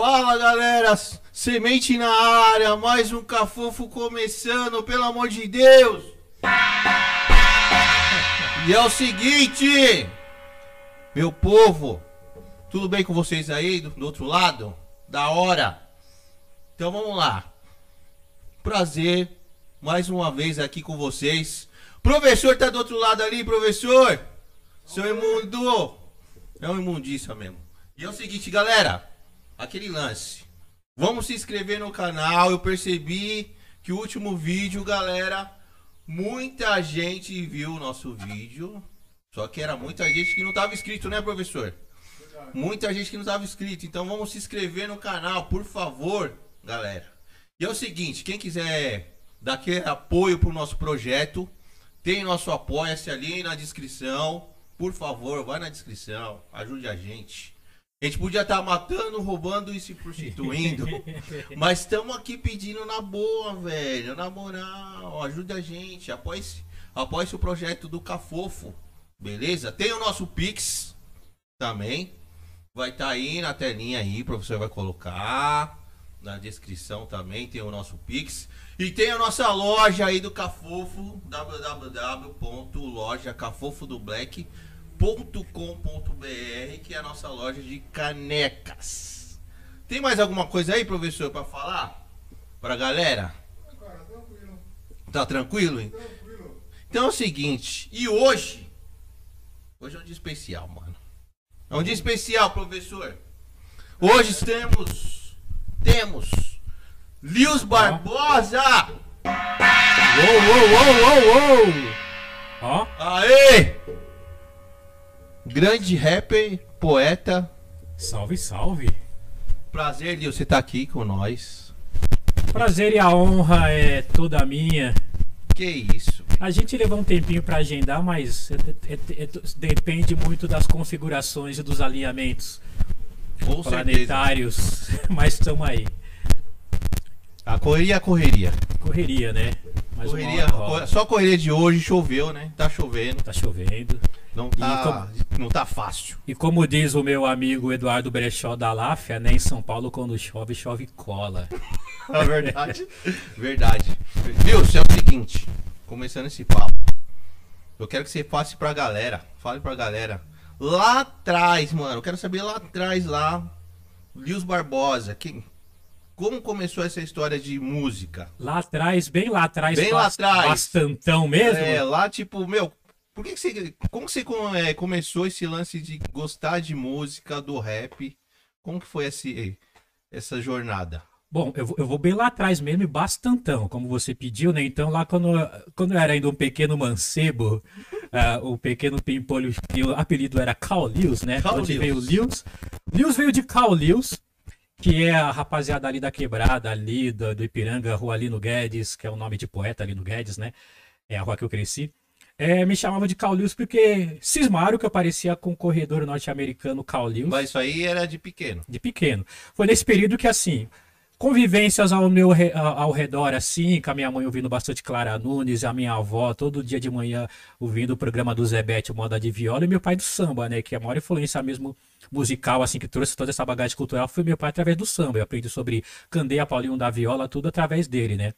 Fala galera, semente na área, mais um cafofo começando, pelo amor de Deus! E é o seguinte, meu povo, tudo bem com vocês aí do, do outro lado? Da hora! Então vamos lá. Prazer, mais uma vez aqui com vocês. Professor tá do outro lado ali, professor! Seu imundo! É um imundícia mesmo. E é o seguinte, galera aquele lance. Vamos se inscrever no canal. Eu percebi que o último vídeo, galera, muita gente viu o nosso vídeo. Só que era muita gente que não estava inscrito, né, professor? Muita gente que não estava inscrito. Então vamos se inscrever no canal, por favor, galera. E é o seguinte, quem quiser dar aquele apoio pro nosso projeto, tem nosso apoia-se ali na descrição. Por favor, vai na descrição, ajude a gente. A gente podia estar tá matando, roubando e se prostituindo. mas estamos aqui pedindo na boa, velho. Na moral, ajude a gente. Apoie, apoie o projeto do Cafofo. Beleza? Tem o nosso Pix também. Vai estar tá aí na telinha aí, o professor vai colocar. Na descrição também tem o nosso Pix. E tem a nossa loja aí do Cafofo, www.lojacafofodoblack.com com.br que é a nossa loja de canecas. Tem mais alguma coisa aí, professor, para falar? Pra galera? Cara, tranquilo. Tá tranquilo? Tranquilo. Então é o seguinte, e hoje? Hoje é um dia especial, mano. É um dia especial, professor. Hoje temos. Temos. Lios Barbosa! Uou, uou, uou, uou, uou! Ó. Aê! Grande rapper, poeta. Salve, salve. Prazer de você estar aqui com nós. Prazer e a honra é toda minha. Que isso. A gente levou um tempinho para agendar, mas é, é, é, depende muito das configurações e dos alinhamentos com planetários. Certeza. Mas estamos aí. A correria é a correria. Correria, né? Mais correria, só correria de hoje, choveu, né? Tá chovendo. Tá chovendo. Não tá, como, não tá fácil. E como diz o meu amigo Eduardo Brechó da Láfia, né? Em São Paulo, quando chove, chove cola. É verdade. verdade. Viu? É o seguinte. Começando esse papo. Eu quero que você passe pra galera. Fale pra galera. Lá atrás, mano. Eu quero saber lá atrás, lá. Lios Barbosa. Quem, como começou essa história de música? Lá atrás, bem lá atrás. Bem lá atrás. Bastantão mesmo? É, lá tipo, meu, por que, que você. Como você é, começou esse lance de gostar de música, do rap? Como que foi esse, essa jornada? Bom, eu, eu vou bem lá atrás mesmo, e bastantão, como você pediu, né? Então, lá quando, quando eu era ainda um pequeno mancebo, uh, o pequeno pimpolho, o apelido era Cal Lewis, né? Cal Onde veio Lewis. Lewis veio de Cal Lewis, que é a rapaziada ali da quebrada, ali do, do Ipiranga, Rua Lino Guedes, que é o nome de poeta Lino Guedes, né? É a rua que eu cresci é, me chamava de Lewis porque cismaram que eu parecia com o corredor norte-americano Lewis. Mas isso aí era de pequeno. De pequeno. Foi nesse período que, assim, convivências ao meu ao redor, assim, com a minha mãe ouvindo bastante Clara Nunes, a minha avó todo dia de manhã ouvindo o programa do Zebete, Moda de Viola, e meu pai do samba, né, que é a maior influência mesmo musical, assim, que trouxe toda essa bagagem cultural, foi meu pai através do samba. Eu aprendi sobre Candeia, Paulinho da Viola, tudo através dele, né.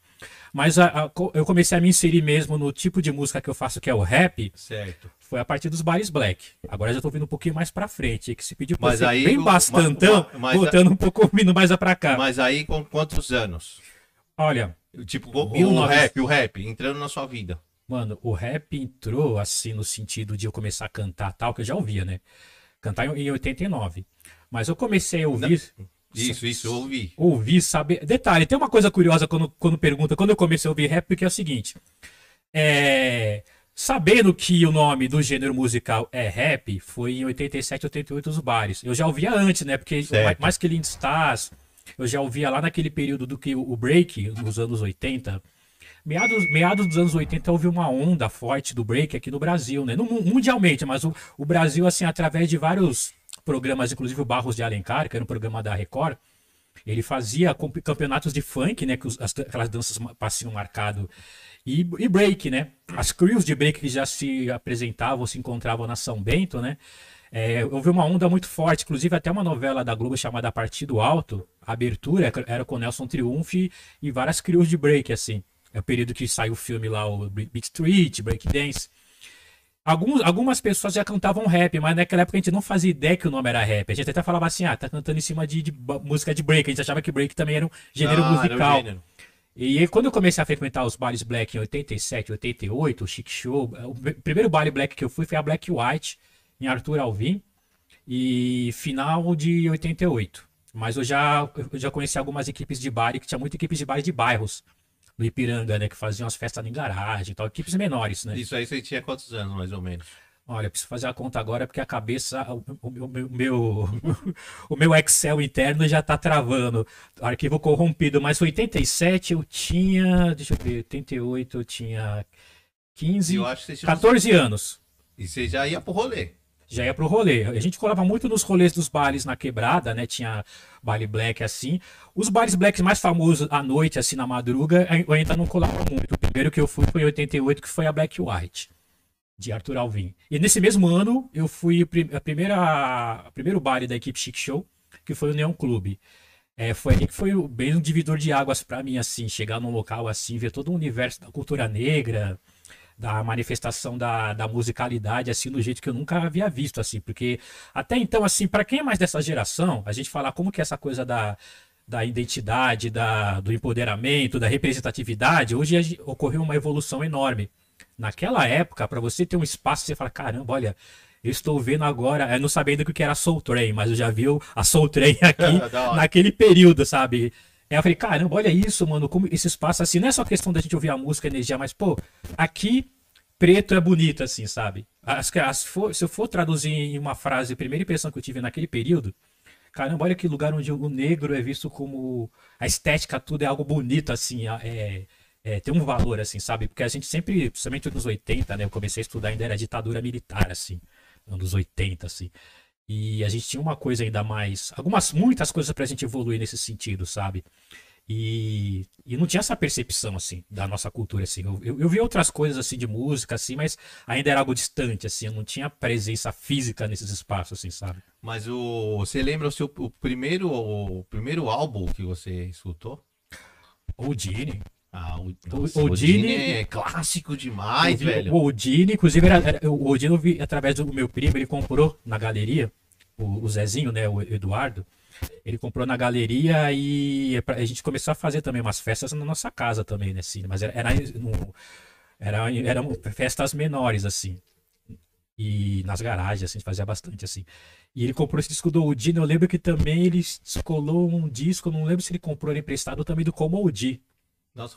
Mas a, a, eu comecei a me inserir mesmo no tipo de música que eu faço, que é o rap. Certo. Foi a partir dos bares black. Agora já tô vindo um pouquinho mais pra frente, que se pediu pra mas aí, bem bastantão, mas, mas, voltando um pouco vindo mais pra cá. Mas aí com quantos anos? Olha, tipo, o, o rap, o rap entrando na sua vida. Mano, o rap entrou assim no sentido de eu começar a cantar tal, que eu já ouvia, né? Cantar em 89. Mas eu comecei a ouvir. Não. Isso, isso, eu ouvi. Ouvi, saber. Detalhe, tem uma coisa curiosa quando, quando pergunta, quando eu comecei a ouvir rap, que é o seguinte. É. Sabendo que o nome do gênero musical é rap, foi em 87, 88 os bares. Eu já ouvia antes, né? Porque certo. mais que Lind Stars, eu já ouvia lá naquele período do que o break, nos anos 80. Meados, meados dos anos 80 houve uma onda forte do break aqui no Brasil, né? No, mundialmente, mas o, o Brasil, assim, através de vários programas, inclusive o Barros de Alencar, que era um programa da Record, ele fazia campeonatos de funk, né? Que os, as, aquelas danças passinho marcado. E, e break, né? As crews de break que já se apresentavam, se encontravam na São Bento, né? É, houve uma onda muito forte, inclusive até uma novela da Globo chamada Partido Alto, a abertura era com Nelson Triunfe e várias crios de break, assim. É o período que saiu o filme lá, o Beat Street, Break Dance. Alguns, algumas pessoas já cantavam rap, mas naquela época a gente não fazia ideia que o nome era rap. A gente até falava assim, ah, tá cantando em cima de, de música de break. A gente achava que break também era um gênero ah, musical. Um gênero. E aí, quando eu comecei a frequentar os bailes black em 87, 88, o Chic Show, o primeiro baile black que eu fui foi a Black White, em Arthur Alvim, e final de 88. Mas eu já, eu já conheci algumas equipes de baile, que tinha muitas equipes de baile de bairros, no Ipiranga, né, que faziam as festas em garagem e tal, equipes menores, né? Isso aí você tinha quantos anos, mais ou menos? Olha, preciso fazer a conta agora porque a cabeça, o, o, o meu, o meu Excel interno já tá travando. Arquivo corrompido, mas 87 eu tinha, deixa eu ver, 88 eu tinha 15, eu acho que você 14 anos. E você já ia pro rolê? Já ia pro rolê. A gente colava muito nos rolês dos bailes na quebrada, né? Tinha baile black assim. Os bailes blacks mais famosos à noite, assim, na madruga, eu ainda não colava muito. O primeiro que eu fui foi em 88, que foi a Black White de Arthur Alvim. E nesse mesmo ano, eu fui a primeira, primeiro baile da equipe Chic Show, que foi o Neon Clube. É, foi aí que foi bem um divisor de águas para mim, assim, chegar num local assim, ver todo o universo da cultura negra, da manifestação da, da musicalidade, assim, do jeito que eu nunca havia visto, assim, porque até então, assim, para quem é mais dessa geração, a gente falar como que é essa coisa da, da identidade, da, do empoderamento, da representatividade, hoje ocorreu uma evolução enorme. Naquela época, para você ter um espaço, você fala, caramba, olha, eu estou vendo agora, eu não sabendo o que era Soul Train, mas eu já vi a Soul Train aqui naquele período, sabe? Aí eu falei, caramba, olha isso, mano, como esse espaço assim, não é só questão da gente ouvir a música, a energia, mas, pô, aqui preto é bonito, assim, sabe? As, as, for, se eu for traduzir em uma frase, a primeira impressão que eu tive naquele período, caramba, olha que lugar onde o negro é visto como a estética, tudo é algo bonito, assim, é, é, tem um valor, assim, sabe? Porque a gente sempre, principalmente nos 80, né? Eu comecei a estudar, ainda era ditadura militar, assim, anos 80, assim. E a gente tinha uma coisa ainda mais. Algumas, muitas coisas pra gente evoluir nesse sentido, sabe? E, e não tinha essa percepção, assim, da nossa cultura, assim. Eu, eu, eu, vi outras coisas, assim, de música, assim, mas ainda era algo distante, assim. Eu não tinha presença física nesses espaços, assim, sabe? Mas o, você lembra o seu o primeiro, o primeiro álbum que você escutou? O Dini. Ah, o, nossa, o, Odine é clássico demais, o, velho. O Odine, inclusive, era, era, o Odine eu vi através do meu primo, ele comprou na galeria, o, Zezinho, né, o Eduardo, ele comprou na galeria e a gente começou a fazer também umas festas na nossa casa também, né, assim, mas era, era, era, eram festas menores, assim, e nas garagens, assim, a gente fazia bastante, assim. E ele comprou esse disco do Odine, eu lembro que também ele descolou um disco, não lembro se ele comprou ele emprestado também do Como Odi. Nossa,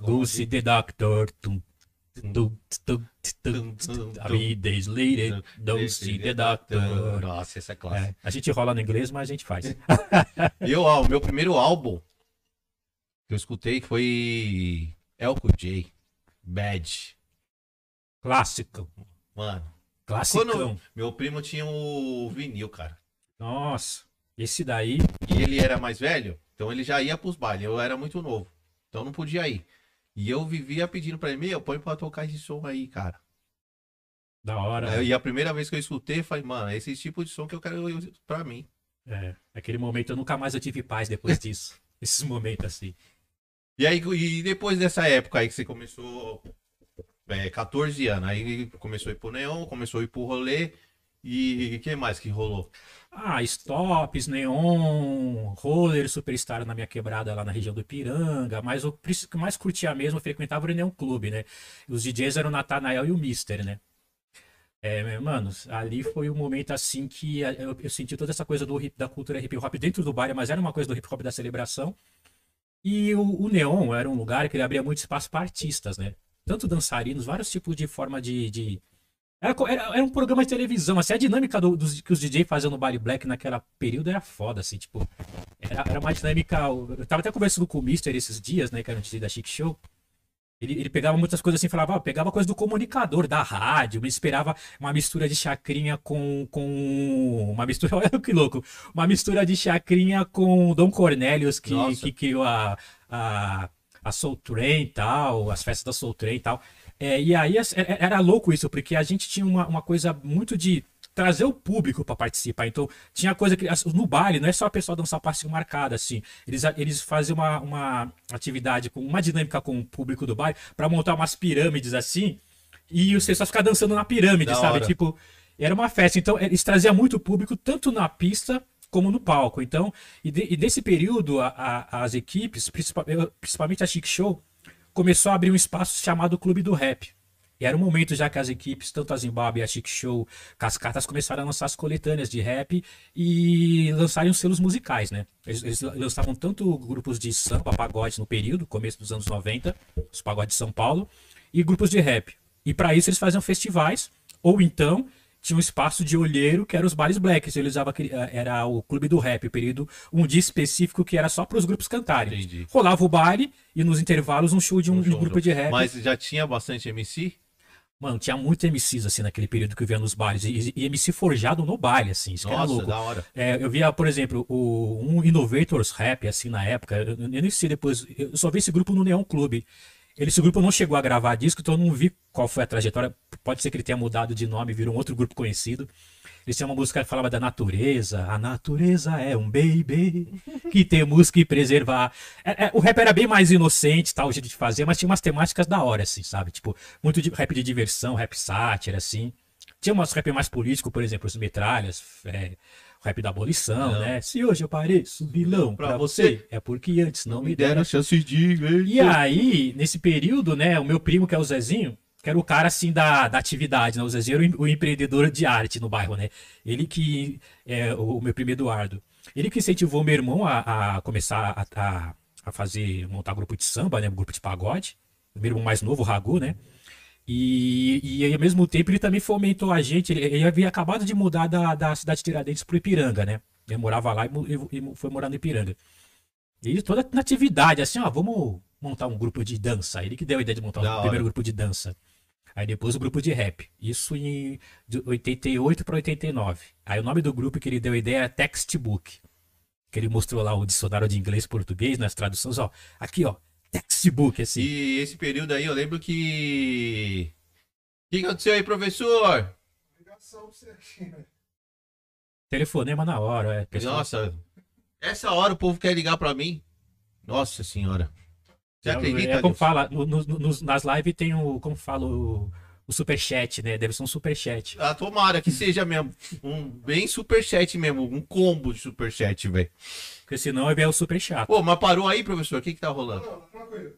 Lucy the Doctor. Tum, Three days later, don't see the doctor. Nossa, essa é clássica. É, a gente rola no inglês, mas a gente faz. eu, ó, o meu primeiro álbum que eu escutei foi Elco J. Bad. Clássico. Mano. Clássico. Quando meu primo tinha o vinil, cara. Nossa. Esse daí. E ele era mais velho, então ele já ia pros bailes. Eu era muito novo. Então não podia ir. E eu vivia pedindo pra ele, meu, põe pra tocar esse som aí, cara. Da hora. E a primeira vez que eu escutei, falei, mano, é esse tipo de som que eu quero pra mim. É, aquele momento eu nunca mais eu tive paz depois disso. Esses momentos assim. E aí, e depois dessa época aí que você começou, é, 14 anos, aí começou a ir pro neon, começou a ir pro rolê, e o que mais que rolou? Ah, stops, neon, roller, superstar na minha quebrada lá na região do Ipiranga, mas o que mais curtia mesmo, eu frequentava o Neon Clube, né? Os DJs eram o Natanael e o Mister, né? É, mano, ali foi um momento assim que eu, eu, senti toda essa coisa do hip, da cultura hip hop dentro do bar, mas era uma coisa do hip hop da celebração. E o, o Neon era um lugar que ele abria muito espaço para artistas, né? Tanto dançarinos, vários tipos de forma de, de era, era, era, um programa de televisão, assim, a dinâmica do, dos, que os DJ faziam no Baile Black naquela período era foda, assim, tipo, era, era uma dinâmica. Eu tava até conversando com o Mister esses dias, né, que era um DJ da Chic Show. Ele, ele pegava muitas coisas assim, falava, ah, pegava coisa do comunicador, da rádio, me esperava uma mistura de chacrinha com. com uma mistura, olha que louco, uma mistura de chacrinha com Dom Cornelius, que, que criou a, a a Soul Train e tal, as festas da Soul Train e tal. É, e aí é- é- era louco isso, porque a gente tinha uma, uma coisa muito de trazer o público para participar. Então, tinha coisa que. No baile, não é só a pessoa dançar passinho marcado, assim. Eles, eles faziam uma, uma atividade, com uma dinâmica com o público do baile, para montar umas pirâmides assim, e os pessoas ficar dançando na pirâmide, Da sabe? hora. Tipo, era uma festa. Então, eles traziam muito público, tanto na pista como no palco. Então, e, de- e desse período, a- a- as equipes, principal- principalmente a Chic Show, começou a abrir um espaço chamado Clube do Rap. E era um momento já que as equipes, tanto a Zimbabwe, a Chic Show, Cascatas, começaram a lançar as coletâneas de rap e lançarem os selos musicais, né? Eles, eles lançavam tanto grupos de samba, pagode no período, começo dos anos 90, os pagodes de São Paulo, e grupos de rap. E para isso eles faziam festivais, ou então tinha um espaço de olheiro que era os bares blacks. Eles usavam aquele- eh, era o clube do rap, período um dia específico que era só para os grupos cantarem. Entendi. Rolava o baile e nos intervalos um show de um, um grupo de rap. Mas já tinha bastante MC? Mano, tinha muitos MCs assim naquele período que eu via nos bares. E, e MC forjado no baile, assim. Isso que era Nossa, louco. da hora. É, eu via, por exemplo, o, um Innovators Rap, assim, na época. Eu, eu nem sei depois. Eu só vi esse grupo no Neon Clube. Ele, esse grupo não chegou a gravar disco, então eu não vi qual foi a trajetória. Pode ser que ele tenha mudado de nome, virou um outro grupo conhecido. Eles tinham uma música que falava da natureza. A natureza é um baby que temos que preservar. É, é, o rap era bem mais inocente, tal, o jeito de fazer, mas tinha umas temáticas da hora, assim, sabe? Tipo, muito de, rap de diversão, rap sátira, assim. Tinha umas rap mais político, por exemplo, os metralhas, é, rap da abolição, Não. né? Se hoje eu pareço vilão pra você, é porque antes não me deram. chance de ver. E aí, nesse período, né, o meu primo, que é o Zezinho, que era o cara, assim, da, da atividade, né? O Zezinho era o em- o empreendedor de arte no bairro, né? Ele que, é, o, o meu primo Eduardo, ele que incentivou meu irmão a, a começar a, a, a fazer, montar grupo de samba, né? Grupo de pagode. O meu irmão mais novo, o Ragu, né? E, e ao mesmo tempo, ele também fomentou a gente. Ele, ele havia acabado de mudar da, da cidade de Tiradentes pro Ipiranga, né? Ele morava lá e, e- foi morar no Ipiranga. E toda na atividade, assim, ó, vamos montar um grupo de dança. Ele que deu a ideia de montar Da o hora. primeiro grupo de dança. Aí depois o grupo de rap. Isso em de 88 para 89. Aí o nome do grupo que ele deu a ideia é Textbook. Que ele mostrou lá o dicionário de inglês e português nas traduções, ó. Aqui, ó. Textbook, assim. E esse período aí eu lembro que. O que aconteceu aí, professor? Ligação pra você aqui, né? Telefonema na hora, é. pessoal. Nossa, essa hora o povo quer ligar pra mim. Nossa senhora. Você É, acredita? É como Nilson? fala, no- no- nos- nas lives tem o, como fala, o, o superchat, né? Deve ser um superchat. Ah, tomara que seja mesmo. Um bem superchat mesmo. Um combo de superchat, velho. Porque senão é o super chato. Pô, mas parou aí, professor? O que que tá rolando? Não, não, tranquilo.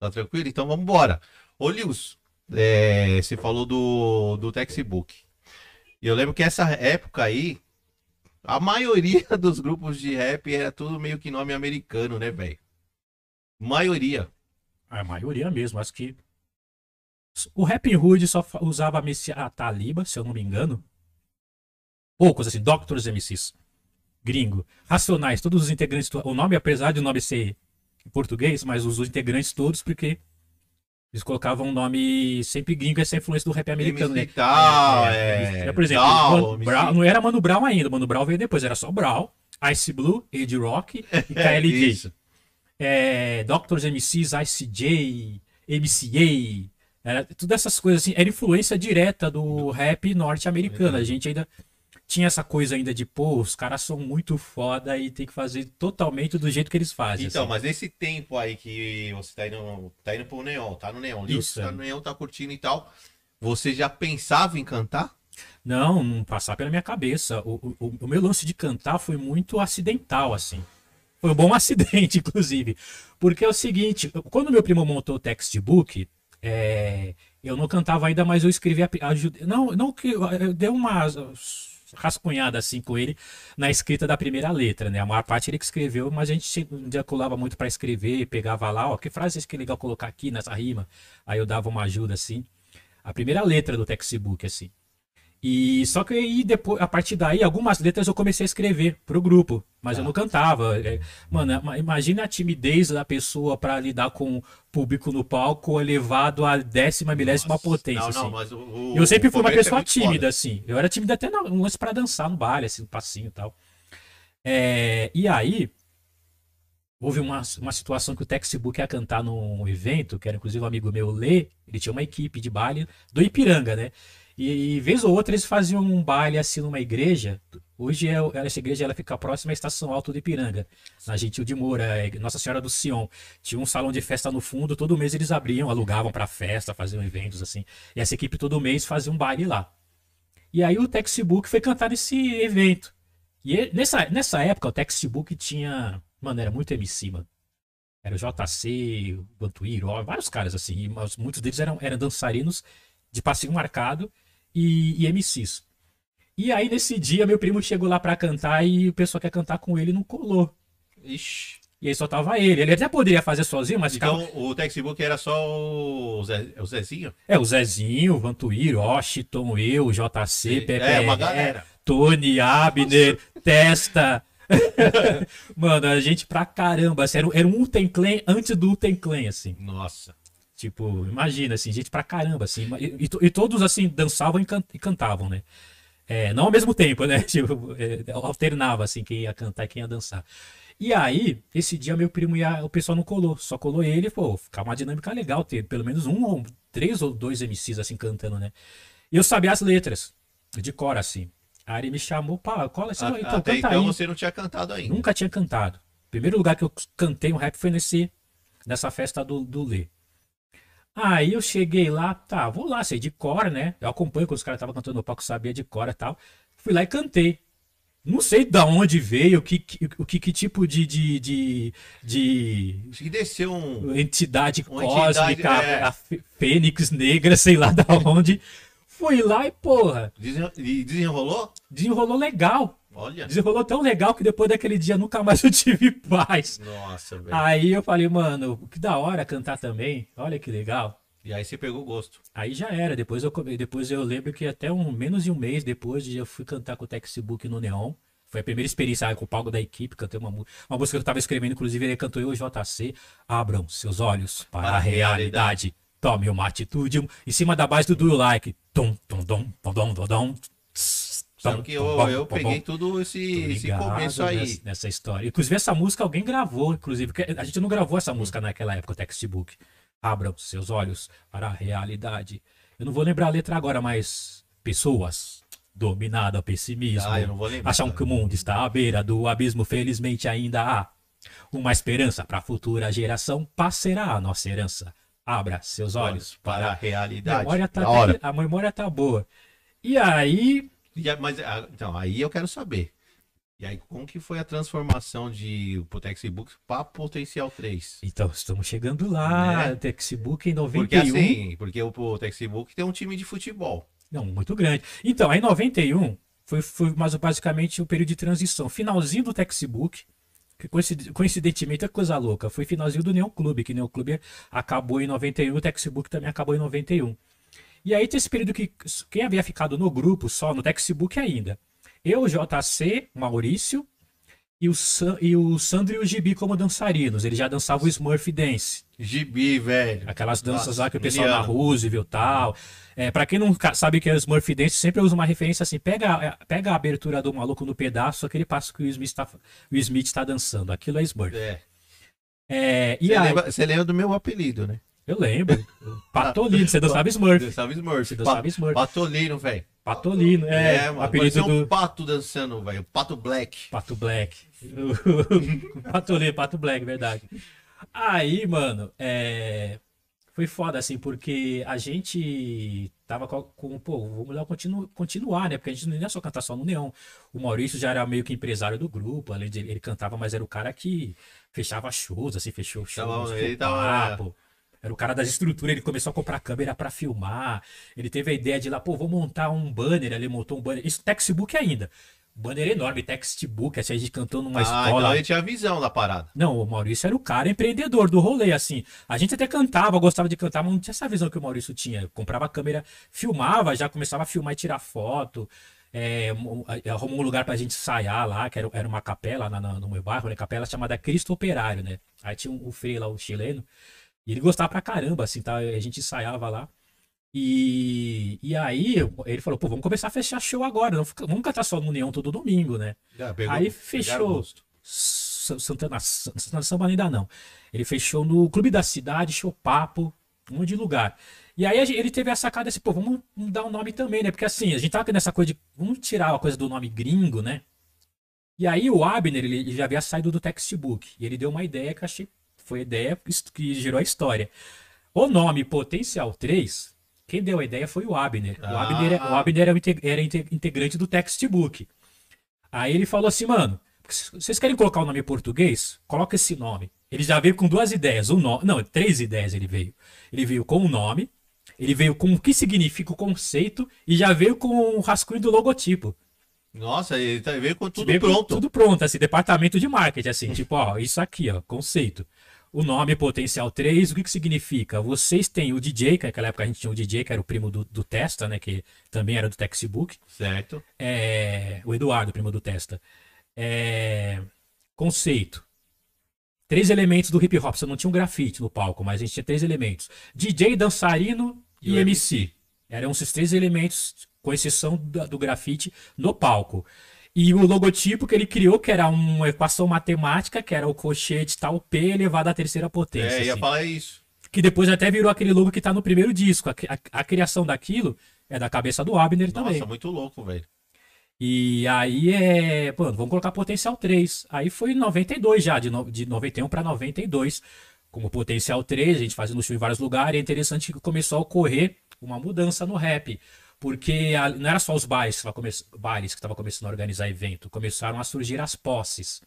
Tá tranquilo? Então vamos embora. Ô, Lils, é, você falou do, do textbook. E eu lembro que essa época aí, a maioria dos grupos de rap era tudo meio que nome americano, né, velho? Maioria. A maioria mesmo, acho que. O Rap Hood só usava a, a Taliba, se eu não me engano. Poucos, assim, Doctors MCs. Gringo. Racionais, todos os integrantes. O nome, apesar de o nome ser em português, mas os integrantes todos, porque eles colocavam um nome sempre gringo, essa influência do rap americano, MC né? tal, é, é, por exemplo, tal. Brown- não era Mano Brown ainda, Mano Brown veio depois, era só Brown, Ice Blue, Ed Rock e É, KLJ. é, Doctors MCs, ICJ, MCA, era, todas essas coisas assim, era influência direta do rap norte-americano. A gente ainda tinha essa coisa ainda de, pô, os caras são muito foda e tem que fazer totalmente do jeito que eles fazem. Então, assim. mas nesse tempo aí que você tá indo, tá indo pro Neon, tá no Neon, Isso, tá no Neon, tá curtindo e tal. Você já pensava em cantar? Não, não passar pela minha cabeça. O, o, o meu lance de cantar foi muito acidental, assim. Foi um bom acidente, inclusive. Porque é o seguinte, quando meu primo montou o textbook, é, eu não cantava ainda, mas eu escrevia. Não, não que eu, dei uma rascunhada assim com ele na escrita da primeira letra, né? A maior parte ele que escreveu, mas a gente dia colava muito para escrever, pegava lá, ó, que frase que é legal colocar aqui nessa rima. Aí eu dava uma ajuda assim. A primeira letra do textbook, assim. E só que aí depois, a partir daí, algumas letras eu comecei a escrever pro grupo, mas eu Tá. não cantava. É, Mano, ma- imagina a timidez da pessoa pra lidar com o público no palco elevado à décima milésima Nossa, potência. Não, não, assim. mas o, o- Eu sempre o fui uma é pessoa muito tímida, foda. assim. Eu era tímida até no lance pra dançar no baile, assim, um passinho e tal. É, e aí, houve uma, uma situação que o Textbook ia cantar num evento, que era inclusive um amigo meu, Lê, ele tinha uma equipe de baile do Ipiranga, né? E, e vez ou outra eles faziam um baile assim numa igreja. Hoje é, essa igreja ela fica próxima à Estação Alto do Ipiranga, na Gentil de Moura, é, Nossa Senhora do Sion. Tinha um salão de festa no fundo, todo mês eles abriam, alugavam para festa, faziam eventos assim. E essa equipe todo mês fazia um baile lá. E aí o Textbook foi cantar nesse evento. E ele, nessa, nessa época o Textbook tinha. Mano, era muito MC, mano. Era o JC, o Bantuiro, vários caras assim. Mas muitos deles eram, eram dançarinos de passinho marcado e, e MCs. E aí nesse dia meu primo chegou lá pra cantar e o pessoal quer cantar com ele não colou. Ixi. E aí só tava ele. Ele até poderia fazer sozinho, mas Então ficava. o textbook era só o, Zé, o Zezinho? É, o Zezinho, o Vantuíro, Washington, eu, JC, Pepe, É, uma galera. Tony, Abner, Testa. Mano, a gente pra caramba. Era, era um Uten Clan antes do Uten Clan, assim. Nossa. Tipo, imagina, assim, gente pra caramba, assim. E, e e todos, assim, dançavam e, can- e cantavam, né? É, não ao mesmo tempo, né? Tipo, é, alternava, assim, quem ia cantar e quem ia dançar. E aí, esse dia meu primo ia, o pessoal não colou, só colou ele, pô, ficava uma dinâmica legal ter pelo menos um ou três ou dois MCs assim cantando, né? E eu sabia as letras, de cor, assim. Aí ele me chamou, pá, cola, assim, A- então Até canta então aí. você não tinha cantado ainda. Nunca tinha cantado. O primeiro lugar que eu cantei um rap foi nesse, nessa festa do, do Lê. Aí eu cheguei lá, tá, vou lá, sei de cor, né? Eu acompanho quando os caras estavam cantando no palco, sabia de cor e tal. Fui lá e cantei. Não sei da onde veio, o que, que- o que, que tipo de, de, de, de E desceu um. entidade cósmica, entidade, é. a, a fê- fênix negra, sei lá da onde. Fui lá e, porra, desen- E desenrolou? desenrolou legal. Olha. Desenrolou tão legal que depois daquele dia nunca mais eu tive paz. Nossa, velho. Aí eu falei, mano, que da hora cantar também. Olha que legal. E aí você pegou gosto. Aí já era. Depois eu, depois eu lembro que até um menos de um mês depois eu fui cantar com o Textbook no Neon. Foi a primeira experiência ah, com o palco da equipe. Cantei uma, uma música que eu tava escrevendo, inclusive ele cantou eu e o JC. Abram seus olhos para, Para a a realidade. Tome uma atitude. Em cima da base do Do You Like. Tum, tum, tum, tum, tum, tum, Tum, que eu, eu peguei tudo esse, esse começo aí. Nessa, nessa história. Inclusive, essa música alguém gravou, inclusive. porque A gente não gravou essa música naquela época, o textbook. Abram seus olhos para a realidade. Eu não vou lembrar a letra agora, mas. Pessoas dominadas ao pessimismo. Ah, eu não vou lembrar. Acham que o mundo está à beira do abismo, felizmente ainda há uma esperança para a futura geração. Paz será a nossa herança. Abra seus olhos para a A realidade. memória tá, hora. a memória tá boa. E aí, E a- mas, ah, então, aí eu quero saber. E aí, como que foi a transformação de pro Textbook para Potencial 3? Então, estamos chegando lá, Né? Textbook em 91. Porque assim, porque o, o Textbook tem um time de futebol. Não, muito grande. Então, aí em 91 foi, foi mais basicamente o período de transição. Finalzinho do Textbook, que coincid- coincidentemente é coisa louca, foi finalzinho do Neon Clube, que o Neon Clube acabou em 91, o Textbook também acabou em 91. E aí tem esse período que quem havia ficado no grupo, só no Textbook ainda, eu, JC, Maurício, e o, San, e o Sandro e o Gibi como dançarinos. Eles já dançavam o Smurf Dance. Gibi, velho. Aquelas danças Nossa, lá que o pessoal na. Roosevelt e tal. É, pra quem não sabe o que é o Smurf Dance, sempre eu uso uma referência assim: pega, pega a abertura do maluco no pedaço, aquele passo que o Smith tá, o Smith tá dançando. Aquilo é Smurf. É. É, e Você aí, lembra, você lembra do meu apelido, né? Eu lembro. Patolino, você dançava Smurf. Dançava Smurf. Você dançava Smurf. Patolino, velho. Patolino, é. É, o mano. apelido um do pato dançando, velho. Pato Black. Pato Black. Patolino, Pato Black, verdade. Aí, mano, é. Foi foda, assim, porque a gente tava com, com pô, vamos lá continu, continuar, né? Porque a gente não ia só cantar só no Neon. O Maurício já era meio que empresário do grupo, além de ele, cantava, mas era o cara que fechava shows, assim, fechou shows, Tava- fechou ele tava- papo. Era o cara das estruturas, ele começou a comprar câmera pra filmar. Ele teve a ideia de ir lá, pô, vou montar um banner, ele montou um banner. Isso textbook ainda. Banner enorme, textbook, assim, a gente cantou numa ah, escola. então ele tinha visão da parada. Não, o Maurício era o cara empreendedor do rolê, assim. A gente até cantava, gostava de cantar, mas não tinha essa visão que o Maurício tinha. Comprava a câmera, filmava, já começava a filmar e tirar foto. É, mo- arrumou um lugar pra gente ensaiar lá, que era, era uma capela na- na- no meu bairro, né? Capela chamada Cristo Operário, né? Aí tinha um, o Frei lá, o chileno, e ele gostava pra caramba, assim, tá? A gente ensaiava lá. E, e aí ele falou, pô, vamos começar a fechar show agora, não fica- vamos cantar só no Neon todo domingo, né? Pegou- Aí fechou. Santana, Sa- Santana Samba ainda não. Ele fez show no Clube da Cidade, show papo, um monte de lugar. E aí ele teve a sacada assim, pô, vamos dar um nome também, né? Porque assim, a gente tava nessa coisa de, vamos tirar a coisa do nome gringo, né? E aí o Abner, ele, ele já havia saído do textbook. E ele deu uma ideia que eu achei, foi a ideia que gerou a história. O nome Potencial 3, quem deu a ideia foi o Abner. O Ah. Abner, é- o Abner era, o inte- era inte- integrante do textbook. Aí ele falou assim, mano, vocês querem colocar o nome em português? Coloca esse nome. Ele já veio com duas ideias. Um no... Não, três ideias ele veio. Ele veio com o nome, ele veio com o que significa o conceito e já veio com o rascunho do logotipo. Nossa, ele tá- veio com tudo Veio com pronto. Tudo pronto, assim, departamento de marketing, assim, tipo, ó, isso aqui, ó, conceito. O nome Potencial 3, o que que significa? Vocês têm o DJ, que naquela época a gente tinha o DJ, que era o primo do, do Testa, né, que também era do Textbook. Certo. É, o Eduardo, primo do Testa. É, conceito. Três elementos do hip hop. Você não tinha um grafite no palco, mas a gente tinha três elementos: DJ, dançarino e, E o MC. Eram esses três elementos, com exceção da- do grafite, no palco. E o logotipo que ele criou, que era uma equação matemática, que era o cochete tal P elevado à terceira potência. É, ia assim. falar isso. Que depois até virou aquele logo que tá no primeiro disco. A, a- a criação daquilo é da cabeça do Abner também. Nossa, muito louco, velho. E aí é. Pô, vamos colocar potencial 3. Aí foi em 92 já, de, no, de 91 para 92. Como potencial 3, a gente fazendo show em vários lugares. E é interessante que começou a ocorrer uma mudança no rap. Porque a- não era só os bailes que estavam começando a organizar evento, começaram a surgir as posses.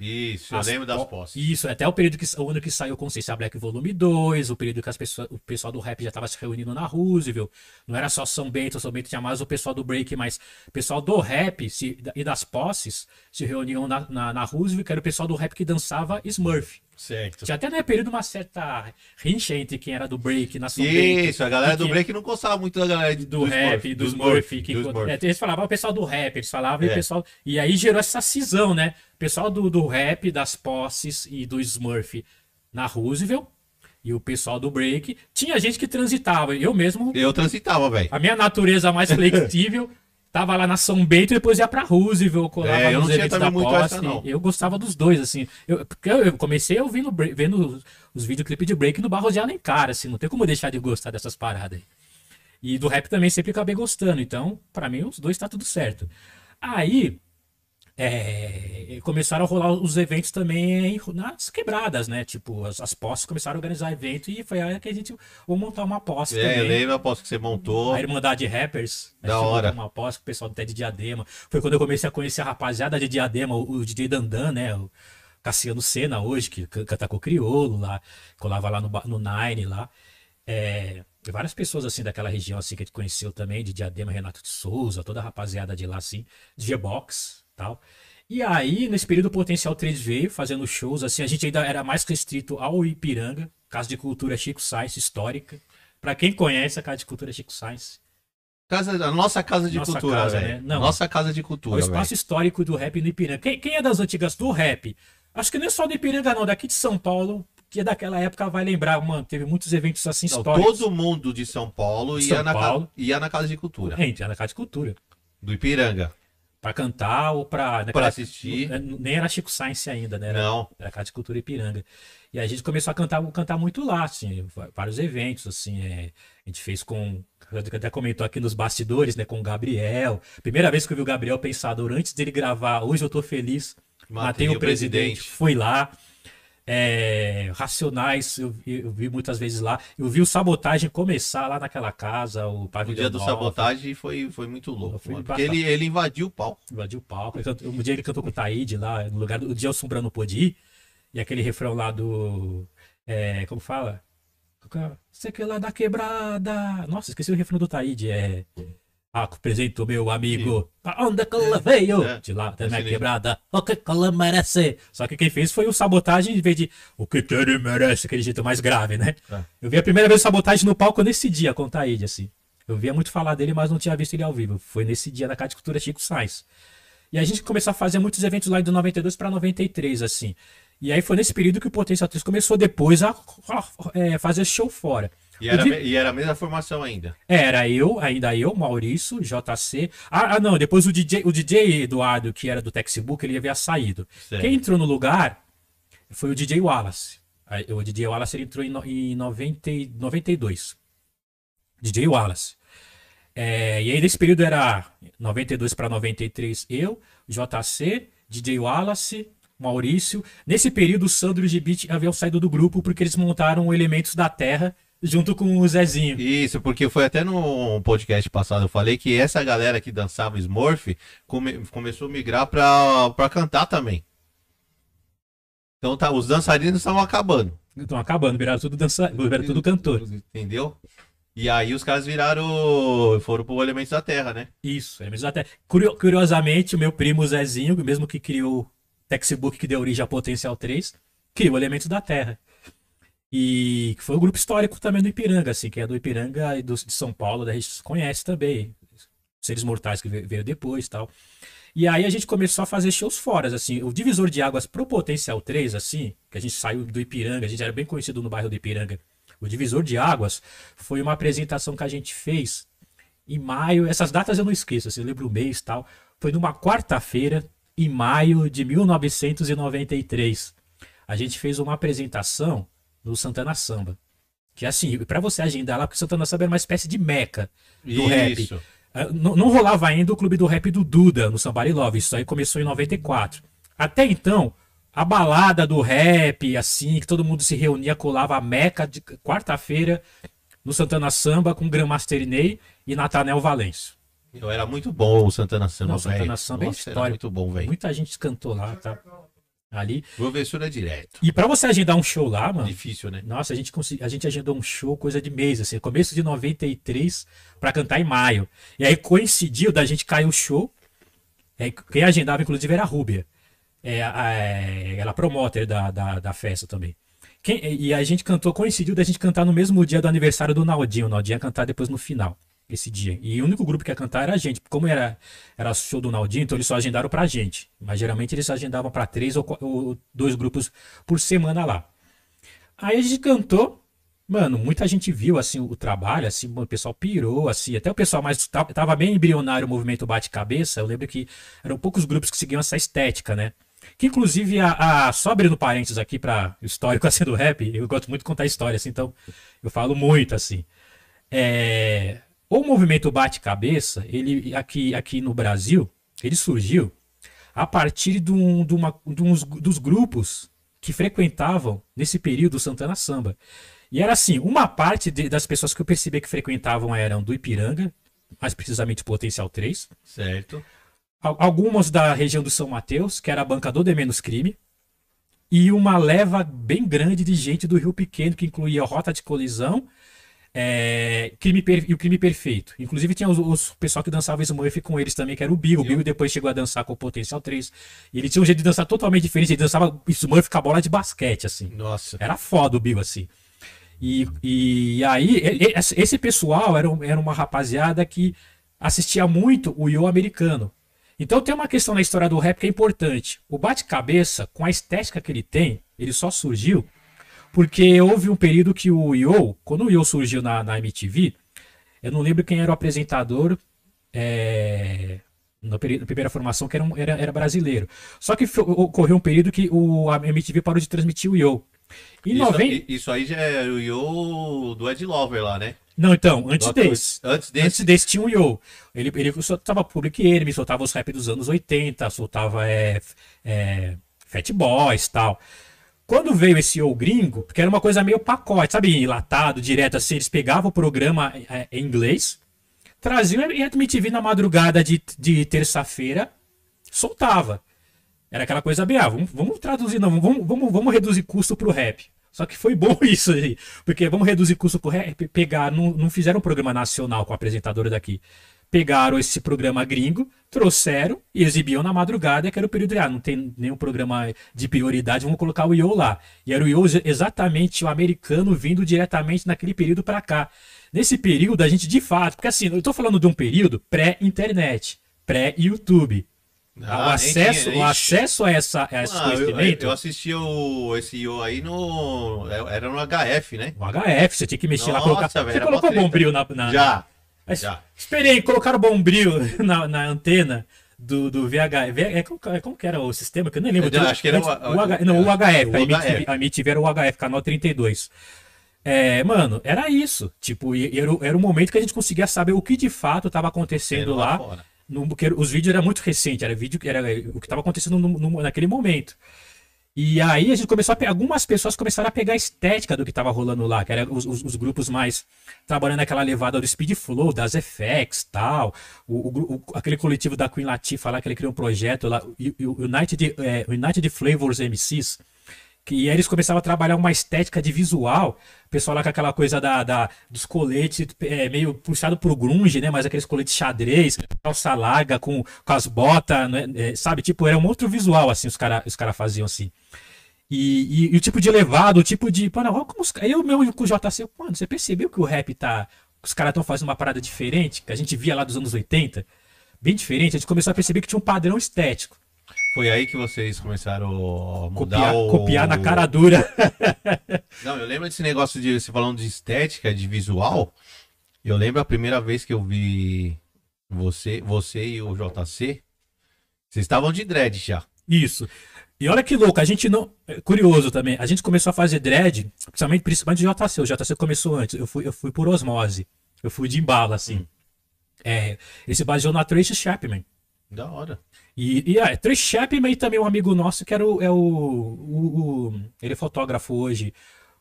Isso, eu As lembro das po- posses. Isso, até o período que o ano que saiu Consciência Black Volume 2, o período que as pessoas, o pessoal do rap já estava se reunindo na Roosevelt. Não era só São Bento, São Bento tinha mais o pessoal do break, mas o pessoal do rap se- e das posses se reuniam na, na, na Roosevelt, que era o pessoal do rap que dançava Smurf. Certo. Tinha até no período uma certa rincha entre quem era do break na. Isso, a galera do break não gostava muito da galera de- do, rap, do Smurf. que, do é, eles falavam o pessoal do rap, eles falavam e É. o pessoal. E aí gerou essa cisão, né? O pessoal do, do rap, das posses e do Smurf na Roosevelt. E o pessoal do break. Tinha gente que transitava. Eu mesmo, Eu transitava, velho. a minha natureza mais flexível. Tava lá na São Bento e depois ia pra Roosevelt, colava É, eu nos eventos da posse. Eu gostava dos dois, assim. Eu, porque eu, eu comecei ouvindo, vendo os, videoclipes de break no Barros de Alencar, assim. Não tem como deixar de gostar dessas paradas aí. E do rap também sempre acabei gostando. Então, pra mim, os dois tá tudo certo. Aí, é, começaram a rolar os eventos também nas quebradas, né? Tipo, as, as posses começaram a organizar evento e foi aí que a gente vou montar uma posse É, eu também. lembro a posse que você montou. A Irmandade Rappers. Da a gente hora. Uma posse com o pessoal até de Diadema. Foi quando eu comecei a conhecer a rapaziada de Diadema, o, o DJ Dandan, né? O Cassiano Senna hoje, que can- canta com o Criolo lá, colava lá no, no Nine lá. É, várias pessoas assim daquela região assim que a gente conheceu também, de Diadema, Renato de Souza, toda a rapaziada de lá assim, de G-Box tal. E aí, nesse período o Potencial 3 veio fazendo shows, assim, a gente ainda era mais restrito ao Ipiranga, Casa de Cultura Chico Sainz, histórica. Pra quem conhece a Casa de Cultura Chico Sainz, Casa, a nossa casa de Nossa cultura, casa, né? Não. Nossa casa de é o cultura, espaço histórico do rap no Ipiranga. Quem, quem é das antigas do rap? Acho que não é só do Ipiranga, não, daqui de São Paulo, que é daquela época vai lembrar, mano, teve muitos eventos assim Não, históricos. todo mundo de São Paulo De ia, São na Paulo. Ia na casa de cultura. Gente, era na Casa de Cultura. Do Ipiranga. Pra cantar ou pra. Pra naquela- assistir. n- Nem era Chico Science ainda, né? Era, Não. era Casa de Cultura Ipiranga. E a gente começou a cantar, cantar muito lá, assim, vários eventos, assim. é, a gente fez com. Até comentou aqui nos bastidores, né? Com o Gabriel. Primeira vez que eu vi o Gabriel Pensador, antes dele gravar Hoje Eu Tô Feliz. Matei, o presidente. Fui lá. É, Racionais, eu, vi- eu vi muitas vezes lá. Eu vi o Sabotagem começar lá naquela casa, o O pavilhão dia do Nova. sabotagem foi, foi muito louco. Foi mano, porque ele, ele invadiu o palco. Invadiu o palco. Um dia ele cantou com o Taíde lá, no lugar do o Gelson Brano pôde ir. E aquele refrão lá do. É, como fala? Você que é lá da quebrada. Nossa, esqueci o refrão do Taíde. É. Apresento meu amigo. Pra onde que ela veio? É. De lá, da minha quebrada. O que que ela merece? Só que quem fez foi o sabotagem em vez de. O que que ele merece? Aquele jeito mais grave, né? É. Eu vi a primeira vez o sabotagem no palco nesse dia com o Taíde, assim. Eu via muito falar dele, mas não tinha visto ele ao vivo. Foi nesse dia na Casa de Cultura Chico Sainz. E a gente começou a fazer muitos eventos lá de 92 para 93, assim. E aí foi nesse período que o Potência 3 começou depois a, a- é, fazer show fora. E era, e era a mesma formação ainda. Era eu, ainda eu, Maurício, JC. Ah, ah, não, depois o DJ, o DJ Eduardo, que era do Textbook, ele havia saído. Certo. Quem entrou no lugar foi o DJ Wallace. O DJ Wallace ele entrou em, em 90, e- 92. DJ Wallace. É, e aí nesse período era 92 para 93 eu, JC, DJ Wallace, Maurício. Nesse período o Sandro e o Gibit haviam saído do grupo porque eles montaram Elementos da Terra junto com o Zezinho. Isso, porque foi até no podcast passado, eu falei que essa galera que dançava Smurf come- começou a migrar pra, pra cantar também. Então tá, os dançarinos estavam acabando. Estão acabando, viraram tudo dança, viraram tudo cantor. Entendeu? E aí os caras viraram. foram pro Elementos da Terra, né? Isso, Elementos da Terra. Curio- curiosamente, o meu primo Zezinho, mesmo que criou o textbook que deu origem a Potencial 3, criou Elementos da Terra. E que foi um grupo histórico também do Ipiranga, assim, que é do Ipiranga e do, de São Paulo, da gente conhece também. Seres Mortais que ve- veio depois tal. E aí a gente começou a fazer shows fora, assim, o divisor de águas pro Potencial 3, assim, que a gente saiu do Ipiranga, a gente era bem conhecido no bairro do Ipiranga. O divisor de águas foi uma apresentação que a gente fez em maio, essas datas eu não esqueço, assim, eu lembro o mês tal. Foi numa quarta-feira, em maio de 1993. A gente fez uma apresentação no Santana Samba. Que assim, pra você agendar lá, porque o Santana Samba era uma espécie de meca do rap. Isso. Ah, Não, não rolava ainda o clube do rap do Duda, no Somebody Love. Isso aí começou em 94. Até então, a balada do rap, assim, que todo mundo se reunia, colava a meca de quarta-feira no Santana Samba com Grandmaster Ney e Natanel Valêncio. Eu era muito bom o Santana Samba, Não, Santana velho. Samba é Nossa, era história. muito bom, velho. Muita gente cantou lá, tá? Ali. Professora direto. E pra você agendar um show lá, mano, Difícil, né? nossa, a gente, consegui- a gente agendou um show coisa de mês, assim, começo de 93 pra cantar em maio. E aí coincidiu da gente cair o show. É, quem agendava, inclusive, era a Rúbia. É, a- é, ela é promoter da, da, da festa também. Quem- e a gente cantou, coincidiu da gente cantar no mesmo dia do aniversário do Naldinho. O Naldinho ia cantar depois no final, esse dia. E o único grupo que ia cantar era a gente. Como era, era show do Naldinho, então eles só agendaram pra gente. Mas geralmente eles agendavam pra três ou, ou dois grupos por semana lá. Aí a gente cantou. Mano, muita gente viu assim o trabalho, assim, o pessoal pirou, assim, até o pessoal mais ta- tava bem embrionário o movimento bate-cabeça. Eu lembro que eram poucos grupos que seguiam essa estética, né? Que inclusive a, a só abrindo parênteses aqui para histórico assim do rap, eu gosto muito de contar história, assim, então eu falo muito assim. É, o movimento bate-cabeça, ele aqui aqui no Brasil, ele surgiu a partir de, um- de uma- de uns, dos grupos que frequentavam nesse período o Santana Samba. E era assim, uma parte de- das pessoas que eu percebi que frequentavam eram do Ipiranga, mais precisamente Potencial 3, Certo. Al- algumas da região do São Mateus, que era a banca do De Menos Crime, e uma leva bem grande de gente do Rio Pequeno, que incluía Rota de Colisão é, crime Per- e o Crime Perfeito. Inclusive tinha os, os pessoal que dançava Smurf com eles também, que era o Bill. O Bill depois chegou a dançar com o Potencial 3. E ele tinha um jeito de dançar totalmente diferente, ele dançava Smurf com a bola de basquete, assim. Nossa. Era foda o Bill, assim. E, e aí, esse pessoal era, era uma rapaziada que assistia muito o Yo americano. Então tem uma questão na história do rap que é importante. O bate-cabeça, com a estética que ele tem, ele só surgiu porque houve um período que o Yo, quando o Yo surgiu na, na MTV, eu não lembro quem era o apresentador é, na, primeira formação, que era, um- era, era brasileiro. Só que ocorreu um período que o, a MTV parou de transmitir o Yo. Em Isso, 90... i- isso aí já é o Yo do Ed Lover lá, né? Não, então, antes Doutor- desse. Antes Antes desse. desse tinha o Yo. Ele, ele soltava Public Enemy, soltava os rap dos anos 80, soltava é, é, Fat Boys e tal. Quando veio esse Yo gringo, porque era uma coisa meio pacote, sabe, enlatado, direto assim, eles pegavam o programa é, em inglês, traziam e a MTV na madrugada de, de terça-feira, soltava. Era aquela coisa bem, ah, vamos, vamos traduzir, não, vamos, vamos, vamos reduzir custo pro rap. Só que foi bom isso aí, porque vamos reduzir custo pro rap, pegar, não, não fizeram um programa nacional com a apresentadora daqui. Pegaram esse programa gringo, trouxeram e exibiam na madrugada, que era o período de, ah, não tem nenhum programa de prioridade, vamos colocar o Yo lá. E era o Yo exatamente o americano vindo diretamente naquele período para cá. Nesse período, a gente de fato, porque assim, eu tô falando de um período pré-internet, pré-YouTube. Ah, o acesso, tinha- o acesso a, essa, a esse Ah, eu, conhecimento, eu assisti o, esse Yo aí no. Era no HF, né? o HF, você tinha que mexer lá, Nossa, colocar. velho, Você colocou bombril na, na, Já. Já. Esperei, colocaram bombril na, na antena do, do VH. É, como, é, como que era o sistema? Que eu nem lembro. Eu acho que era o- o, H, não, o HF. o a MTV, a MTV era o HF, canal 32. É, mano, era isso. Tipo, era, o- era o momento que a gente conseguia saber o que de fato estava acontecendo Era lá. fora. No, porque os vídeos eram muito recentes, era vídeo que era o que estava acontecendo no- no- naquele momento. E aí a gente começou a pegar, algumas pessoas começaram a pegar a estética do que estava rolando lá, que eram os, os- os grupos mais trabalhando naquela levada do Speed Flow, das FX tal, o, o o- aquele coletivo da Queen Latifah lá, que ele criou um projeto lá, United, é, United Flavors MCs, e aí eles começavam a trabalhar uma estética de visual, o pessoal lá com aquela coisa da, da- dos coletes, é, meio puxado pro grunge, né, mas aqueles coletes xadrez, calça larga com, com as botas, né, é, sabe, tipo, era um outro visual, assim, os caras os cara faziam assim. E, e- e o tipo de levado, o tipo de. Mano, olha como os. Eu mesmo com o JC, mano, você percebeu que o rap tá. Os caras estão fazendo uma parada diferente, que a gente via lá dos anos 80? Bem diferente. A gente começou a perceber que tinha um padrão estético. Foi aí que vocês começaram a Copiar, o... copiar na cara dura. Não, eu lembro desse negócio de você falando de estética, de visual. Eu lembro a primeira vez que eu vi você, você e o JC. Vocês estavam de dread já. Isso. E olha que louco, a gente não. é Curioso também. A gente começou a fazer dread, principalmente, principalmente o JC. O JC começou antes. Eu fui, eu fui por osmose. Eu fui de embala, assim. É, ele se baseou na Tracy Chapman. Da hora. E, e ah, Tracy Chapman e também um amigo nosso que era o, é o, o- o- Ele é fotógrafo hoje.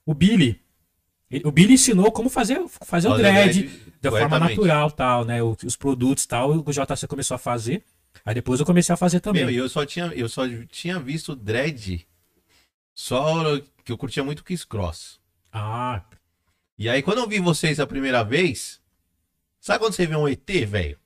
O Billy. Ele- o Billy ensinou como fazer, fazer o dread dread da forma natural, tal, né? O- os produtos tal. O JC começou a fazer. Aí depois eu comecei a fazer também. Meu, e eu só tinha, eu só tinha visto dread só que eu curtia muito Kiss Cross. Ah, E aí quando eu vi vocês a primeira vez, sabe quando você vê um ET, velho?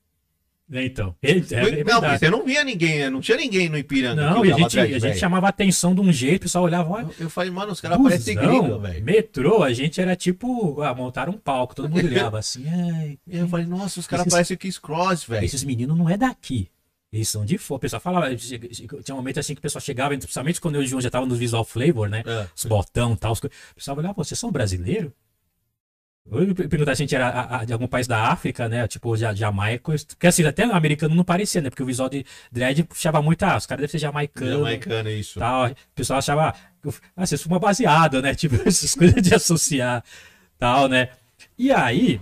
Então. É, é não, você não via ninguém, né? não tinha ninguém no Ipiranga Não, que a gente, dread, a gente chamava atenção de um jeito, o pessoal olhava, olha, Eu, eu falei, mano, os caras parecem gringo, velho. metrô, a gente era tipo, ah, montaram um palco, todo mundo olhava assim, ai, eu falei, nossa, os caras parecem Kiss Cross, velho. esses meninos não é daqui. Eles são de fora. O pessoal falava, tinha um momento assim que o pessoal chegava, principalmente quando eu e o João já tava no Visual Flavor, né? É. Os botão e tal. os O pessoal olhava, vocês são brasileiros? Eu perguntar se a gente era a- a- de algum país da África, né? Tipo, ja- Jamaica. Porque assim, até americano não parecia, né? Porque o visual de dread puxava muito, ah, os caras devem ser jamaicano. Jamaicano, isso. tal. O pessoal achava, ah, vocês fumam baseado, né? Tipo, essas coisas de associar, tal, né? E aí,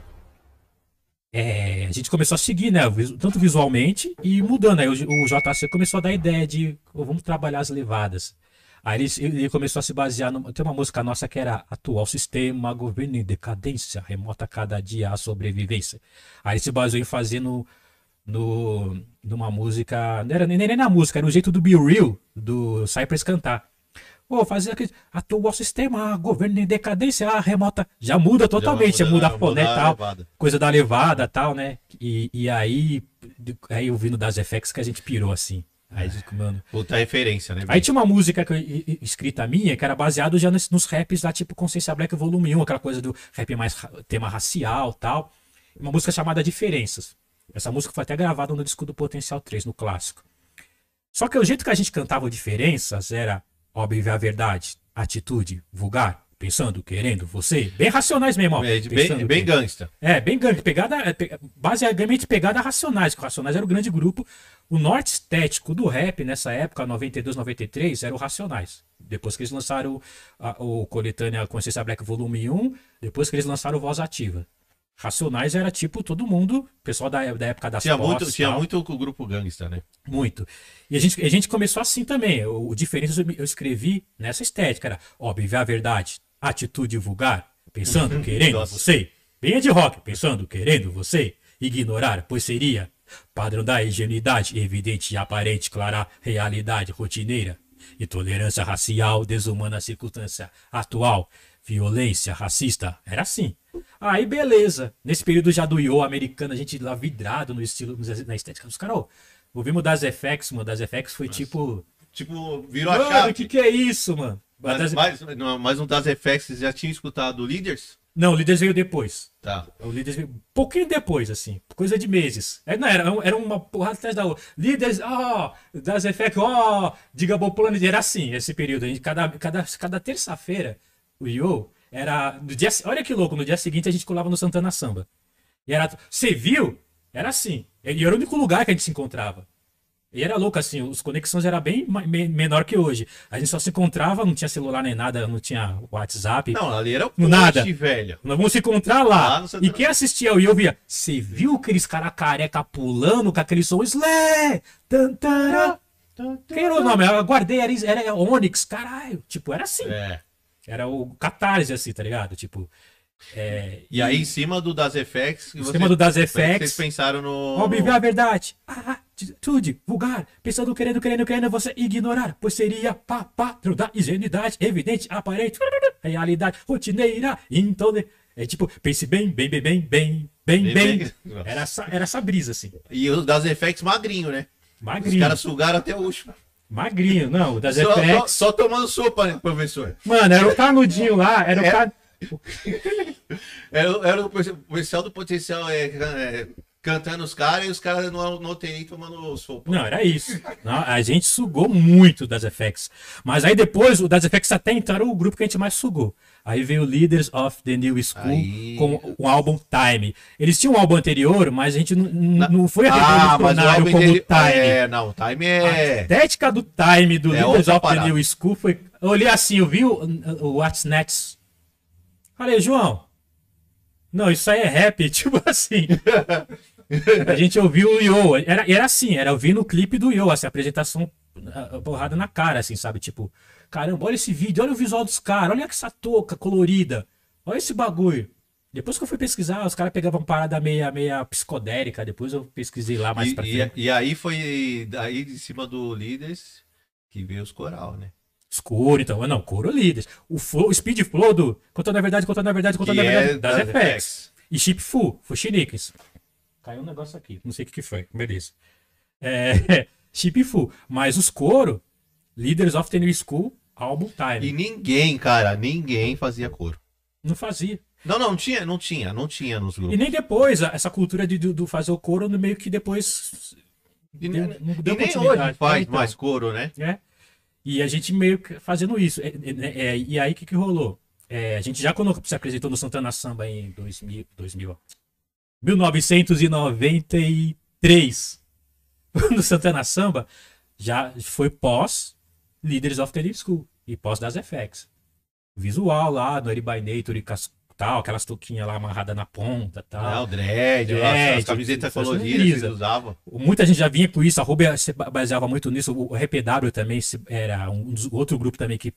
é, a gente começou a seguir, né? Tanto visualmente e mudando. Aí o, J- o JC começou a dar ideia de "Ô, vamos trabalhar as levadas. Aí ele, ele começou a se basear. No, tem uma música nossa que era Atual Sistema, Governo em Decadência, Remota cada dia a sobrevivência. Aí ele se baseou em fazer no, no, numa música. Não era nem, nem na música, era o jeito do Be Real, do Cypress cantar. Pô, fazer aquele atual sistema, governo em decadência, a remota. Já muda totalmente, já muda, a foné e tal. levada. Coisa da levada tal, né? E, e aí, aí ouvindo das FX que a gente pirou assim. Aí, mano. Puta referência, né? Aí velho? tinha uma música eu- escrita minha que era baseado já nos, nos raps lá, tipo Consciência Black Volume 1, aquela coisa do rap mais tema racial tal. Uma música chamada Diferenças. Essa música foi até gravada no disco do Potencial 3, no clássico. Só que o jeito que a gente cantava Diferenças era óbvio a verdade, atitude, vulgar, pensando, querendo, você. Bem racionais mesmo, ó. É, Pensando, bem, bem gangsta. É, bem gangue, pegada, é, basicamente pegada a Racionais, que o Racionais era o grande grupo. O norte estético do rap nessa época, 92, 93, era o Racionais. Depois que eles lançaram a- o Coletânea Consciência Black Volume 1, depois que eles lançaram Voz Ativa. Racionais era tipo todo mundo, pessoal da, da época das Tinha muito, tinha tal. muito o grupo gangsta, né? Muito. E a gente, a gente começou assim também. O, o diferença eu, eu escrevi nessa estética. Era óbvio a verdade, atitude vulgar, pensando, querendo Nossa. você. Bem de rock, pensando, querendo você. Ignorar, pois seria padrão da ingenuidade, evidente e aparente, clara realidade rotineira. Intolerância racial, desumana circunstância atual, violência racista. Era assim. Aí, beleza. Nesse período já do Yo americano, a gente lá vidrado no estilo, na estética dos caras. Ouvimos das FX, mano. Das FX foi tipo. Tipo, virou a Mano, chave. o que, que é isso, mano? Mas, Das- mas, não, mas um das FX, já tinham escutado Leaders? Não, o Líderes veio depois. Tá. O Líderes veio um pouquinho depois, assim. Coisa de meses. É, não, era, era uma porrada atrás da outra. Líderes, ó, das FX, ó, diga bom Planet. Era assim, esse período. Cada cada, cada terça-feira, o Yo era. No dia, olha que louco, no dia seguinte a gente colava no Santana Samba. E era. Você viu? Era assim. E era o único lugar que a gente se encontrava. E era louco, assim, os conexões era bem me- menor que hoje. A gente só se encontrava, não tinha celular nem nada, não tinha WhatsApp. Não, ali era o No nada. post, velho. Nós vamos se encontrar lá. Lá e quem assistia ao eu via, você viu aqueles caras careca pulando com aquele som Slé? Tan, tará. Quem era o nome? Eu guardei, era, era Onyx, caralho. Tipo, era assim. É. Era o catarse, assim, tá ligado? Tipo. É, E aí, em cima do Das FX, Em cima do Das FX, vocês pensaram no. Óbvio a verdade. Ah, atitude, vulgar. Pensando, querendo, querendo, querendo você ignorar. Pois seria pá, patrão da ingenuidade, evidente, aparente, realidade, rotineira, então. É tipo, pense bem, bem, bem, bem, bem, bem, Bem. Era essa, era essa brisa, assim. E o Das FX magrinho, né? Os Magrinho. caras sugaram até o último. Magrinho, não, o das Só, FX. só, só tomando sopa, né, professor? Mano, era o canudinho lá, era o É. can... Era, era o pessoal do potencial é, é, cantando os caras e os caras no, no UTI tomando sopa. Não, era isso. Não, a gente sugou muito das FX. Mas aí depois, o das FX até então era o grupo que a gente mais sugou. Aí veio Leaders of the New School Aí. com o álbum Time. Eles tinham um álbum anterior, mas a gente não, não- não foi ah, mas o revolucionário álbum como dele... Time. É, não, Time A é... estética do Time, do É Leaders of the parada. New School foi. Eu olhei assim, eu vi o, o What's Next. Falei, João. Não, isso aí é rap, tipo assim. A gente ouviu o Yo. Era, era assim, era ouvindo o clipe do Yo, assim, a apresentação a- a porrada na cara, assim, sabe? Tipo, caramba, olha esse vídeo, olha o visual dos caras, olha essa touca colorida, olha esse bagulho. Depois que eu fui pesquisar, os caras pegavam parada meia, meia psicodélica, depois eu pesquisei lá mais E, pra e, frente. e aí foi daí de cima do Líderes que veio os coral, né? Escuro, então. Não, coro líderes. O, flow, o speed flow do contando a verdade, contando a verdade, contando Que a verdade. é das FX. E chip full, Fuxinicas. Caiu um negócio aqui, não sei o que, que foi. Beleza. É, chip full. Mas os coro, Leaders of the New School, álbum time. E ninguém, cara, ninguém fazia coro. Não fazia. Não, não, não tinha, não tinha, não tinha nos E grupos. nem depois, essa cultura de, do, do fazer o coro, meio que depois. E, deu- nem- e deu nem hoje faz É, então. mais coro, né? né? E a gente meio que fazendo isso. É, é, é, e aí o que, que rolou? É, a gente já quando se apresentou no Santana Samba em 2000, 2000 ó, 1993, no Santana Samba, já foi pós Leaders of the New School e pós das FX. Visual lá, no Eribainator e cas- tal, aquelas touquinhas lá amarradas na ponta Ah, tal. o dread, Dread, as camisetas fazendo coloridas que usavam. Muita gente já vinha com isso, a Rubia se ba- baseava muito nisso, o RPW também se- era um dos- outro grupo também que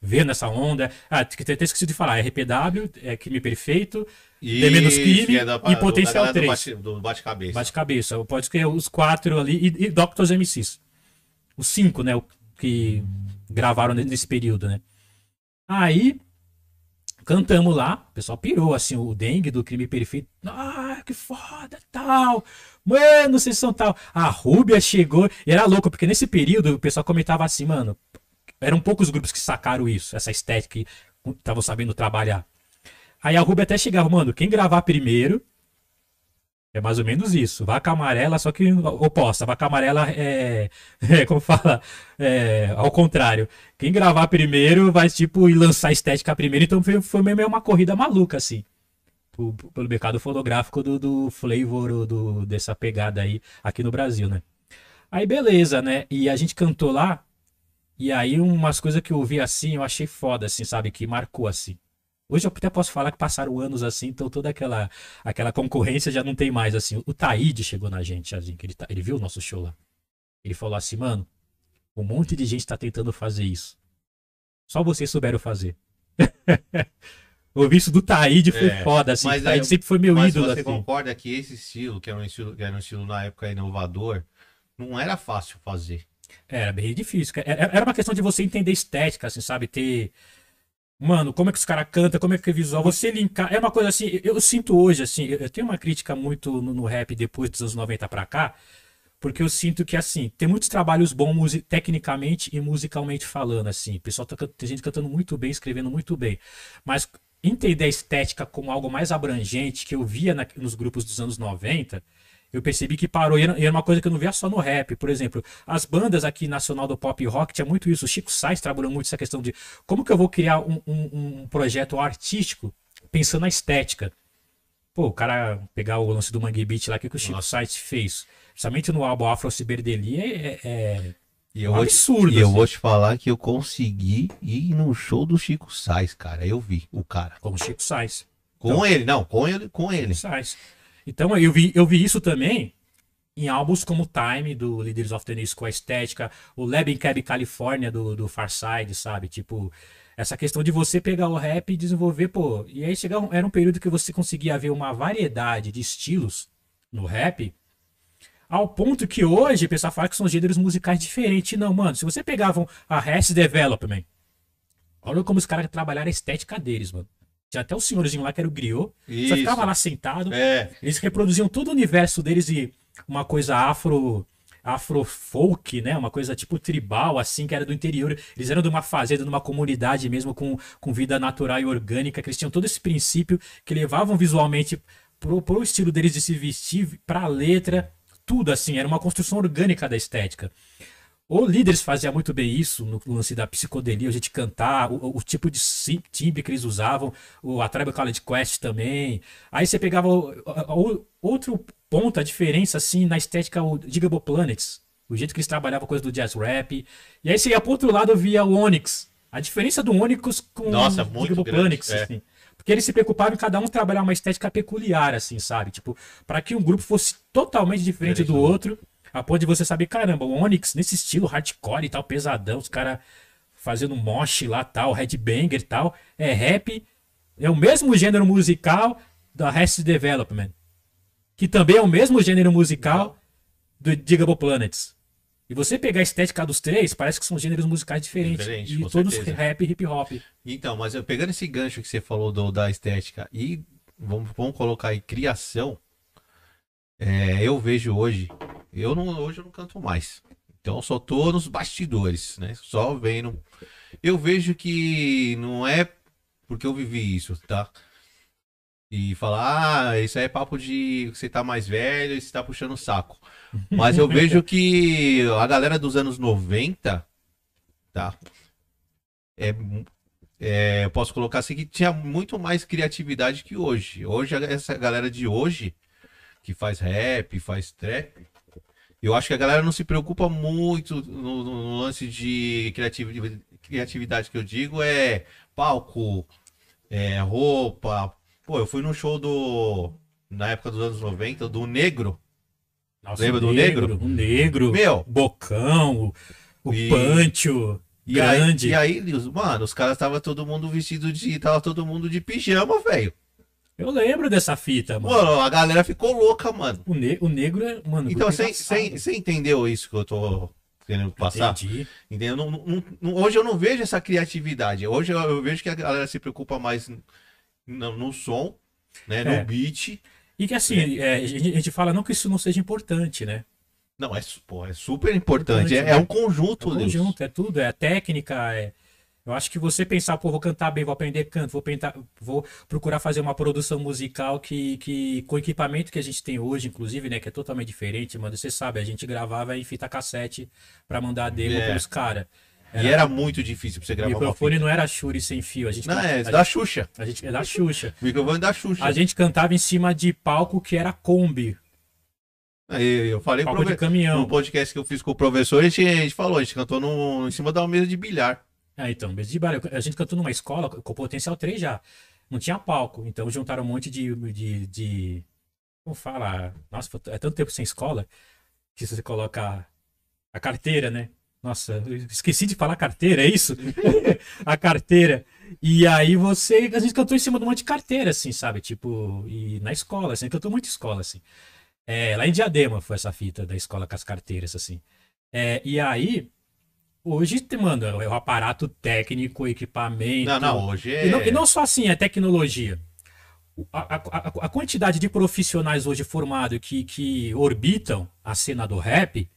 veio nessa onda. Ah, que até esqueci de falar, RPW, é Crime Perfeito, The Menos Crime é da- e Potencial da galera 3. Do bate- do bate-cabeça. Bate-cabeça, pode escrever os quatro ali, e, e Doctors MCs. Os cinco, né, que gravaram ne- nesse período, né. Aí, cantamos lá, o pessoal pirou, assim, o dengue do crime perfeito. Ah, que foda, tal. Mano, vocês são tal. A Rúbia chegou, e era louco, porque nesse período o pessoal comentava assim, mano, eram poucos grupos que sacaram isso, essa estética, que estavam sabendo trabalhar. Aí a Rúbia até chegava, mano, quem gravar primeiro, é mais ou menos isso. Vaca amarela, só que oposta. Vaca amarela é, é como fala, é, ao contrário. Quem gravar primeiro vai, tipo, lançar estética primeiro. Então foi, foi meio uma corrida maluca, assim. Pelo mercado fonográfico do, do flavor do, dessa pegada aí aqui no Brasil, né? Aí beleza, né? E a gente cantou lá. E aí umas coisas que eu ouvi assim, eu achei foda, assim, sabe? Que marcou, assim. Hoje eu até posso falar que passaram anos assim, então toda aquela aquela concorrência já não tem mais assim. O Taíde chegou na gente, assim, que ele, tá- ele viu o nosso show lá. Ele falou assim, mano, um monte de gente tá tentando fazer isso. Só vocês souberam fazer. Ouvir isso do Taíde foi É, foda, assim. mas o Taíde aí- sempre foi meu Mas ídolo, você assim. concorda que esse estilo, que era um estilo, que era um estilo na época inovador, não era fácil fazer. Era bem difícil. cara. Era era uma questão de você entender estética, assim, sabe? Ter. Mano, como é que os caras cantam, como é que é visual. Você linkar. É uma coisa assim, eu, sinto hoje, assim, eu, tenho uma crítica muito no, no rap depois dos anos 90 pra cá, porque eu sinto que, assim, tem muitos trabalhos bons tecnicamente e musicalmente falando, assim. O pessoal tá, tem gente cantando muito bem, escrevendo muito bem. Mas entender a estética como algo mais abrangente que eu via na- nos grupos dos anos 90, eu percebi que parou. E era, uma coisa que eu não via só no rap. Por exemplo, as bandas aqui nacional do pop rock tinha muito isso. O Chico Sainz trabalhou muito essa questão de como que eu vou criar um, um- um projeto artístico pensando na estética. Pô, o cara pegar o lance do Mangue Beat lá, que, que o Chico Nossa. Sainz fez? Principalmente no álbum Afro Ciberdeli, é, é, é eu, um te, absurdo. e eu assim. vou te falar que eu consegui ir no show do Chico Sainz, cara. Eu vi o cara. Com o Chico Sainz. Com Então- ele, não, com ele, com ele. Sainz. Então eu vi, eu vi isso também em álbuns como Time, do Leaders of the News com a estética, o Lab in Cab California, do, do Farside, sabe? Tipo, essa questão de você pegar o rap e desenvolver, pô. E aí chegava, era um período que você conseguia ver uma variedade de estilos no rap, ao ponto que hoje o pessoal fala que são gêneros musicais diferentes. Não, mano, se você pegava a Rest Development, olha como os caras trabalharam a estética deles, mano. Tinha até o senhorzinho lá que era o griot, só Isso. ficava lá sentado. É, Eles reproduziam todo o universo deles e uma coisa afro afro folk, né? Uma coisa tipo tribal assim, que era do interior. Eles eram de uma fazenda, de uma comunidade mesmo com, com vida natural e orgânica, que eles tinham todo esse princípio que levavam visualmente pro, pro estilo deles de se vestir, pra letra, tudo assim, era uma construção orgânica da estética. O Líderes fazia muito bem isso no lance da psicodelia, a gente cantar, o, o tipo de timbre que eles usavam, o, a Tribal College Quest também. Aí você pegava o, o- outro ponto, a diferença assim na estética, o Digable Planets, o jeito que eles trabalhavam coisa do jazz rap. E aí você ia pro outro lado via o Onyx. A diferença do Onyx com Nossa, o Digable grande, Planets, é. assim. Porque eles se preocupavam em cada um trabalhar uma estética peculiar, assim, sabe? Tipo, para que um grupo fosse totalmente diferente Diferente do do outro, a ponto de você saber, caramba, o Onyx nesse estilo hardcore e tal, pesadão, os caras fazendo mosh lá tal, headbanger e tal, é rap, é o mesmo gênero musical da Rest Development, que também é o mesmo gênero musical do Digable Planets. E você pegar a estética dos três, parece que são gêneros musicais diferentes. Diferente, e todos certeza. rap e hip hop. Então, mas eu pegando esse gancho que você falou do- da estética e vamos, vamos colocar aí criação, é, eu vejo hoje, eu não, hoje eu não canto mais. Então eu só tô nos bastidores, né? Só vendo. Eu vejo que não é porque eu vivi isso, tá? E falar, ah, isso aí é papo de você tá mais velho e você tá puxando o saco. Mas eu vejo que a galera dos anos 90, tá? É, é, eu posso colocar assim que tinha muito mais criatividade que hoje. Hoje, essa galera de hoje, que faz rap, faz trap, eu acho que a galera não se preocupa muito no, no- lance de criatividade, criatividade que eu digo, é palco, é roupa. Pô, eu fui no show do. Na época dos anos 90, do Negro. Nossa, Lembra do negro? O negro, Meu, Bocão, o, E- Pancho, E aí, grande. e aí, mano, os caras tava todo mundo vestido de. Tava todo mundo de pijama, velho. Eu lembro dessa fita, mano. Mano, a galera ficou louca, mano. O, ne- o negro é, mano. Então, você entendeu isso que eu tô querendo passar? Entendi. Entendeu? Não- não- não- hoje eu não vejo essa criatividade. Hoje eu, eu vejo que a galera se preocupa mais no, no som, né? No É. beat. E que assim, é, a gente fala não que isso não seja importante, né? Não, é, pô, é super importante. Importante, É, é né? um conjunto, É Lios. conjunto, é tudo, é a técnica, é. Eu acho que você pensar, pô, vou cantar bem, vou aprender canto, vou, pentar, vou procurar fazer uma produção musical que, que com o equipamento que a gente tem hoje, inclusive, né, que é totalmente diferente, mano. Você sabe, a gente gravava em fita cassete pra mandar demo É. pros caras. E era muito difícil pra você O gravar uma microfone não era Shure sem fio, a gente, Não, é a, da Xuxa. a gente é da Xuxa. O microfone da Xuxa. A gente cantava em cima de palco que era Kombi, Aí eu falei pro palco de caminhão. no podcast que eu fiz com o professor, a gente, a gente falou, a gente cantou no, em cima uma mesa de bilhar. Ah, então, mesa de. A gente cantou numa escola com potencial 3 já. Não tinha palco. Então juntaram um monte de. de, de como fala? Nossa, é tanto tempo sem escola que você coloca a carteira, né? Nossa, esqueci de falar carteira, é isso? a carteira. E aí você. A gente cantou em cima de um monte de carteira, assim, sabe? Tipo, e na escola, assim, cantou muito escola, assim. É, lá em Diadema foi essa fita da escola com as carteiras, assim. É, e aí, hoje, mano, é o aparato técnico, equipamento. Não, não, hoje é. E não, e não só assim, é tecnologia. A- a- a quantidade de profissionais hoje formados que, que orbitam a cena do rap,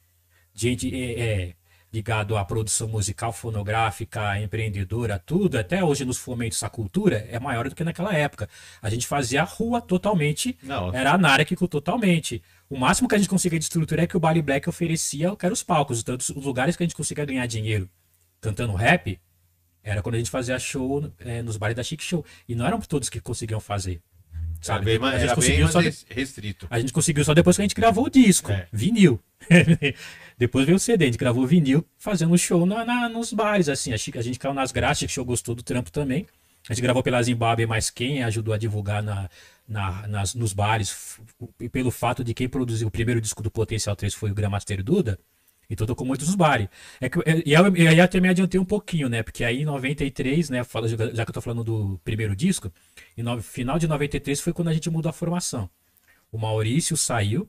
gente é, é, ligado à produção musical, fonográfica, empreendedora, tudo, até hoje nos fomentos à cultura, é maior do que naquela época. A gente fazia a rua totalmente Não, era anárquico totalmente. O máximo que a gente conseguia de estrutura é que o Bali Black oferecia, que eram os palcos. Então, os lugares que a gente conseguia ganhar dinheiro cantando rap era quando a gente fazia show é, nos bares da Chic Show. E não eram todos que conseguiam fazer. sabe? Bem, a gente conseguiu só de- res- restrito. a gente conseguiu só depois que a gente gravou o disco, É. vinil. depois veio o CD, a gente gravou o vinil fazendo show na, na- nos bares, assim. A, Chica- a gente caiu nas graças, que show gostou do trampo também. A gente gravou pela Zimbábue, mas quem ajudou a divulgar na, na- nas, nos bares, e pelo fato de quem produziu o primeiro disco do Potencial 3 foi o Gramaster Duda, então tocou muito nos bares. É que, é- e eu, e aí eu até me adiantei um pouquinho, né? Porque aí em 93, né? fala- Já que eu tô falando do primeiro disco, em no, final de 93 foi quando a gente mudou a formação. O Maurício saiu,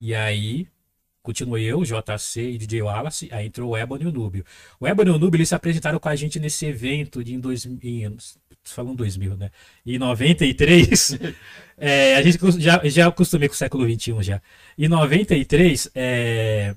e aí continuei eu, JC e DJ Wallace, aí entrou o Ebony e o Núbio. O Ebony e o Núbio, eles se apresentaram com a gente nesse evento de em 2000, tô falando 2000, né? Em 93, é, a gente já, já acostumei com o século 21 já. Em 93, é,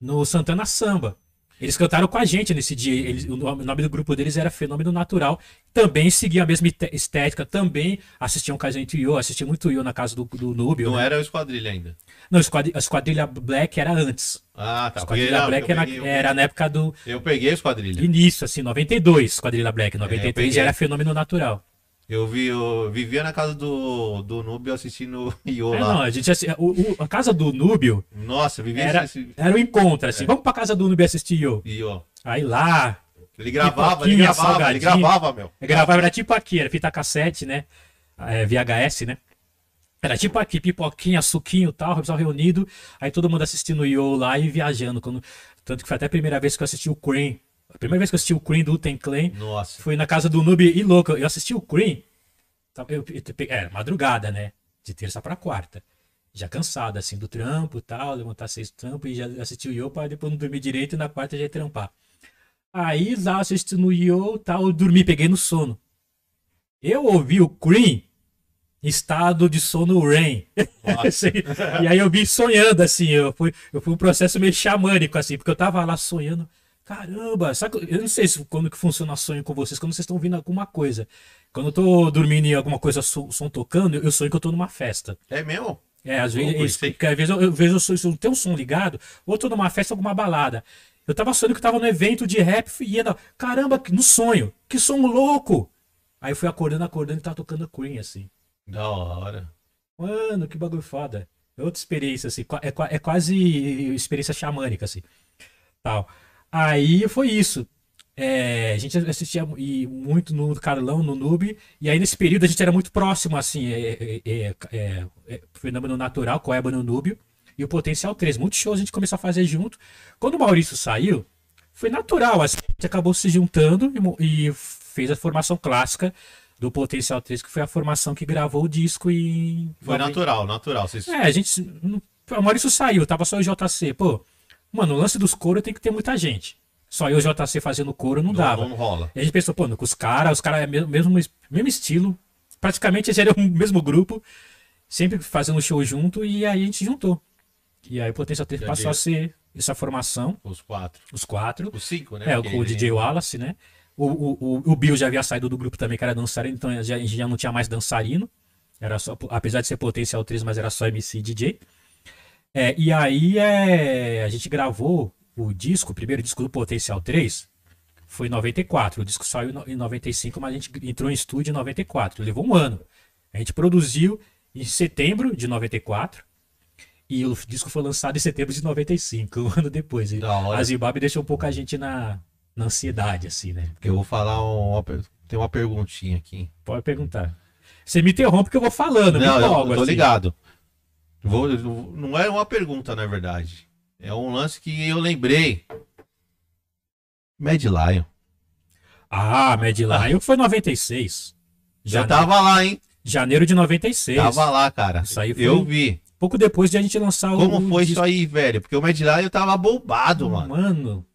no Santana Samba. Eles cantaram com a gente nesse dia. Eles- o nome do grupo deles era Fenômeno Natural. Também seguiam a mesma estética. Também assistiam com a gente Yo. Assistiam muito Yo na casa do, do Núbio. Não né? era o esquadrilha ainda. Não, a esquadrilha, a esquadrilha Black era antes. Ah, A tá. esquadrilha Black era, peguei, era na época do eu peguei o esquadrilha. início, assim, 92, esquadrilha Black. É, eu 93 peguei. já era Fenômeno Natural. Eu vi, eu vivia na casa do, do Núbio assistindo Io É, lá. não, a gente assi- o- o- a casa do Núbio Nossa, vivia era, assistindo era o encontro, É. assim. Vamos pra casa do Núbio assistir Yo. Io. Aí lá, Ele gravava, ele gravava, ele salgadinho. gravava, meu. Eu gravava, era tipo aqui, era fita cassete, né? É, VHS, né? Era tipo aqui, pipoquinha, suquinho e tal, pessoal reunido. Aí todo mundo assistindo o Yo lá e viajando. Quando... Tanto que foi até a primeira vez que eu assisti o Cream. A primeira vez que eu assisti o Cream do Uten Clan Nossa. foi na casa do Noob e louco. Eu assisti o Cream. tava- Eu, eu, é, madrugada, né? De terça pra quarta. Já cansado, assim, do trampo e tal, levantar seis trampos e já assisti o Yo pra depois não dormir direito e na quarta já ia trampar. Aí lá assistindo o Yo e tal, eu dormi, peguei no sono. Eu ouvi o Cream em estado de sono REM. Assim, e aí eu vim sonhando, assim, eu fui, eu fui um processo meio xamânico, assim, porque eu tava lá sonhando. Caramba, sabe, eu não sei se, quando que funciona sonho com vocês, quando vocês estão ouvindo alguma coisa. Quando eu tô dormindo e alguma coisa, som, som tocando, eu sonho que eu tô numa festa. É mesmo? É, às vezes, isso, hein? porque às vezes eu, eu vejo o sonho, tem um som ligado, ou eu tô numa festa, alguma balada. Eu tava sonhando que eu tava no evento de rap e ia caramba, no sonho, que som louco! Aí eu fui acordando, acordando e tava tocando Queen, assim. Da hora. Mano, que bagulho foda. É outra experiência, assim. É, é quase experiência xamânica, assim. Tal. Aí foi isso. É, a gente assistia e muito no Carlão, no Noob. E aí nesse período a gente era muito próximo, assim. É, é, é, é, é, fenômeno natural, com o Ébano Núbio. E o Potencial 3. Muitos shows a gente começou a fazer junto. Quando o Maurício saiu, foi natural. Assim, a gente acabou se juntando e e, fez a formação clássica do Potencial 3, que foi a formação que gravou o disco em. Foi natural, natural. Vocês... É, a gente. O Maurício saiu, tava só o JC. Pô, mano, o lance dos coros tem que ter muita gente. Só eu e o JC fazendo coro não, não, dava. não rola. E a gente pensou, pô, com os caras, os caras é mesmo, mesmo, mesmo estilo. Praticamente eles eram o mesmo grupo, sempre fazendo show junto, e aí a gente juntou. E aí o Potencial 3 Já passou a ser essa formação, Os quatro. os quatro. Os cinco, né? É, o, DJ Wallace, né? O, o, o, Bill já havia saído do grupo também, que era dançarino, então a gente já não tinha mais dançarino. Era só, apesar de ser Potencial 3, mas era só MC e DJ. É, e aí é, a gente gravou o disco, o primeiro disco do Potencial 3, foi em 94. O disco saiu em 95, mas a gente entrou em estúdio em 94. Levou um ano. A gente produziu em setembro de 94. E o disco foi lançado em setembro de 95, um ano depois. E a Zimbábue deixou um pouco a gente na, na ansiedade, assim, né? Eu vou falar per- tem uma perguntinha aqui. Pode perguntar. Você me interrompe que eu vou falando, me Não, eu, empolgo, eu tô assim. ligado. Vou, não é uma pergunta, na verdade. É um lance que eu lembrei. Mad Lion. Ah, Mad Lion foi 96. Já tava lá, hein? Janeiro de 96. Tava lá, cara. Isso aí foi- Eu vi. Pouco depois de a gente lançar o. Como foi isso aí, velho? Porque o Mad Lion tava bombado, mano. Mano,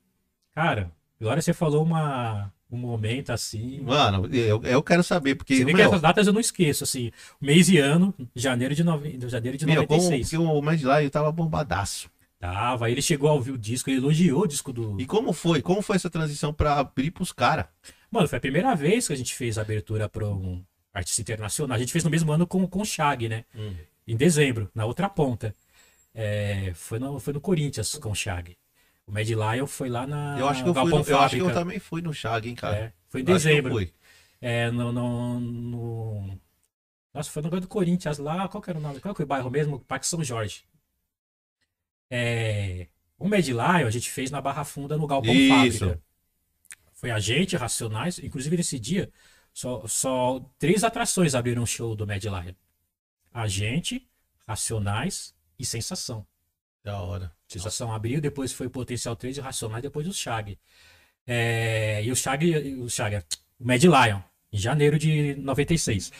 cara, agora você falou uma, um momento assim. Mano, eu, eu quero saber, porque. Você vê que meu, essas datas eu não esqueço, assim. Mês e ano, janeiro de, nove... janeiro de meu, como 96. que o Mad Lion tava bombadaço. Tava, ele chegou a ouvir o disco, ele elogiou o disco do. E como foi? Como foi essa transição pra abrir pros caras? Mano, foi a primeira vez que a gente fez a abertura para um artista internacional. A gente fez no mesmo ano com, com o Shag, né? Hum. Em dezembro, na outra ponta. É, foi, no, foi no Corinthians com o Shag. O Mad Lion foi lá na. Eu acho que eu, fui Galpão no- eu acho que eu também fui no Chag, hein, cara. É, foi em dezembro. fui. É, no, no, no- Nossa, foi no lugar do Corinthians lá. Qual que era o nome? Qual que o bairro mesmo? Parque São Jorge. É, o Mad Lion a gente fez na Barra Funda no Galpão Isso. Fábrica. Foi a gente, Racionais. Inclusive nesse dia, só, só três atrações abriram o show do Mad Lion. A gente, Racionais e Sensação. Da hora. Sensação abriu, depois foi Potencial 3 e Racionais, depois o Shag. É, e o Shag, o Shag, o Mad Lion, em janeiro de 96.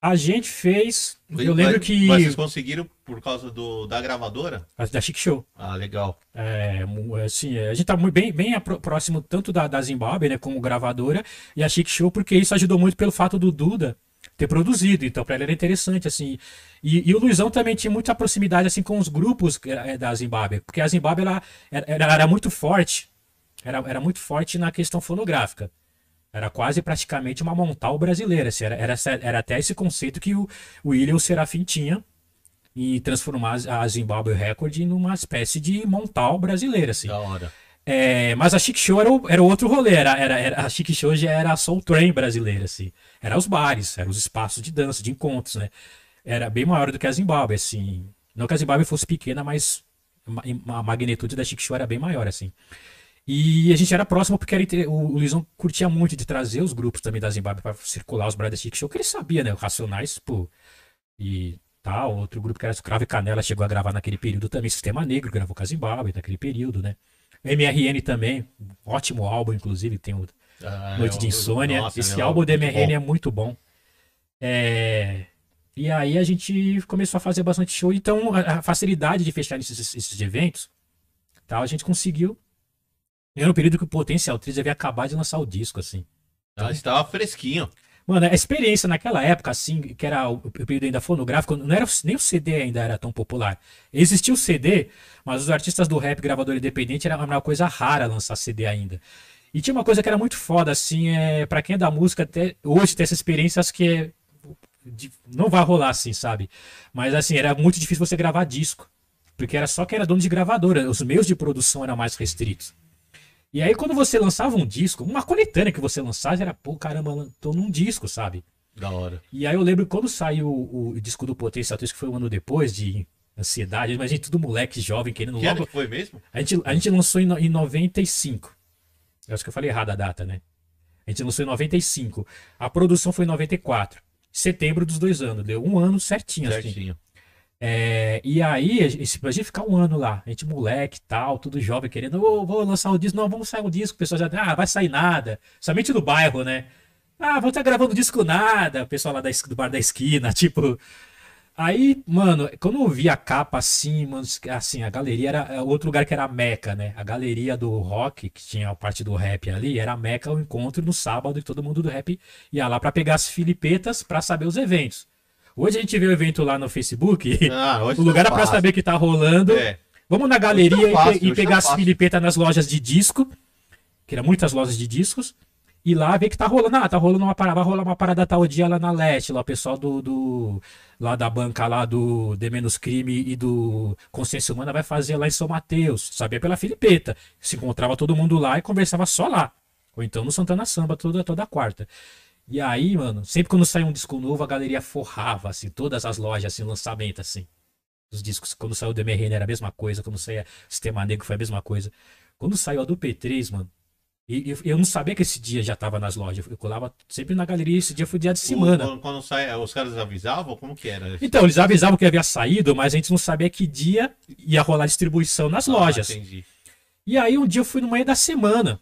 A gente fez. eu lembro Mas- que. Mas vocês conseguiram por causa do, da gravadora? Da Chic Show. Ah, legal. É, assim, a gente tá muito bem, bem próximo tanto da, da Zimbábue, né, como gravadora, e a Chic Show, porque isso ajudou muito pelo fato do Duda ter produzido, então pra ela era interessante, assim. E, e o Luizão também tinha muita proximidade, assim, com os grupos eh, da Zimbábue, porque a Zimbábue, ela, era, muito forte, era, era muito forte na questão fonográfica. Era quase praticamente uma montal brasileira, assim, era, era, era até esse conceito que o, o William Serafim tinha, e transformar a Zimbabwe Record numa espécie de montal brasileira, assim. Da hora. É, mas a Chic Show era, o- era outro rolê, era, era, era- a Chic Show já era a Soul Train brasileira, assim. Era os bares, eram os espaços de dança, de encontros, né? Era bem maior do que a Zimbábue, assim. Não que a Zimbábue fosse pequena, mas ma- a magnitude da Chic Show era bem maior, assim. E a gente era próximo porque era o Luizão curtia muito de trazer os grupos também da Zimbábue para circular os da Chic Show, que ele sabia, né? O Racionais, pô, e tal. Outro grupo que era Cravo e Canela chegou a gravar naquele período também. Sistema Negro gravou com a Zimbábue naquele período, né? MRN também, ótimo álbum, inclusive, tem o Ah, Noite de Insônia. nossa, Esse álbum do MRN bom. é muito bom. É, E aí a gente começou a fazer bastante show. Então a facilidade de fechar esses, esses eventos, tal, a gente conseguiu. Era um período que o Potencial 3 havia acabado de lançar o disco, assim. Ah, estava fresquinho. Mano, a experiência naquela época, assim, que era o período ainda fonográfico, não era nem o CD ainda era tão popular. Existia o CD, mas os artistas do rap, gravador independente, era uma coisa rara lançar CD ainda. E tinha uma coisa que era muito foda, assim, é, para quem é da música, até hoje ter essa experiência, acho que é, de- não vai rolar assim, sabe? Mas assim, era muito difícil você gravar disco. Porque era só quem era dono de gravadora, os meios de produção eram mais restritos. E aí, quando você lançava um disco, uma coletânea que você lançava, era, pô, caramba, tô num disco, sabe? Da hora. E aí eu lembro quando saiu o, o disco do Potencial 3, que foi um ano depois de ansiedade, mas a gente tudo moleque jovem querendo Que ano logo. que foi mesmo? A gente, a gente lançou em, em 95. Eu acho que eu falei errado a data, né? A gente lançou em 95. A produção foi em 94. Setembro dos dois anos. Deu um ano certinho, assim. É, e aí, a gente, ficar um ano lá, a gente moleque tal, tudo jovem, querendo, ô, vou lançar o disco, não, vamos sair um disco, o pessoal já, ah, vai sair nada, somente do bairro, né? Ah, vou estar gravando disco nada, o pessoal lá da, do bar da esquina, tipo. Aí, mano, quando eu vi a capa assim, mano, assim, a galeria era é outro lugar que era a Meca, né? A galeria do rock, que tinha a parte do rap ali, era a Meca, o encontro no sábado e todo mundo do rap ia lá pra pegar as filipetas pra saber os eventos. Hoje a gente vê o evento lá no Facebook, Ah, o lugar tá é pra saber que tá rolando. É. Vamos na galeria Hoje tá e fácil, e, tá pegar as fácil. filipetas nas lojas de disco, que eram muitas lojas de discos, e lá ver que tá rolando. Ah, tá rolando uma parada, vai rolar uma parada tal dia lá na Leste, lá o pessoal do, do- lá da banca lá do De Menos Crime e do Consciência Humana vai fazer lá em São Mateus. Sabia pela filipeta. Se encontrava todo mundo lá e conversava só lá. Ou então no Santana Samba toda, toda quarta. E aí, mano, sempre quando saía um disco novo, a galeria forrava, assim, todas as lojas, assim, lançamento, assim. Os discos, quando saiu o DMRN era a mesma coisa, quando saía Sistema Negro foi a mesma coisa. Quando saiu a do P3, mano, e, e eu não sabia que esse dia já tava nas lojas. Eu colava sempre na galeria, esse dia foi dia de semana. Quando, quando os caras avisavam? Como que era? Então, eles avisavam que havia saído, mas a gente não sabia que dia ia rolar distribuição nas Ah, lojas. entendi. E aí um dia eu fui no meio da semana.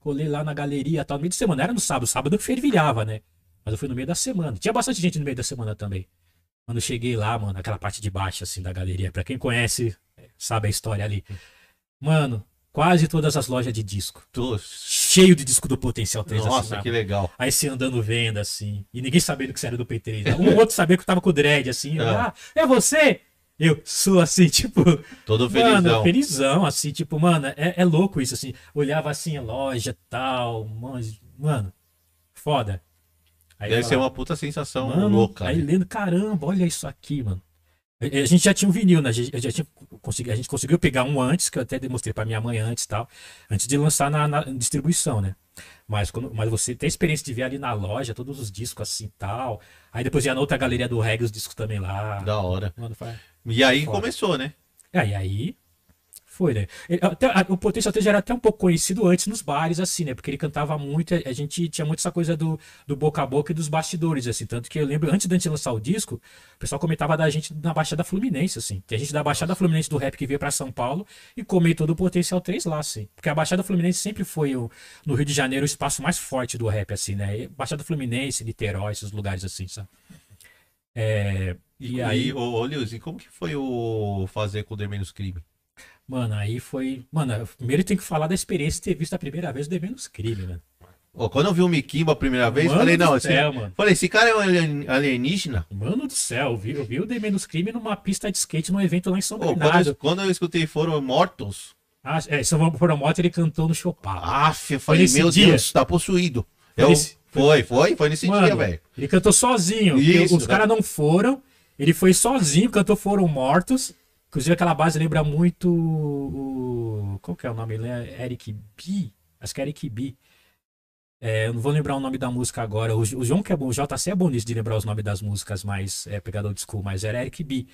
Colei lá na galeria, tal, no meio de semana. Era no sábado, sábado eu fervilhava, né? Mas eu fui no meio da semana. Tinha bastante gente no meio da semana também. Quando eu cheguei lá, mano, aquela parte de baixo, assim, da galeria. Pra quem conhece, sabe a história ali. Mano, quase todas as lojas de disco. Tô- Cheio de disco do Potencial 3 Nossa, assinado. que legal. Aí você andando venda, assim. E ninguém sabendo que você era do P3. né? Um outro sabia que eu tava com o dread, assim. Ah. Ah, é você? Eu sou assim, tipo. Todo Mano, felizão. felizão, assim, tipo, mano, é, é louco isso, assim. Olhava assim loja tal, mano, foda. Aí Deve eu ser falava, uma puta sensação mano, louca. Aí né? lendo, caramba, olha isso aqui, mano. A, gente já tinha um vinil, né? A gente, a gente, consegui- a gente conseguiu pegar um antes, que eu até demonstrei pra minha mãe antes e tal, antes de lançar na, na distribuição, né? Mas, quando, mas você tem a experiência de ver ali na loja todos os discos assim e tal. Aí depois ia na outra galeria do reggae os discos também lá. Da hora. Mano, foi- E aí Foda. começou, né? É, e aí foi, né? Ele- até- a- o Potência já era até um pouco conhecido antes nos bares, assim, né? Porque ele cantava muito, a gente tinha muito essa coisa do, do boca a boca e dos bastidores, assim. Tanto que eu lembro, antes da gente lançar o disco, o pessoal comentava da gente na Baixada Fluminense, assim. Que a gente da Baixada Fluminense do rap que veio pra São Paulo e comentou do Potencial 3 lá, assim. Porque a Baixada Fluminense sempre foi, o, no Rio de Janeiro, o espaço mais forte do rap, assim, né? Baixada Fluminense, Niterói, esses lugares assim, sabe? É, E, e aí, aí, ô, ô Lewis, e como que foi o fazer com o The Menos Crime? Mano, aí foi. Mano, primeiro tem que falar da experiência de ter visto a primeira vez o Menos Crime, né? Ô, quando eu vi o Mikimba a primeira vez, Mano falei, não, esse, céu, mano. falei, esse cara é um alien- alienígena? Mano do céu, eu vi, eu vi o The Menos Crime numa pista de skate num evento lá em São Ô, quando, Bernardo. eu, quando eu escutei Foram Mortos, Ah, é, São Paulo Moto ele cantou no Chopin. af, eu falei, meu dia? Deus, tá possuído. Foi Eu- foi, foi, foi nesse Mano, dia, velho. ele cantou sozinho. Isso, os né? caras não foram. Ele foi sozinho, cantou Foram Mortos. Inclusive aquela base lembra muito o. Qual que é o nome? Ele é Eric B? Acho que é Eric B. É, eu não vou lembrar o nome da música agora. O, o João que é bom, o JC é bom nisso de lembrar os nomes das músicas mais é, pegada old school, mas era Eric B.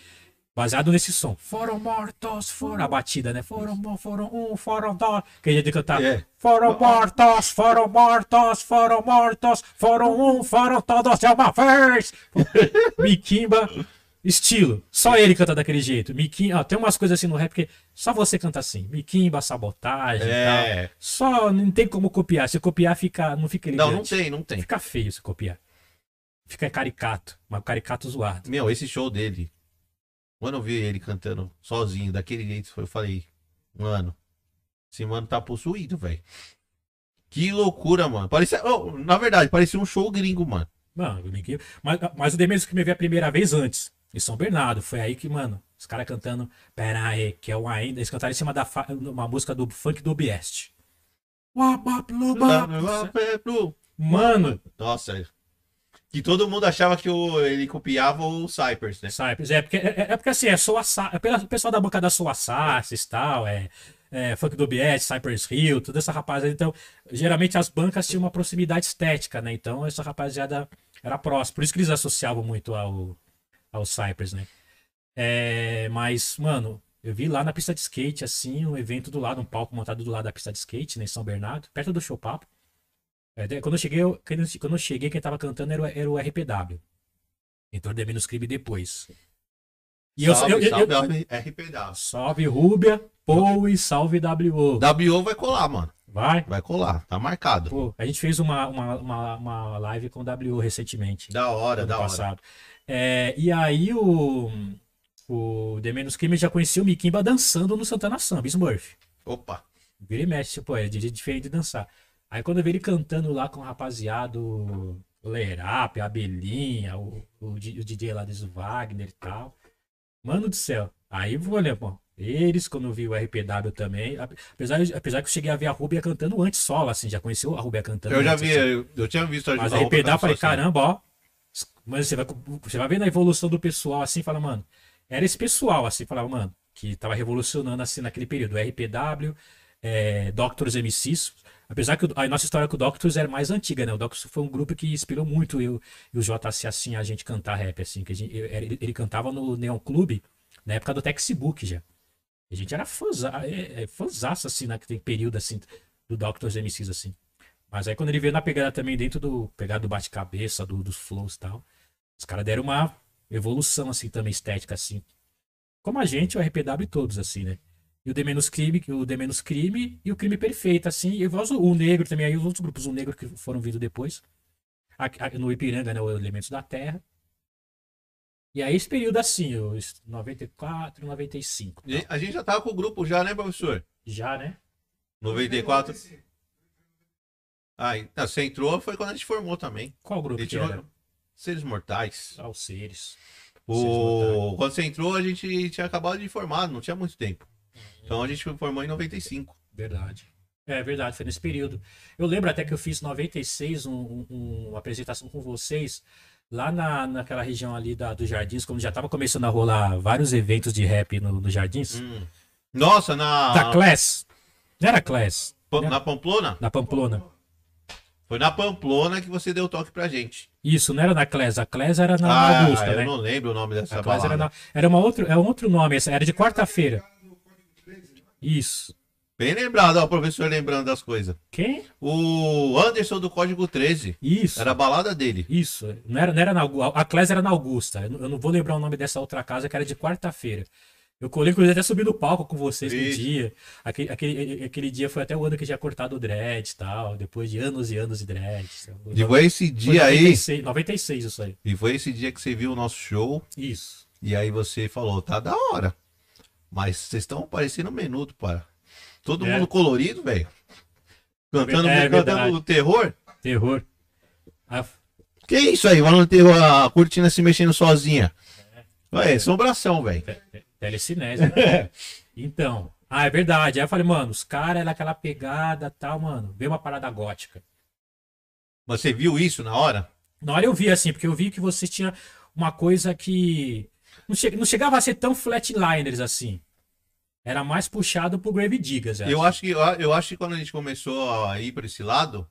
Baseado nesse som. Foram mortos, foram. A batida, né? Foram, foram um, foram dois. Que a gente cantar. É. Foram mortos, foram mortos, foram mortos, foram um, foram todos de uma vez. Mikimba, estilo. Só ele canta daquele jeito. Mikimba, ó, tem umas coisas assim no rap que só você canta assim. Mikimba, sabotagem e É. tal. Só não tem como copiar. Se copiar, fica, não fica elegante. Não, não tem, não tem. Fica feio se copiar. Fica caricato. Mas caricato zoado. Meu, esse show dele, quando eu vi ele cantando sozinho, daquele jeito, eu falei, mano, esse mano tá possuído, velho. Que loucura, mano. Parecia, oh, na verdade, parecia um show gringo, mano. Mano. Mas, mas o Demetrius que me veio a primeira vez antes. Em São Bernardo. Foi aí que, mano, os caras cantando Pera aí, que é o ainda. Eles cantaram em cima da uma música do funk do Obieste. Mano, Nossa, que todo mundo achava que o, ele copiava o Cypress, né? Cypress. É porque, é, é porque assim, é Soa é o pessoal da bancada Soa Sasses e tal, é, é Funk do Obieste, Cypress Hill, toda essa rapaziada. Então, geralmente as bancas tinham uma proximidade estética, né? Então, essa rapaziada era próxima. Por isso que eles associavam muito ao, ao Cypress, né? É, mas, mano, eu vi lá na pista de skate, assim, um evento do lado, um palco montado do lado da pista de skate, né, em São Bernardo, perto do show papo. É, quando eu cheguei, eu- quando eu- cheguei, quem tava cantando era, o- era o RPW. Entrou de menos crime depois. E eu, salve, eu, eu, salve, eu- RPW. salve Rúbia, Pou e salve WO. WO vai colar, mano. Vai. Vai colar, tá marcado. Pô, a gente fez uma, uma, uma, uma live com o WO recentemente. Da hora, da hora. É, e aí o, o The Menos Crime já conhecia o Mikimba dançando no Santana Samba, Smurf. Opa. Vira e mexe, tipo, é diferente de dançar. Aí quando eu vi ele cantando lá com o rapaziada, o Lerap, a Abelhinha, o, o, o DJ lá do Wagner e tal. Mano do céu. Aí vou olhar, pô. Eles, quando eu vi o RPW também. ap- Apesar, apesar que eu cheguei a ver a Rubia cantando antes solo, assim, já conheceu a Rubia cantando Eu já antes, vi, assim. eu, eu tinha visto Mas a a roupa RPW, falei, assim. caramba, ó. Mas você vai, você vai vendo a evolução do pessoal assim, fala, mano. Era esse pessoal, assim, falava, mano, que tava revolucionando assim naquele período. RPW, é, Doctors MCs. Apesar que a nossa história com o Doctors era mais antiga, né? O Doctors foi um grupo que inspirou muito eu e o JC, assim, a gente cantar rap, assim. Que gente, ele, ele cantava no Neon Clube na época do Textbook já. A gente era fãza, é, é, assim, naquele período, assim, do Doctors MCs, assim. Mas aí quando ele veio na pegada também dentro do pegada do bate-cabeça, do, dos flows e tal, os caras deram uma evolução assim também estética assim. Como a gente, o RPW todos assim, né? E o D menos crime, o D menos crime e o crime perfeito assim, e o negro também aí os outros grupos, o negro que foram vindo depois. No Ipiranga, né, o Elementos da Terra. E aí esse período assim, os 94, 95. E A gente já tava com o grupo já, né, professor? Já, né? 94. Ah, então, você entrou, foi quando a gente formou também. Qual grupo que tirou era? Seres Mortais. Ah, os seres. O... Quando você entrou, a gente tinha acabado de formar, não tinha muito tempo. Então a gente formou em 95. Verdade. É verdade, foi nesse período. Eu lembro até que eu fiz em 96 um, um- uma apresentação com vocês lá na, naquela região ali da, dos Jardins, quando já estava começando a rolar vários eventos de rap no, nos Jardins. Hum. Nossa, na, Da Class. Não era Class, Pa- na Pamplona? na Pamplona. Foi na Pamplona que você deu toque pra gente. Isso, não era na Clés. A Clés era na ah, Augusta, eu né? não lembro o nome dessa A balada. era, na, era uma outro, é um outro nome, era de quarta-feira. Isso. Bem lembrado, ó, o professor lembrando das coisas. Quem? O Anderson do Código 13. Isso. Era a balada dele. Isso. Não era, não era na A Clés era na Augusta. Eu não vou lembrar o nome dessa outra casa, que era de quarta-feira. Eu colei, inclusive, até subi no palco com vocês no Isso. dia. Aquele, aquele, aquele dia foi até o ano que tinha cortado o dread e tal. Depois de anos e anos de dread. E foi esse Foi dia aí. 96, 96 isso aí. E foi esse dia que você viu o nosso show. Isso. E aí você falou, tá da hora. Mas vocês estão parecendo menudo, para. Todo É. mundo colorido, velho. Cantando, É cantando verdade. terror. Terror. Ah, Que isso aí? Falando terror, a cortina se mexendo sozinha. Ué, assombração, velho. Telecinese. então. Ah, é verdade. Aí eu falei, mano, os caras era aquela pegada tal, mano. Veio uma parada gótica. Você viu isso na hora? Na hora eu vi assim, porque eu vi que você tinha uma coisa que. Não, che- não chegava a ser tão flatliners assim. Era mais puxado pro Grave Diggers. Eu acho que eu acho que quando a gente começou a ir para esse lado,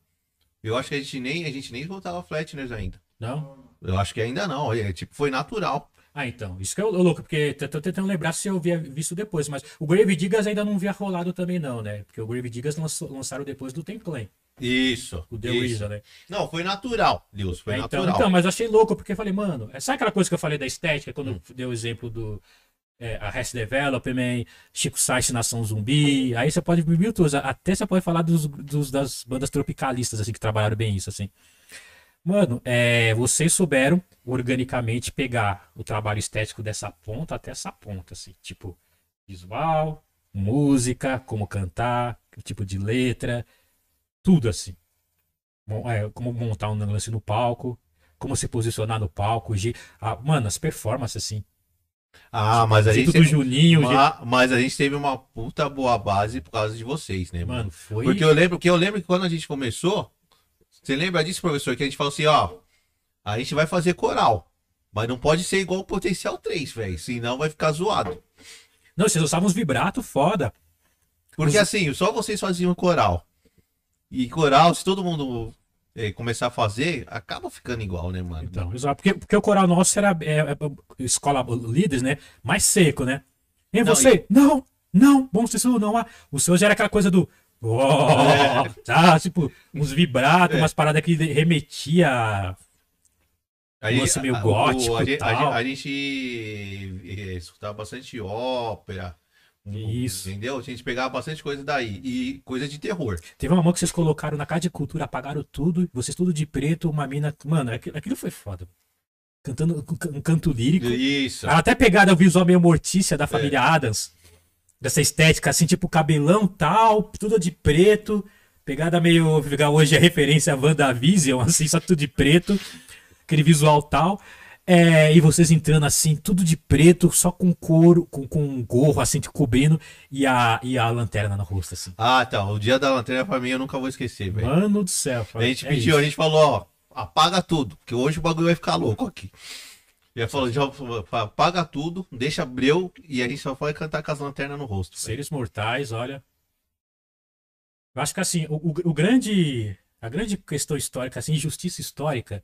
eu acho que a gente nem a gente nem voltava flatners ainda. Não? Eu acho que ainda não. É, tipo, foi natural. Ah, então. Isso que é louco, porque tô tentando lembrar se eu havia visto depois, mas o Grave Diggers ainda não via rolado também, não, né? Porque o Grave Diggers lançou- lançaram depois do Templan, Isso. o The isso. Reason, né? Não, foi natural, Deus, foi É, então, natural. então, mas achei louco, porque eu falei, mano, é- sabe aquela coisa que eu falei da estética, quando Hum. eu dei o exemplo do é, a Rest Development, Chico Sainz Nação Zumbi, aí você pode mil coisas, até você pode falar dos, dos- das bandas tropicalistas, assim, que trabalharam bem isso, assim. Mano, é, vocês souberam organicamente pegar o trabalho estético dessa ponta até essa ponta, assim, tipo, visual, música, como cantar, que tipo de letra, tudo assim. Mon- é, como montar um lance no palco, como se posicionar no palco, o ah, mano, as performances assim. Ah, mas a o gente do Juninho, o jeito- Ma- mas a gente teve uma puta boa base por causa de vocês, né, mano? mano, foi Porque eu lembro que eu lembro que quando a gente começou, você lembra disso, professor, que a gente falou assim, ó, a gente vai fazer coral, mas não pode ser igual o Potencial 3, velho, senão vai ficar zoado. Não, vocês usavam uns vibrato foda. Porque Os- assim, só vocês faziam coral. E coral, se todo mundo eh, começar a fazer, acaba ficando igual, né, mano? Então, exato, porque, porque o coral nosso era é, é, escola líderes, né? Mais seco, né? E Não, você, não, não, bom isso não há. O seu já era aquela coisa do "Uó", tá, tipo, uns vibratos, É. umas paradas que remetia a- A lance meio a- o- gótico a, e gente- a tal. gente- a gente eh, escutava bastante ópera. um, Isso. Entendeu? A gente pegava bastante coisa daí. E coisa de terror. Teve uma mão que vocês colocaram na casa de cultura, apagaram tudo, vocês tudo de preto, uma mina. Mano, aquilo, foi foda. Cantando um canto lírico. Isso. Até pegada o visual meio mortícia da família Adams. Dessa estética, assim, tipo cabelão tal, tudo de preto. Pegada meio. hoje a referência a WandaVision, assim, só tudo de preto. Aquele visual tal. É, e vocês entrando assim, tudo de preto, só com couro, com, com um gorro assim, te cobrindo, e a, e a lanterna no rosto, assim. Ah, tá. O dia da lanterna pra mim eu nunca vou esquecer, velho. Mano do céu. A gente é pediu, isso. a gente falou, ó, apaga tudo, porque hoje o bagulho vai ficar louco aqui. E aí falou, já apaga tudo, deixa breu e a gente só vai cantar com as lanternas no rosto. velho. Seres mortais, olha. Eu acho que assim, o, o, o grande. A grande questão histórica, assim, injustiça histórica,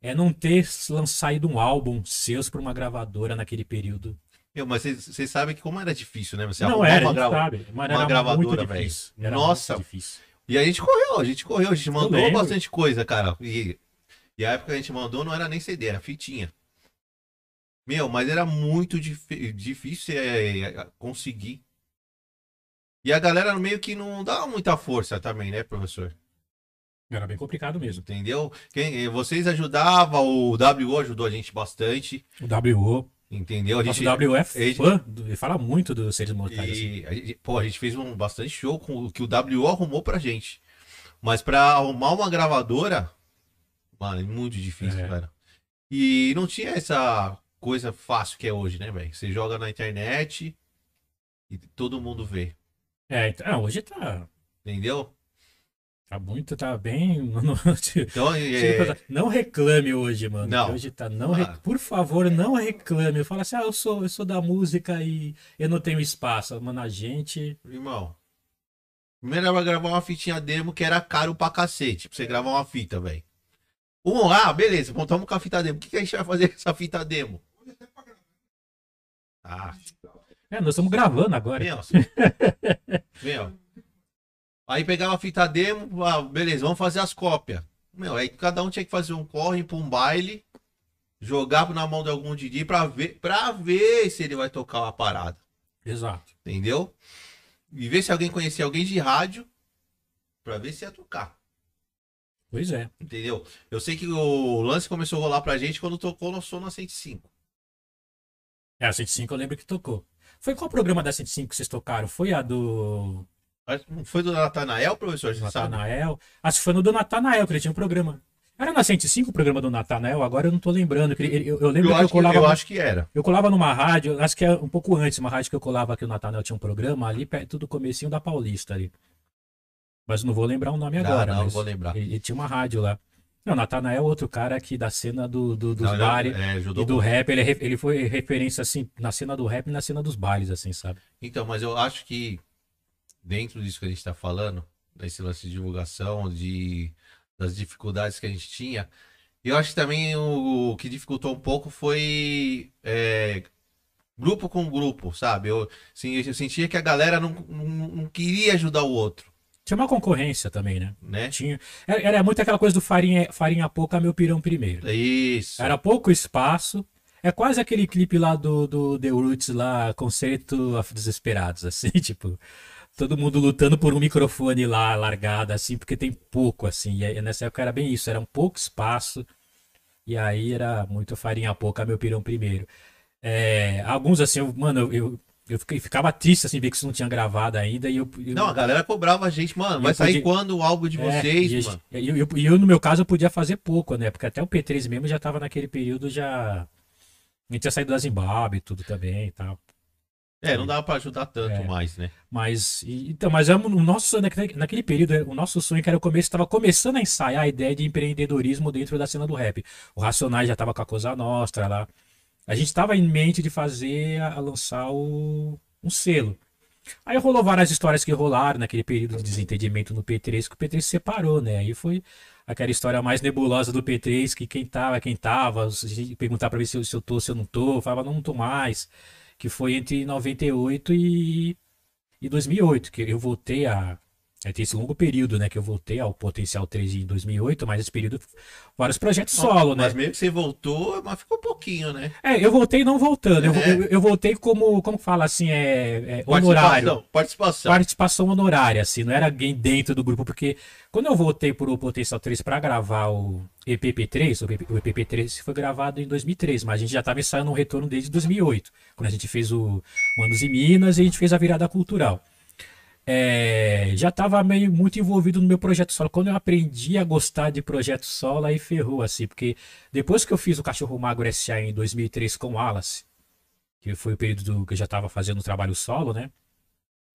é não ter lan- saído um álbum seus pra uma gravadora naquele período. Meu, mas vocês sabem que como era difícil, né? Você não era, uma grava- sabe. Uma era gravadora, velho. Nossa. E a gente correu, a gente correu, a gente mandou bastante coisa, cara. E, e a época que a gente mandou não era nem CD, era fitinha. Meu, mas era muito dif- difícil é, é, conseguir. E a galera meio que não dá muita força também, né, professor? Era bem complicado mesmo. Entendeu? Quem, vocês ajudavam, o WO ajudou a gente bastante, O WO. entendeu? A Nosso gente, WO é fã, ele fala muito dos seres mortais. assim. e, a gente, pô, a gente fez um bastante show com o que o WO arrumou pra gente. Mas pra arrumar uma gravadora, mano, é muito difícil, É. cara. E não tinha essa coisa fácil que é hoje, né, velho? Você joga na internet e todo mundo vê, É, então, ah, hoje tá, entendeu? tá muito, tá bem. no- no- Então, é, Não reclame hoje, mano. Não. Hoje tá. Não Ah. Por favor, não reclame. Fala assim, ah, eu sou, eu sou da música e eu não tenho espaço. Mano, a gente. irmão, Primeiro era gravar uma fitinha demo que era caro pra cacete, pra você gravar uma fita, velho. Lá, beleza, montamos com a fita demo. O que, que a gente vai fazer com essa fita demo? Ah, É, nós estamos gravando agora. meu. meu. Aí pegava a fita demo, ah, beleza, vamos fazer as cópias. Meu, aí cada um tinha que fazer um corre pra um baile, jogar na mão de algum DJ pra ver, pra ver se ele vai tocar uma parada. Exato. Entendeu? E ver se alguém conhecia alguém de rádio pra ver se ia tocar. Pois é. Entendeu? Eu sei que o lance começou a rolar pra gente quando tocou no Sona 105. É, a 105 eu lembro que tocou. Foi qual programa da 105 que vocês tocaram? Foi a do não Foi do Natanael, professor? Natanael? Acho que foi no do Natanael que ele tinha um programa. Era na 105 o programa do Natanael? Agora eu não tô lembrando. Eu, eu lembro Eu, que eu acho que, colava, eu acho que era. eu colava numa rádio, acho que é um pouco antes, uma rádio que eu colava que o Natanael tinha um programa ali perto do comecinho da Paulista ali. Mas não vou lembrar o nome Não, agora. não, não mas vou lembrar. Ele, ele tinha uma rádio lá. Não, o Natanael é outro cara aqui da cena do, do- dos bares. é, ajudou E do muito. rap, ele, é ele foi referência, assim, na cena do rap e na cena dos bailes, assim, sabe? Então, mas eu acho que dentro disso que a gente tá falando, desse lance de divulgação, de, das dificuldades que a gente tinha, eu acho que também o, o que dificultou um pouco foi é, grupo com grupo, sabe? Eu, assim, eu sentia que a galera não, não, não queria ajudar o outro, Tinha uma concorrência também, né? né? Tinha, era, era muito aquela coisa do farinha, farinha pouca, meu pirão primeiro. Isso. Era pouco espaço. É quase aquele clipe lá do, do The Roots lá, Concerto of Desesperados, assim, tipo, todo mundo lutando por um microfone lá largado, assim, porque tem pouco, assim. E nessa época era bem isso, era um pouco espaço. E aí era muito farinha pouca, meu pirão primeiro. É, alguns, assim, eu- mano, eu, eu, fiquei- ficava triste, assim, ver que isso não tinha gravado ainda. E eu, eu- Não, a galera cobrava a gente, mano, vai sair podia- quando o álbum de é, vocês, e mano? E eu, eu- eu, no meu caso, eu podia fazer pouco, né? Porque até o P3 mesmo já tava naquele período já. A gente tinha saído da Zimbábue e tudo também e tal. É, não dava pra ajudar tanto É. mais, né? Mas, e- então, mas o nosso sonho naquele, período, o nosso sonho que era o começo, estava começando a ensaiar a ideia de empreendedorismo dentro da cena do rap. O Racionais já estava com a Cosa Nostra lá. A gente estava em mente de fazer, a, a lançar o, um selo. Aí rolou várias histórias que rolaram naquele período de desentendimento no P3, que o P3 se separou, né? Aí foi aquela história mais nebulosa do P3, que quem tava, quem tava, perguntar pra ver se eu, se eu tô, se eu não tô, falava, não, não tô mais. Que foi entre 98 e, e 2008, que eu voltei a. Aí tem esse longo período, né? Que eu voltei ao Potencial 3 em 2008, mas esse período, vários projetos solo, né? Mas meio que você voltou, mas ficou pouquinho, né? É, eu voltei não voltando, eu, É. eu, eu voltei como, como fala assim, é, é honorário. Participação, participação. Participação honorária, assim, não era alguém dentro do grupo, porque quando eu voltei pro Potencial 3 para gravar o EPP3, o EP o EPP3 foi gravado em 2003, mas a gente já estava ensaiando um retorno desde 2008, quando a gente fez o Manos e Minas e a gente fez a virada cultural. É, já estava meio muito envolvido no meu projeto solo. Quando eu aprendi a gostar de projeto solo, aí ferrou, assim, porque depois que eu fiz o Cachorro Magro SA em 2003 com o Wallace, que foi o período do- que eu já estava fazendo o trabalho solo, né?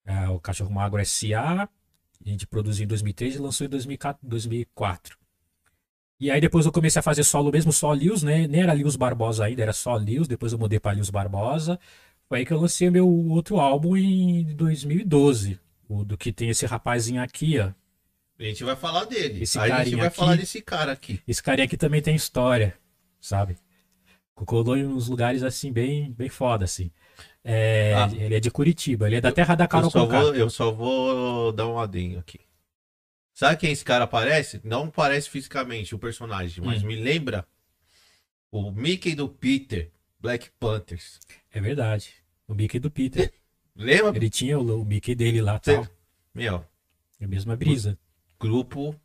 É, o Cachorro Magro SA, a gente produziu em 2003 e lançou em 2004. 2004. E aí depois eu comecei a fazer solo mesmo, só Lios, né? Nem era Lios Barbosa ainda, era só Lios, depois eu mudei para Lios Barbosa. Foi aí que eu lancei meu outro álbum em 2012. O do que tem esse rapazinho aqui, ó. A gente vai falar dele. Esse Aí a gente vai aqui- falar desse cara aqui. Esse carinha aqui também tem história, sabe? Colou em uns lugares assim, bem, bem foda, assim. É, Ah. Ele é de Curitiba, ele é da terra da Carol Eu só, vou, eu só vou dar um adendo aqui. Sabe quem esse cara parece? Não parece fisicamente o personagem, mas Hum. me lembra o Mickey do Peter, Black Panthers. É verdade. O Mickey do Peter. Lembra? Ele tinha o, o Mickey dele lá, Cê- tal. Meu, É a mesma brisa. grupo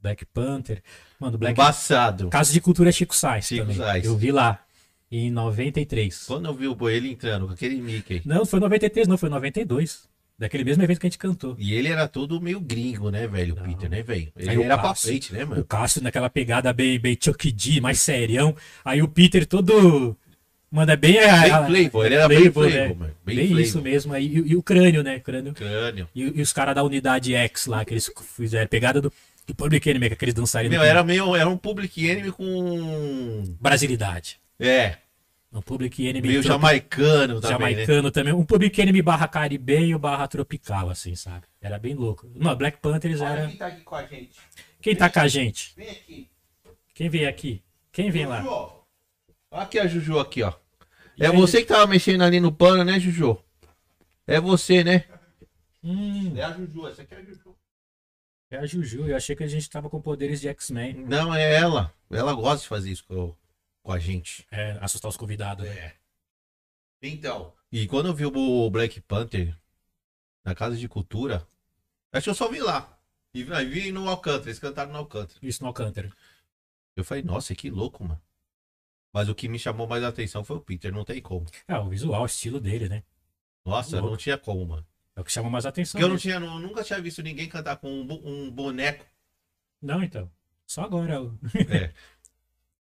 Black Panther. Mano, Black embaçado. Casa de Cultura é Chico Sainz Chico também. Sainz. Eu vi lá, em 93. Quando eu vi o ele entrando com aquele Mickey. Não, foi 93, não, foi 92. Daquele mesmo evento que a gente cantou. E ele era todo meio gringo, né, velho? O Não. Peter, né, velho? Ele Aí o era pra Cássio- frente, né, O mano? Cássio naquela pegada bem, bem Chuck D, mais serião. Aí o Peter todo. Mano, é bem. a- Bem flavor, ele era flavor, bem né? flavor, mano. Bem, Bem flavor. isso mesmo. Aí, e, e o crânio, né? Crânio. Crânio. E, e os caras da unidade X lá, que eles fizeram. Pegada do, do Public Enemy, com aqueles dançarinos. Meu, era meio. Era um public enemy com. Brasilidade. É. Um Public Enemy Meio tropi- jamaicano também, né? jamaicano também. Um Public Enemy barra caribenho barra tropical, assim, sabe? Era bem louco. Não, Black Panthers Olha era. quem tá aqui com a gente. Quem tá com a gente? Vem aqui. Quem vem aqui? Quem vem lá? Aqui a Juju aqui, ó. E É aí? você que tava mexendo ali no pano, né, Juju? É você, né? Hum, É a Juju, essa aqui é a Juju. é a Juju. Eu achei que a gente tava com poderes de X-Men. Não, é ela. Ela gosta de fazer isso com, com a gente. É, assustar os convidados. né? É. Então, e quando eu vi o Black Panther na Casa de Cultura, acho que eu só vi lá. E vi no Alcântara, eles cantaram no Alcântara. Isso no Alcântara. Eu falei, nossa, que louco, mano. Mas o que me chamou mais a atenção foi o Peter, não tem como. É, o visual, o estilo dele, né? Nossa, não tinha como, mano. É o que chama mais atenção. Porque eu não tinha, nu- nunca tinha visto ninguém cantar com um, bo- um boneco. Não, então. Só agora. o- É.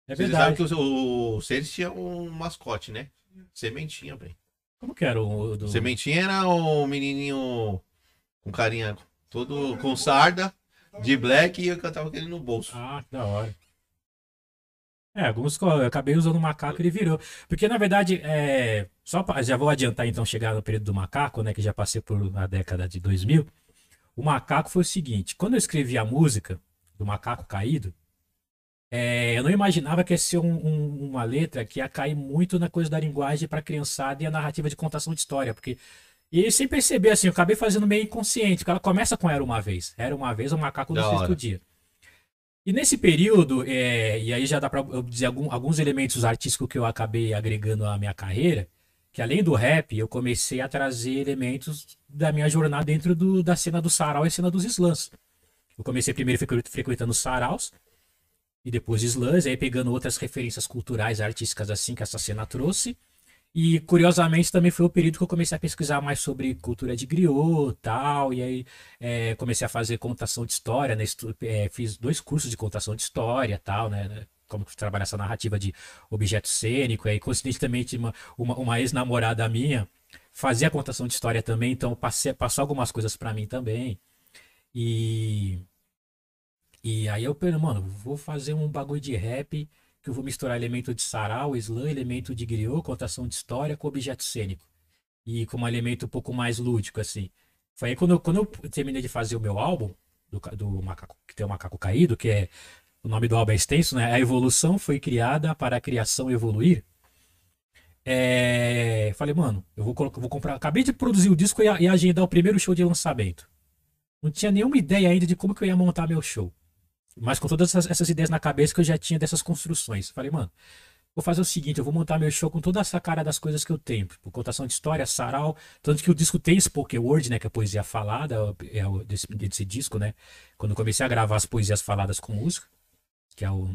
É Vocês sabem verdade. que o, o Seres tinha um mascote, né? Sementinha, velho. Como que era o do... Sementinha era um menininho com carinha todo com sarda, de black, e eu cantava com ele no bolso. Ah, que da hora. É, alguns eu acabei usando o macaco e ele virou. Porque, na verdade, é... só pra... já vou adiantar então chegar no período do macaco, né? Que já passei por a década de 2000. O macaco foi o seguinte: quando eu escrevi a música do Macaco Caído, é, eu não imaginava que ia ser um- um- uma letra que ia cair muito na coisa da linguagem para criançada e a narrativa de contação de história. Porque. E sem perceber, assim, eu acabei fazendo meio inconsciente, porque ela começa com Era uma Vez. Era uma vez o macaco do sexto dia. E nesse período, é, e aí já dá para dizer algum- alguns elementos artísticos que eu acabei agregando à minha carreira, que além do rap, eu comecei a trazer elementos da minha jornada dentro do- da cena do sarau e cena dos slams. Eu comecei primeiro frequ- frequentando saraus, e depois slams, aí pegando outras referências culturais, artísticas assim que essa cena trouxe. E curiosamente também foi o período que eu comecei a pesquisar mais sobre cultura de griot tal, e aí é, comecei a fazer contação de história, né? é, fiz dois cursos de contação de história tal, né? né, Como trabalhar essa narrativa de objeto cênico, e aí coincidentemente uma, uma, uma ex-namorada minha fazia contação de história também, então passei, passou algumas coisas pra mim também. E e aí eu pensei, mano, vou fazer um bagulho de rap que eu vou misturar elemento de sarau, slam, elemento de griot, contação de história com objeto cênico. E com um elemento um pouco mais lúdico, assim. Foi aí quando eu, quando eu terminei de fazer o meu álbum, do, do macaco, que tem o Macaco Caído, que é. O nome do álbum é extenso, né? A evolução foi criada para a criação evoluir. É, falei, mano, eu vou, vou comprar. Acabei de produzir o disco e, e agendar o primeiro show de lançamento. Não tinha nenhuma ideia ainda de como que eu ia montar meu show. Mas com todas essas, essas ideias na cabeça que eu já tinha dessas construções. Falei, mano, vou fazer o seguinte, eu vou montar meu show com toda essa cara das coisas que eu tenho. Tipo, contação de história, sarau. Tanto que o disco tem spoken word, né? Que é a poesia falada, é o desse, desse disco, né? Quando eu comecei a gravar as poesias faladas com música, que é o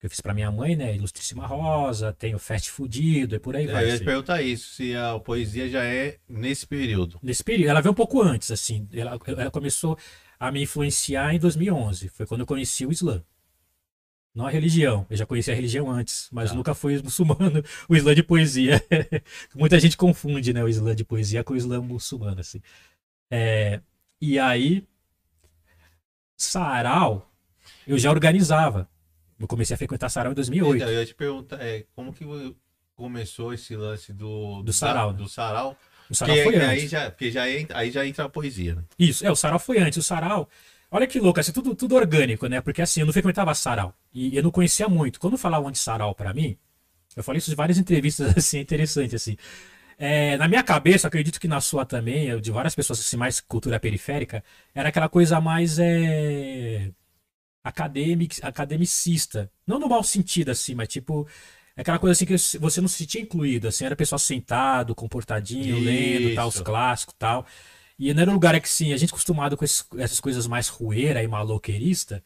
que eu fiz pra minha mãe, né? Ilustríssima Rosa, tem o Fast Fudido, e por aí É, vai. eu ia assim. te perguntar isso, se a poesia já é nesse período. Nesse período, ela veio um pouco antes, assim. Ela, ela começou a me influenciar em 2011. Foi quando eu conheci o Islã. Não a religião. Eu já conhecia a religião antes, mas Tá. nunca fui muçulmano. O Islã de poesia. Muita gente confunde, né? O Islã de poesia com o Islã muçulmano, assim. É, e aí, sarau, eu já organizava. Eu comecei a frequentar sarau em 2008. Então, eu ia te perguntar, é, como que começou esse lance do, Do sarau, né? Do sarau. O sarau Porque foi aí antes. já, porque já entra, aí já entra a poesia, né? Isso, é, o sarau foi antes. O sarau, olha que louco, assim, tudo, tudo orgânico, né? Porque assim, eu não frequentava sarau. E eu não conhecia muito. Quando falavam de sarau pra mim, eu falei isso em várias entrevistas, assim, interessante, assim. É, na minha cabeça, acredito que na sua também, de várias pessoas assim, mais cultura periférica, era aquela coisa mais é, acadêmic, academicista. Não no mau sentido, assim, mas tipo. Aquela coisa assim que você não se sentia incluído, assim, era pessoal sentado, comportadinho, lendo, tal, os Isso. clássicos tal. E não era um lugar que, sim, a gente acostumado com esses- essas coisas mais rueira e maloqueirista,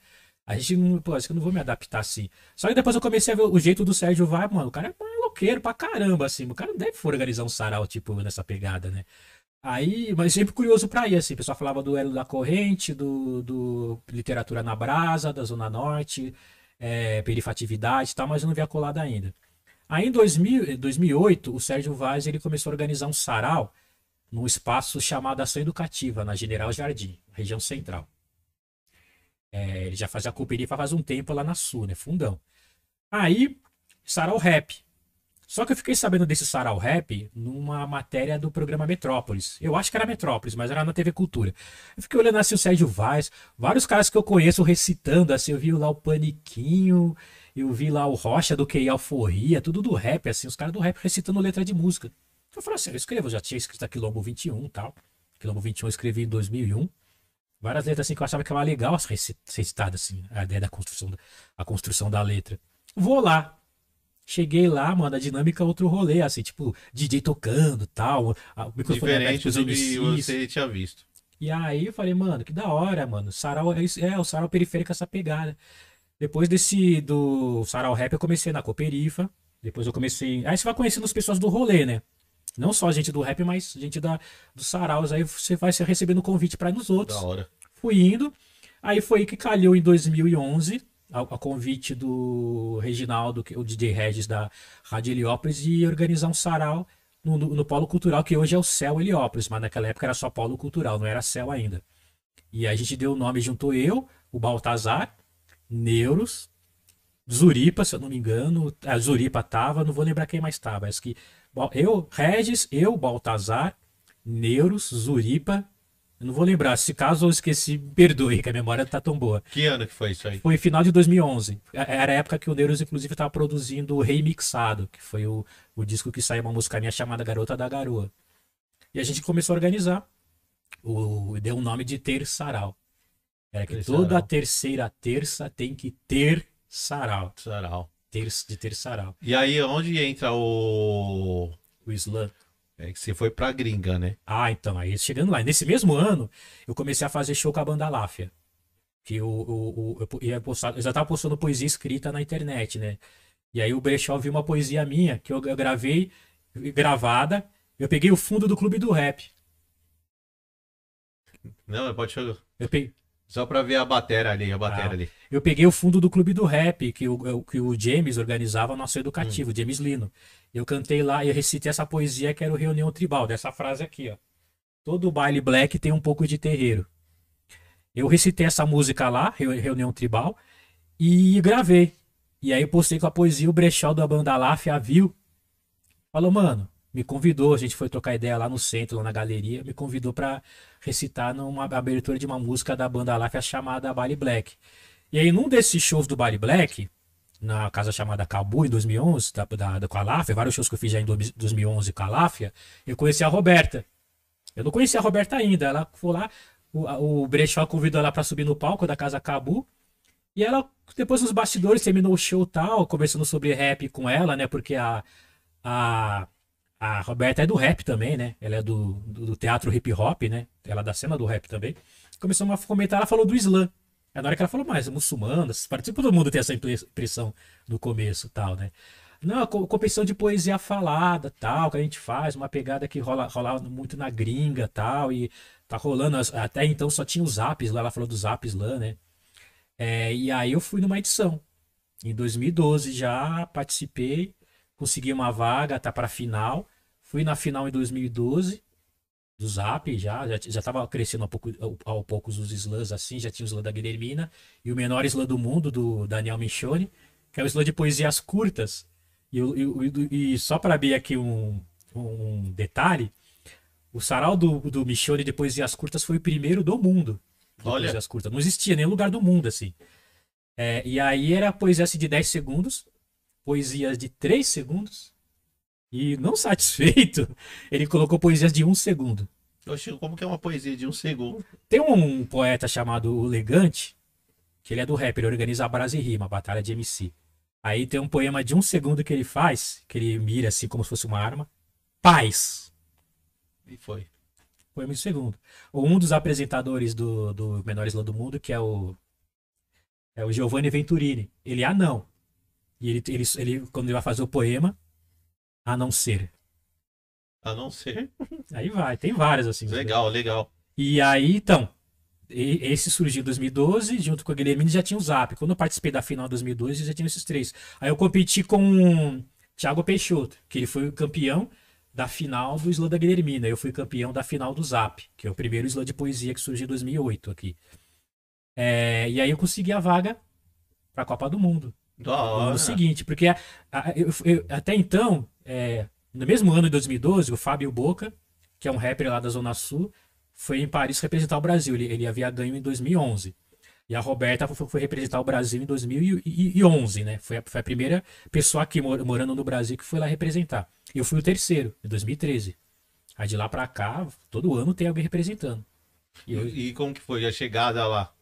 a gente não, pô, acho que eu não vou me adaptar assim. Só que depois eu comecei a ver o jeito do Sérgio vai, mano, o cara é maloqueiro pra caramba, assim, o cara não deve organizar um sarau, tipo, nessa pegada, né? Aí, mas sempre curioso pra ir, assim, o pessoal falava do Elo da Corrente, do, do Literatura na Brasa, da Zona Norte, é, Perifatividade e tal, mas não via colado ainda. Aí em 2000, em 2008, o Sérgio Vaz ele começou a organizar um sarau num espaço chamado Ação Educativa, na General Jardim, região central. É, ele já fazia companhia faz um tempo lá na Sul, né? Fundão. Aí, sarau rap. Só que eu fiquei sabendo desse sarau rap numa matéria do programa Metrópolis. Eu acho que era Metrópolis, mas era na TV Cultura. Eu fiquei olhando assim o Sérgio Vaz, vários caras que eu conheço recitando, assim, eu vi lá o Paniquinho, eu vi lá o Rocha do QI Alforria, tudo do rap, assim, os caras do rap recitando letra de música. Eu falei assim, eu escrevo, eu já tinha escrito a Quilombo 21 e tal. Quilombo 21 eu escrevi em 2001. Várias letras assim que eu achava que era legal recitada assim, a ideia da construção, a construção da letra. Vou lá, Cheguei lá, mano, a dinâmica é outro rolê, assim, tipo, DJ tocando tal, o microfone Diferente do que você tinha visto. E aí eu falei, mano, que da hora, mano. Sarau é, é o sarau periférico essa pegada. Depois desse do sarau rap eu comecei na Coperifa. Depois eu comecei. Aí você vai conhecendo as pessoas do rolê, né? Não só gente do rap, mas gente da, dos saraus. Aí você vai se recebendo convite para ir nos outros. Da hora. Fui indo. Aí foi que calhou em 2011 a, a, convite do Reginaldo, o DJ Regis da Rádio Heliópolis, e organizar um sarau no, no, no, Polo Cultural, que hoje é o Céu Heliópolis, mas naquela época era só Polo Cultural, não era Céu ainda. E a gente deu o nome, juntou eu, o Baltazar, Neuros, Zuripa, se eu não me engano. A Zuripa tava, não vou lembrar quem mais tava. Acho que eu, Regis, eu, Baltazar, Neuros, Zuripa eu não vou lembrar. Se caso eu esqueci, perdoe, que a memória tá tão boa. Que ano que foi isso aí? Foi final de 2011. É, era a época que o Neuros, inclusive, estava produzindo o Remixado, que foi o, o disco que saiu uma música minha chamada Garota da Garoa. E a gente começou a organizar. O, deu o nome de Ter Sarau. Era que ter toda sarau. terceira terça tem que ter sarau. Sarau. Ter, de ter sarau. E aí, onde entra o. O slam. É que você foi pra gringa, né? Ah, então, aí chegando lá. Nesse mesmo ano, eu comecei a fazer show com a banda Láfia. Que eu, eu, eu, eu, ia postar, eu já tava postando poesia escrita na internet, né? E aí o Brechó viu uma poesia minha que eu, eu gravei, gravada. Eu peguei o fundo do clube do rap. Não, pode chegar. Eu peguei. Só pra ver a bateria ali, a bateria ah, ali. Eu peguei o fundo do clube do rap, que o, que o James organizava nosso educativo, hum. James Lino. Eu cantei lá e recitei essa poesia que era o Reunião Tribal, dessa frase aqui, ó. Todo baile black tem um pouco de terreiro. Eu recitei essa música lá, Reunião Tribal, e gravei. E aí postei com a poesia, o Brechó da banda Láfia viu. Falou, mano, me convidou, a gente foi trocar ideia lá no centro, lá na galeria, me convidou para recitar numa abertura de uma música da banda Láfia chamada Baile Black. E aí, num desses shows do Baile Black, na casa chamada Cabu, em 2011, da, da, da, vários shows que eu fiz já em 2011 com a Láfia, eu conheci a Roberta. Eu não conhecia a Roberta ainda, ela foi lá, o, o Brechó convidou ela para subir no palco da casa Cabu, e ela, depois nos bastidores, terminou o show tal, conversando sobre rap com ela, né, porque a, a, a Roberta é do rap também, né, ela é do, do, do teatro hip hop, né, ela é da cena do rap também. Começamos a comentar, ela falou do slam. É na hora que ela falou mais, muçulmanas, participa todo mundo tem essa impressão no começo tal, né? Não, competição de poesia falada, tal, que a gente faz, uma pegada que rola, rola muito na gringa, tal, e tá rolando, até então só tinha os zaps lá, ela falou dos zaps lá, né? É, e aí eu fui numa edição, em 2012 já participei, consegui uma vaga, tá pra final, fui na final em 2012, do Zap já, já, já tava crescendo a, pouco, ao, poucos os slams assim, já tinha o slam da Guilhermina e o menor slam do mundo, do Daniel Michone, que é o slam de poesias curtas. E, e, e só para abrir aqui um, um detalhe, o sarau do, do Michone de poesias curtas foi o primeiro do mundo. Olha. poesias curtas. Não existia nenhum lugar do mundo assim. É, e aí era poesia de 10 segundos, poesias de 3 segundos, e não satisfeito, ele colocou poesias de um segundo. Oxe, como que é uma poesia de um segundo? Tem um poeta chamado O Legante, que ele é do rap, ele organiza a Brasa e Rima, a Batalha de MC. Aí tem um poema de um segundo que ele faz, que ele mira assim como se fosse uma arma. Paz. E foi. Poema de um segundo. Um dos apresentadores do, do Menor Islã do Mundo, que é o. É o Giovanni Venturini. Ele é anão. E ele, ele, ele, quando ele vai fazer o poema, a não ser. A não ser. Aí vai, tem várias assim. Legal, legal. E aí, então, esse surgiu em 2012, junto com a Guilherme já tinha o Zap. Quando eu participei da final de 2012, já tinha esses três. Aí eu competi com o Thiago Peixoto, que ele foi o campeão da final do Slam da Guilhermina. Eu fui campeão da final do Zap, que é o primeiro Slam de poesia que surgiu em 2008 aqui. É, e aí eu consegui a vaga para a Copa do Mundo. Da No hora. ano seguinte, porque a- a- eu- eu- até então, é, no mesmo ano de 2012, o Fábio Boca, que é um rapper lá da Zona Sul, foi em Paris representar o Brasil. Ele, ele havia ganho em 2011. E a Roberta foi, foi representar o Brasil em 2011, né? Foi a, foi a primeira pessoa aqui mor- morando no Brasil que foi lá representar. E eu fui o terceiro, em 2013. Aí de lá pra cá, todo ano tem alguém representando. E eu, E, e como que foi a chegada lá?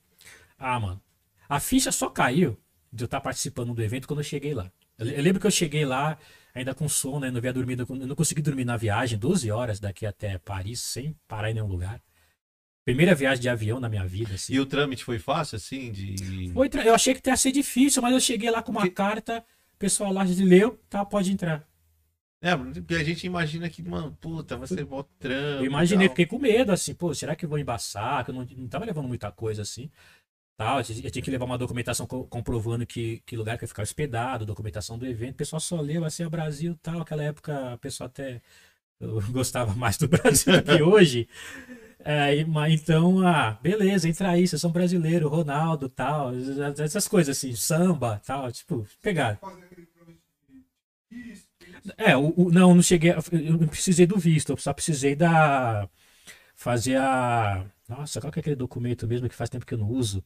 ah, mano. A ficha só caiu de eu estar participando do evento quando eu cheguei lá. Eu, eu lembro que eu cheguei lá ainda com sono, né? Não havia dormido, eu não consegui dormir na viagem, 12 horas daqui até Paris, sem parar em nenhum lugar. Primeira viagem de avião na minha vida, assim. E o trâmite foi fácil, assim? De. Foi eu achei que ia ser difícil, mas eu cheguei lá com uma Que- carta, o pessoal lá leu, tá, pode entrar. É, porque a gente imagina que, mano, puta, vai ser mó trampo. Eu imaginei, fiquei com medo, assim, pô, será que eu vou embaçar? Que eu não, não tava levando muita coisa assim. Tal, eu tinha que levar uma documentação co- comprovando que, que lugar que eu ficar hospedado, documentação do evento. O pessoal só leu assim, o Brasil tal. Aquela época o pessoal até gostava mais do Brasil do que hoje. É, então, ah, beleza, entra aí, vocês são brasileiro, Ronaldo, tal, essas coisas assim, samba, tal, tipo, pegar. É, o, o- não, não cheguei. Eu não precisei do visto, eu só precisei da. Fazer a. Nossa, qual que é aquele documento mesmo que faz tempo que eu não uso?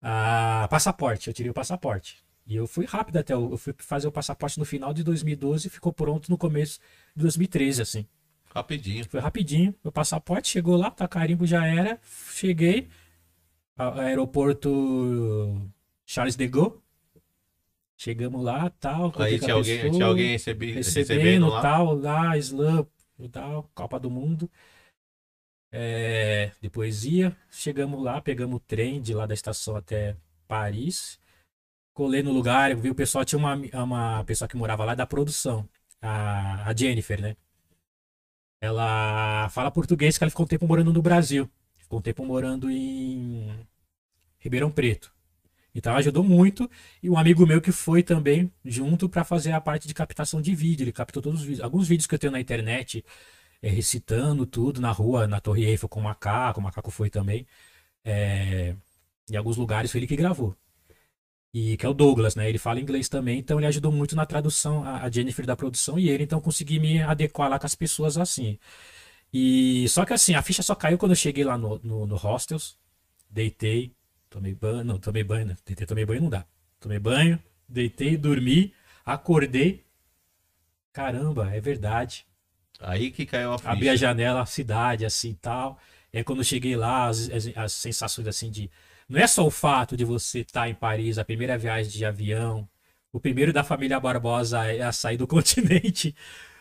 A passaporte, eu tirei o passaporte. E eu fui rápido até. Eu fui fazer o passaporte no final de 2012 e ficou pronto no começo de 2013, assim. Rapidinho. Foi rapidinho. Meu passaporte chegou lá, tá carimbo já era. Cheguei. Aeroporto Charles de Gaulle. Chegamos lá, tal. Aí tinha alguém, pessoa tinha alguém recebi, recebendo recebendo lá. tal, lá, slam, e tal, Copa do Mundo. É, depois ia, chegamos lá, pegamos o trem de lá da estação até Paris. Colei no lugar, vi o pessoal, tinha uma, uma pessoa que morava lá da produção, a, a Jennifer, né? Ela fala português, que ela ficou um tempo morando no Brasil. Ficou um tempo morando em Ribeirão Preto. Então ajudou muito. E um amigo meu que foi também junto para fazer a parte de captação de vídeo. Ele captou todos os vídeos. Alguns vídeos que eu tenho na internet, é, recitando tudo na rua, na Torre Eiffel com o macaco. O macaco foi também. É, em alguns lugares foi ele que gravou. E que é o Douglas, né? Ele fala inglês também, então ele ajudou muito na tradução, a Jennifer da produção e ele, então consegui me adequar lá com as pessoas assim. E só que assim, a ficha só caiu quando eu cheguei lá no, no, no hostels, deitei, tomei banho, não, tomei banho, né? Deitei, tomei banho não dá. Tomei banho, deitei, dormi, acordei. Caramba, é verdade. Aí que caiu a ficha. Abri a janela, a cidade, assim tal. Aí quando eu cheguei lá, as, as, as sensações assim de. Não é só o fato de você estar em Paris, a primeira viagem de avião, o primeiro da família Barbosa a sair do continente,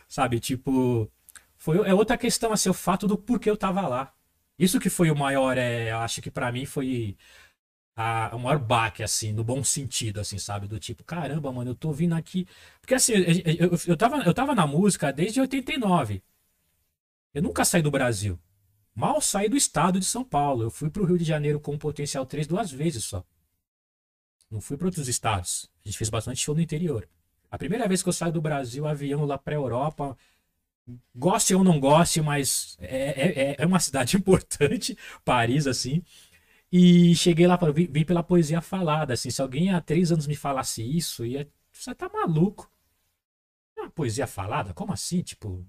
sabe? Tipo, foi, é outra questão, assim, o fato do porquê eu tava lá. Isso que foi o maior, é, acho que pra mim foi a, o maior baque, assim, no bom sentido, assim, sabe? Do tipo, caramba, mano, eu tô vindo aqui. Porque assim, eu, eu, eu, tava, eu tava na música desde 89. Eu nunca saí do Brasil. Mal saí do estado de São Paulo. Eu fui pro Rio de Janeiro com o Potencial 3 duas vezes só. Não fui para outros estados. A gente fez bastante show no interior. A primeira vez que eu saio do Brasil, avião lá pra Europa. Goste ou não goste, mas é, é, é uma cidade importante, Paris, assim. E cheguei lá, vim, vim pela poesia falada, assim. Se alguém há três anos me falasse isso, ia. Você tá maluco. Uma poesia falada? Como assim? Tipo,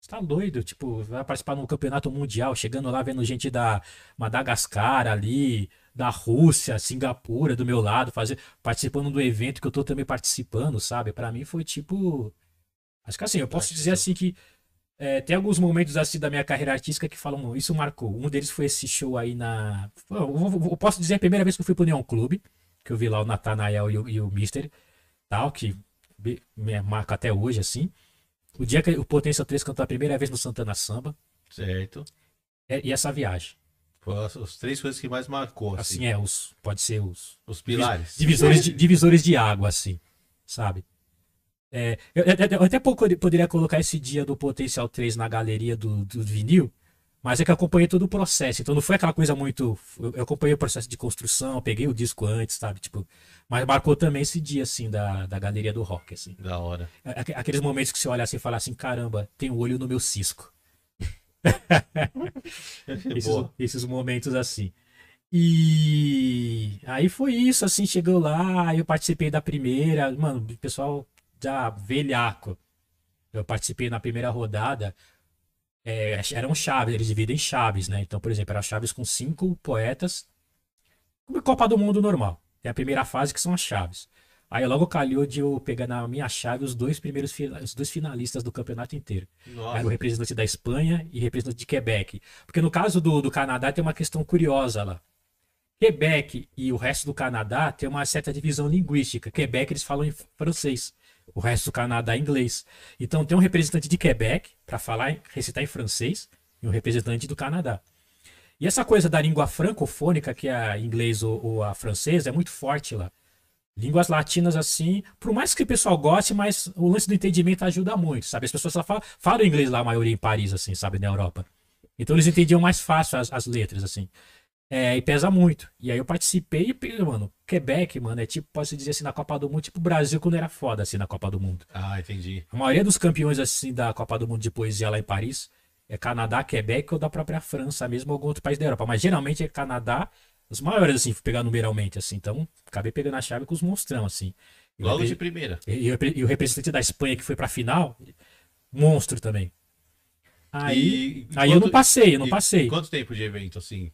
você tá doido, tipo, vai participar de um campeonato mundial, chegando lá vendo gente da Madagascar ali, da Rússia, Singapura do meu lado, fazer, participando do evento que eu tô também participando, sabe? Pra mim foi tipo. Acho que assim, eu posso dizer assim que é, tem alguns momentos assim da minha carreira artística que falam, isso marcou. Um deles foi esse show aí na. Eu, posso dizer a primeira vez que eu fui pro Neon Clube, que eu vi lá o Nathanael e o, e o Mister, tal, que me marca até hoje, assim. O dia que o Potência 3 cantou a primeira vez no Santana Samba. Certo. é- e essa viagem. As três coisas que mais marcou, assim. Assim é, os, pode ser os Os pilares. divisores de, divisores de água, assim, sabe? É, eu, eu- até pouco poderia colocar esse dia do Potencial 3 na galeria do, do vinil, mas é que eu acompanhei todo o processo, então não foi aquela coisa muito. Eu acompanhei o processo de construção, peguei o disco antes, sabe? Tipo, mas marcou também esse dia, assim, da, da galeria do rock, assim. Da hora. Aque- Aqueles momentos que você olha assim e fala assim, caramba, tem um olho no meu cisco. Esses, esses momentos assim. E aí foi isso, assim, chegou lá, eu participei da primeira, mano, o pessoal já velhaco. Eu participei na primeira rodada, é, eram chaves, eles dividem em chaves, né? Então, por exemplo, eram chaves com cinco poetas, como Copa do Mundo normal. Tem a primeira fase que são as chaves. Aí logo calhou de eu pegar na minha chave os dois primeiros os dois finalistas do campeonato inteiro. Era o Nossa. representante da Espanha e representante de Quebec. Porque no caso do, do Canadá tem uma questão curiosa lá. Quebec e o resto do Canadá tem uma certa divisão linguística. Quebec eles falam em francês. O resto do Canadá é inglês. Então tem um representante de Quebec para falar, recitar em francês e um representante do Canadá. E essa coisa da língua francofônica, que é a inglês ou, ou a francesa, é muito forte lá. Línguas latinas, assim, por mais que o pessoal goste, mas o lance do entendimento ajuda muito, sabe? As pessoas só falam, falam inglês lá, a maioria em Paris, assim, sabe? Na Europa. Então eles entendiam mais fácil as, as letras, assim. É, e pesa muito. E aí eu participei e, mano, Quebec, mano, é tipo, pode-se dizer assim, na Copa do Mundo, tipo o Brasil quando era foda, assim, na Copa do Mundo. Ah, entendi. A maioria dos campeões, assim, da Copa do Mundo de poesia lá em Paris é Canadá, Quebec ou da própria França mesmo, ou algum outro país da Europa. Mas geralmente é Canadá, os maiores, assim, pegar numeralmente, assim. Então, acabei pegando a chave com os monstrão, assim. E Logo de primeira. e, e e o representante da Espanha que foi pra final, monstro também. Aí, aí eu não quanto- passei, eu não passei. Quanto tempo de evento, assim?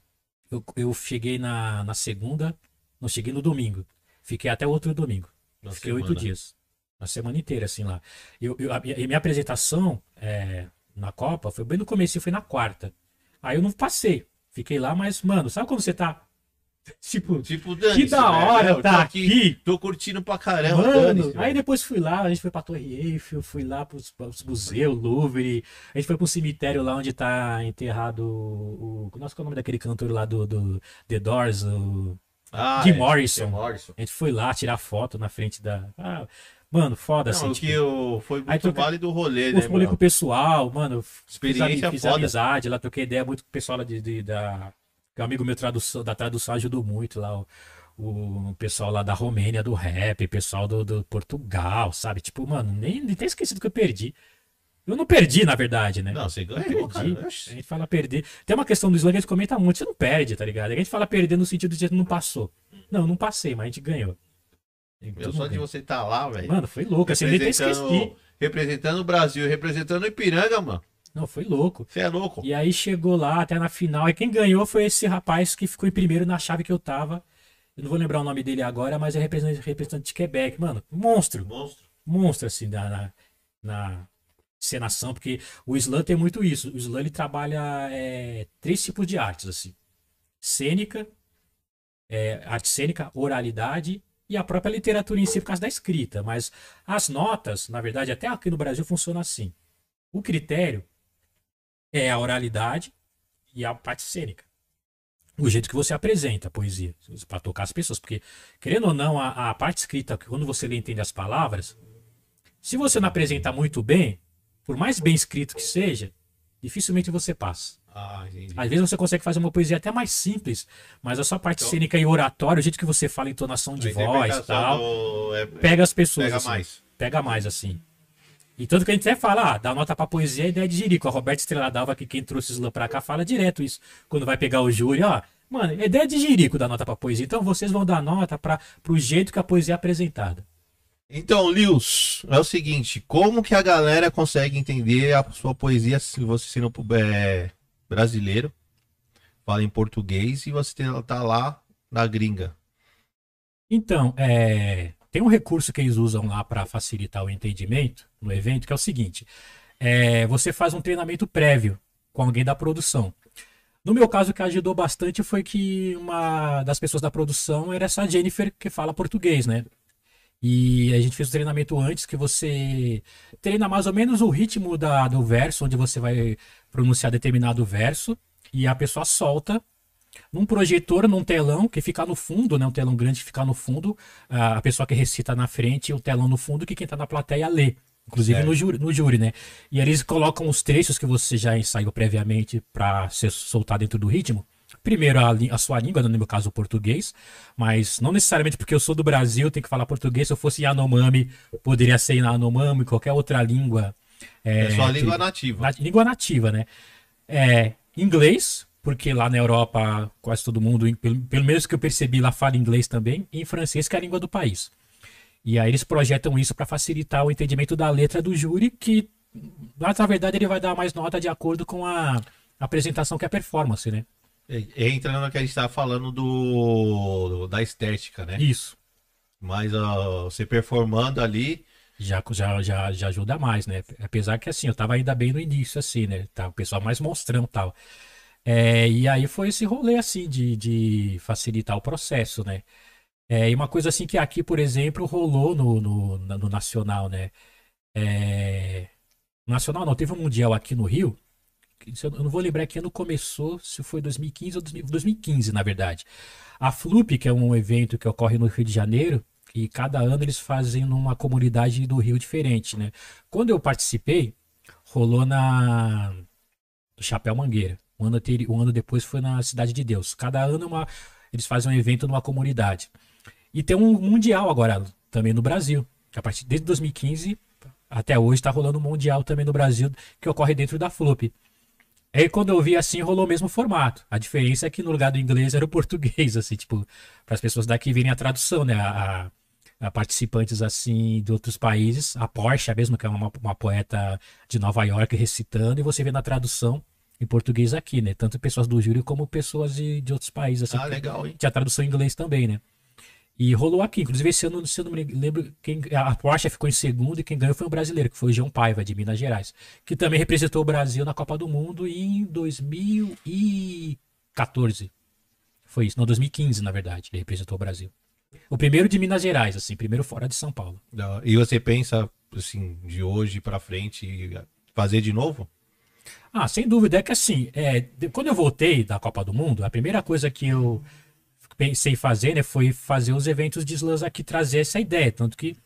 Eu, eu cheguei na, na segunda, não cheguei no domingo. Fiquei até o outro domingo. Na Fiquei oito dias. A semana inteira, assim, lá. Eu, eu- a, e minha apresentação é, na Copa foi bem no começo, foi na quarta. Aí eu não passei. Fiquei lá, mas, mano, sabe quando você tá. Tipo, Tipo, que da hora eu tô tá aqui. Tô curtindo pra caramba, Mano, aí depois fui lá, a gente foi pra Torre Eiffel, fui lá pros, pros museus, Louvre, a gente foi pro cemitério lá onde tá enterrado o. o nossa, qual é o nome daquele cantor lá do, do The Doors? O, Ah, Jim é, Morrison. Morrison. a gente foi lá tirar foto na frente da. Ah, mano, foda Não, assim. tipo, que eu, foi muito Aí troca- válido o rolê, né, falei com o pessoal, mano, fiz, Experiência ami- fiz foda. amizade lá, troquei ideia muito com o pessoal lá de, de- da. Que um amigo meu tradução, da tradução ajudou muito lá. O, o pessoal lá da Romênia do rap, pessoal do, do Portugal, sabe? Tipo, mano, nem, nem tem esquecido que eu perdi. Eu não perdi, na verdade, né? Não, você ganhou, perdi. cara. A gente fala perder. Tem uma questão do slang que a gente comenta muito, você não perde, tá ligado? A gente fala perder no sentido de que não passou. Não, não passei, mas a gente ganhou. E Meu, só de você estar lá, velho. Mano, foi louco, assim, eu nem até esqueci. Representando, representando o Brasil, representando o Ipiranga, mano. Não, foi louco. Você é louco. E aí chegou lá até na final. E quem ganhou foi esse rapaz que ficou em primeiro na chave que eu tava. Eu não vou lembrar o nome dele agora, mas é representante, representante de Quebec. Mano, monstro. Monstro. Monstro, assim, na, na, na encenação. Porque o slam tem muito isso. O slam ele trabalha é, três tipos de artes, assim. Cênica, é, arte cênica, oralidade e a própria literatura em si por causa da escrita. Mas as notas, na verdade, até aqui no Brasil funciona assim. O critério é a oralidade e a parte cênica. O jeito que você apresenta a poesia, para tocar as pessoas. Porque, querendo ou não, a, a parte escrita, quando você lê entende as palavras, se você não apresenta muito bem, por mais bem escrito que seja, dificilmente você passa. Ah. Às vezes você consegue fazer uma poesia até mais simples, mas a sua parte Então- cênica e oratório, o jeito que você fala, entonação de voz e tal, do- é- pega as pessoas. pega assim. mais. Pega mais, assim. E tanto que a gente até fala, ah, dá nota pra poesia é ideia de jirico. A Roberta Estrela Dalva, que quem trouxe o slam pra cá, fala direto isso. Quando vai pegar o júri, ó. Mano, é ideia de jirico dar nota pra poesia. Então vocês vão dar nota pra, pro jeito que a poesia é apresentada. Então, Lewis, é o seguinte, como que a galera consegue entender a sua poesia se você sendo é, brasileiro, fala em português e você tá lá na gringa? Então, é, tem um recurso que eles usam lá para facilitar o entendimento no evento, que é o seguinte: é, você faz um treinamento prévio com alguém da produção. No meu caso, o que ajudou bastante foi que uma das pessoas da produção era essa Jennifer, que fala português, né? E a gente fez o treinamento antes, que você treina mais ou menos o ritmo da, do verso, onde você vai pronunciar determinado verso, e a pessoa solta num projetor, num telão que fica no fundo, né? Um telão grande que fica no fundo, a pessoa que recita na frente, o telão no fundo, que quem tá na plateia lê. Inclusive no júri, no júri, né? E eles colocam os trechos que você já ensaiou previamente para ser soltado dentro do ritmo. Primeiro a, a sua língua, no meu caso o português, mas não necessariamente porque eu sou do Brasil, tenho que falar português. Se eu fosse Yanomami, poderia ser Yanomami, qualquer outra língua. É, só a que- língua nativa. na- língua nativa, né? É, inglês, porque lá na Europa quase todo mundo, pelo, pelo menos que eu percebi lá, fala inglês também, e em francês, que é a língua do país. E aí eles projetam isso para facilitar o entendimento da letra do júri, que lá, na verdade ele vai dar mais nota de acordo com a apresentação que é a performance, né? É, Entra no que a gente tava falando do da estética, né? Isso. Mas ó, você performando ali, Já, já, já, já ajuda mais, né? Apesar que assim, eu tava ainda bem no início, assim, né? Tá, o pessoal mais monstrão e tal. É, e aí foi esse rolê, assim, de, de facilitar o processo, né? É, e uma coisa assim que aqui, por exemplo, rolou no, no, no Nacional, né? É, Nacional não, teve um Mundial aqui no Rio. Eu não vou lembrar que ano começou, se foi 2015 ou 2000 2015, na verdade. A FLUP, que é um evento que ocorre no Rio de Janeiro, e cada ano eles fazem numa comunidade do Rio diferente, né? Quando eu participei, rolou na no Chapéu Mangueira. Um ano, ano depois foi na Cidade de Deus. Cada ano é uma, eles fazem um evento numa comunidade. E tem um mundial agora também no Brasil. Que a partir desde 2015 até hoje está rolando um mundial também no Brasil que ocorre dentro da FLUP. Aí quando eu vi assim, rolou o mesmo formato. A diferença é que no lugar do inglês era o português, assim, tipo, para as pessoas daqui verem a tradução, né? A- a participantes assim de outros países, a Porsche mesmo, que é uma, uma poeta de Nova York recitando, e você vê na tradução em português aqui, né? Tanto pessoas do júri como pessoas de, de outros países, assim. ah, legal, hein? tinha tradução em inglês também, né? E rolou aqui, inclusive esse ano, se eu não me lembro, quem, a Porsche ficou em segundo e quem ganhou foi um brasileiro, que foi o João Paiva, de Minas Gerais, que também representou o Brasil na Copa do Mundo em 2014. Foi isso, não, 2015, na verdade, ele representou o Brasil. O primeiro de Minas Gerais, assim, primeiro fora de São Paulo. Da- E você pensa, assim, de hoje pra frente, fazer de novo? Ah, sem dúvida, é que assim, é, quando eu voltei da Copa do Mundo, a primeira coisa que eu pensei fazer, né, foi fazer os eventos de slams aqui, trazer essa ideia, tanto que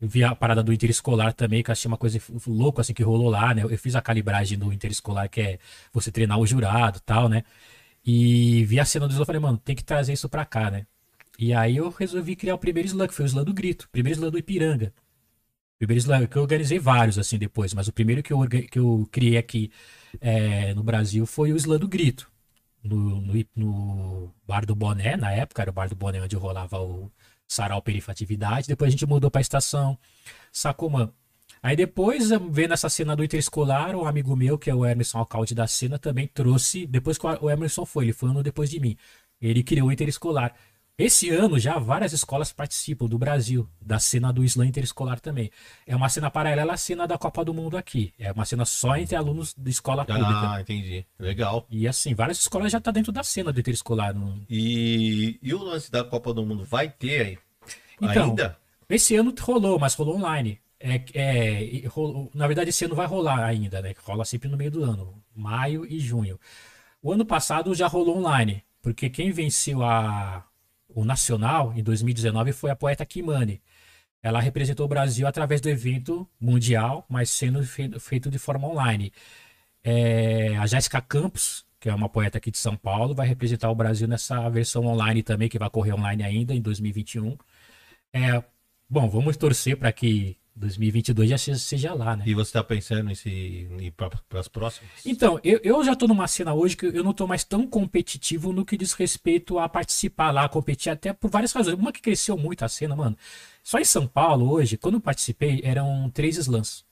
eu vi a parada do interescolar também, que eu achei uma coisa louca, assim, que rolou lá, né, eu fiz a calibragem do interescolar, que é você treinar o jurado tal, né, e vi a cena do slam falei, mano, tem que trazer isso pra cá, né, e aí eu resolvi criar o primeiro slam, que foi o slam do grito, o primeiro slam do Ipiranga, Primeiro slam, que eu organizei vários assim depois, mas o primeiro que eu, que eu criei aqui é, no Brasil foi o Slam do Grito. No, no, no Bar do Boné, na época, era o Bar do Boné onde rolava o Sarau Perifatividade. Depois a gente mudou pra estação Sacomã. Aí depois, vendo essa cena do interescolar, um amigo meu, que é o Emerson Alcalde da cena, também trouxe. Depois que o Emerson foi, ele foi um ano depois de mim. Ele criou o interescolar. Esse ano já várias escolas participam do Brasil, da cena do slam interescolar também. É uma cena paralela à cena da Copa do Mundo aqui. É uma cena só entre alunos de escola pública. Ah, entendi. Legal. E assim, várias escolas já tá dentro da cena do interescolar. não- E, e o lance da Copa do Mundo vai ter aí? Então, ainda? Esse ano rolou, mas rolou online. É, é, rolou- na verdade, esse ano vai rolar ainda, né? Rola sempre no meio do ano, maio e junho. O ano passado já rolou online, porque quem venceu a, o Nacional em 2019 foi a poeta Kimani. Ela representou o Brasil através do evento mundial, mas sendo fe- feito de forma online. É, a Jéssica Campos, que é uma poeta aqui de São Paulo, vai representar o Brasil nessa versão online também, que vai correr online ainda em 2021. É, bom, vamos torcer para que 2022 já seja, lá, né? E você tá pensando em se ir para as próximas? Então, eu, eu já tô numa cena hoje que eu não tô mais tão competitivo no que diz respeito a participar lá, competir até por várias razões. Uma que cresceu muito a cena, mano. Só em São Paulo hoje, quando eu participei, eram três slams.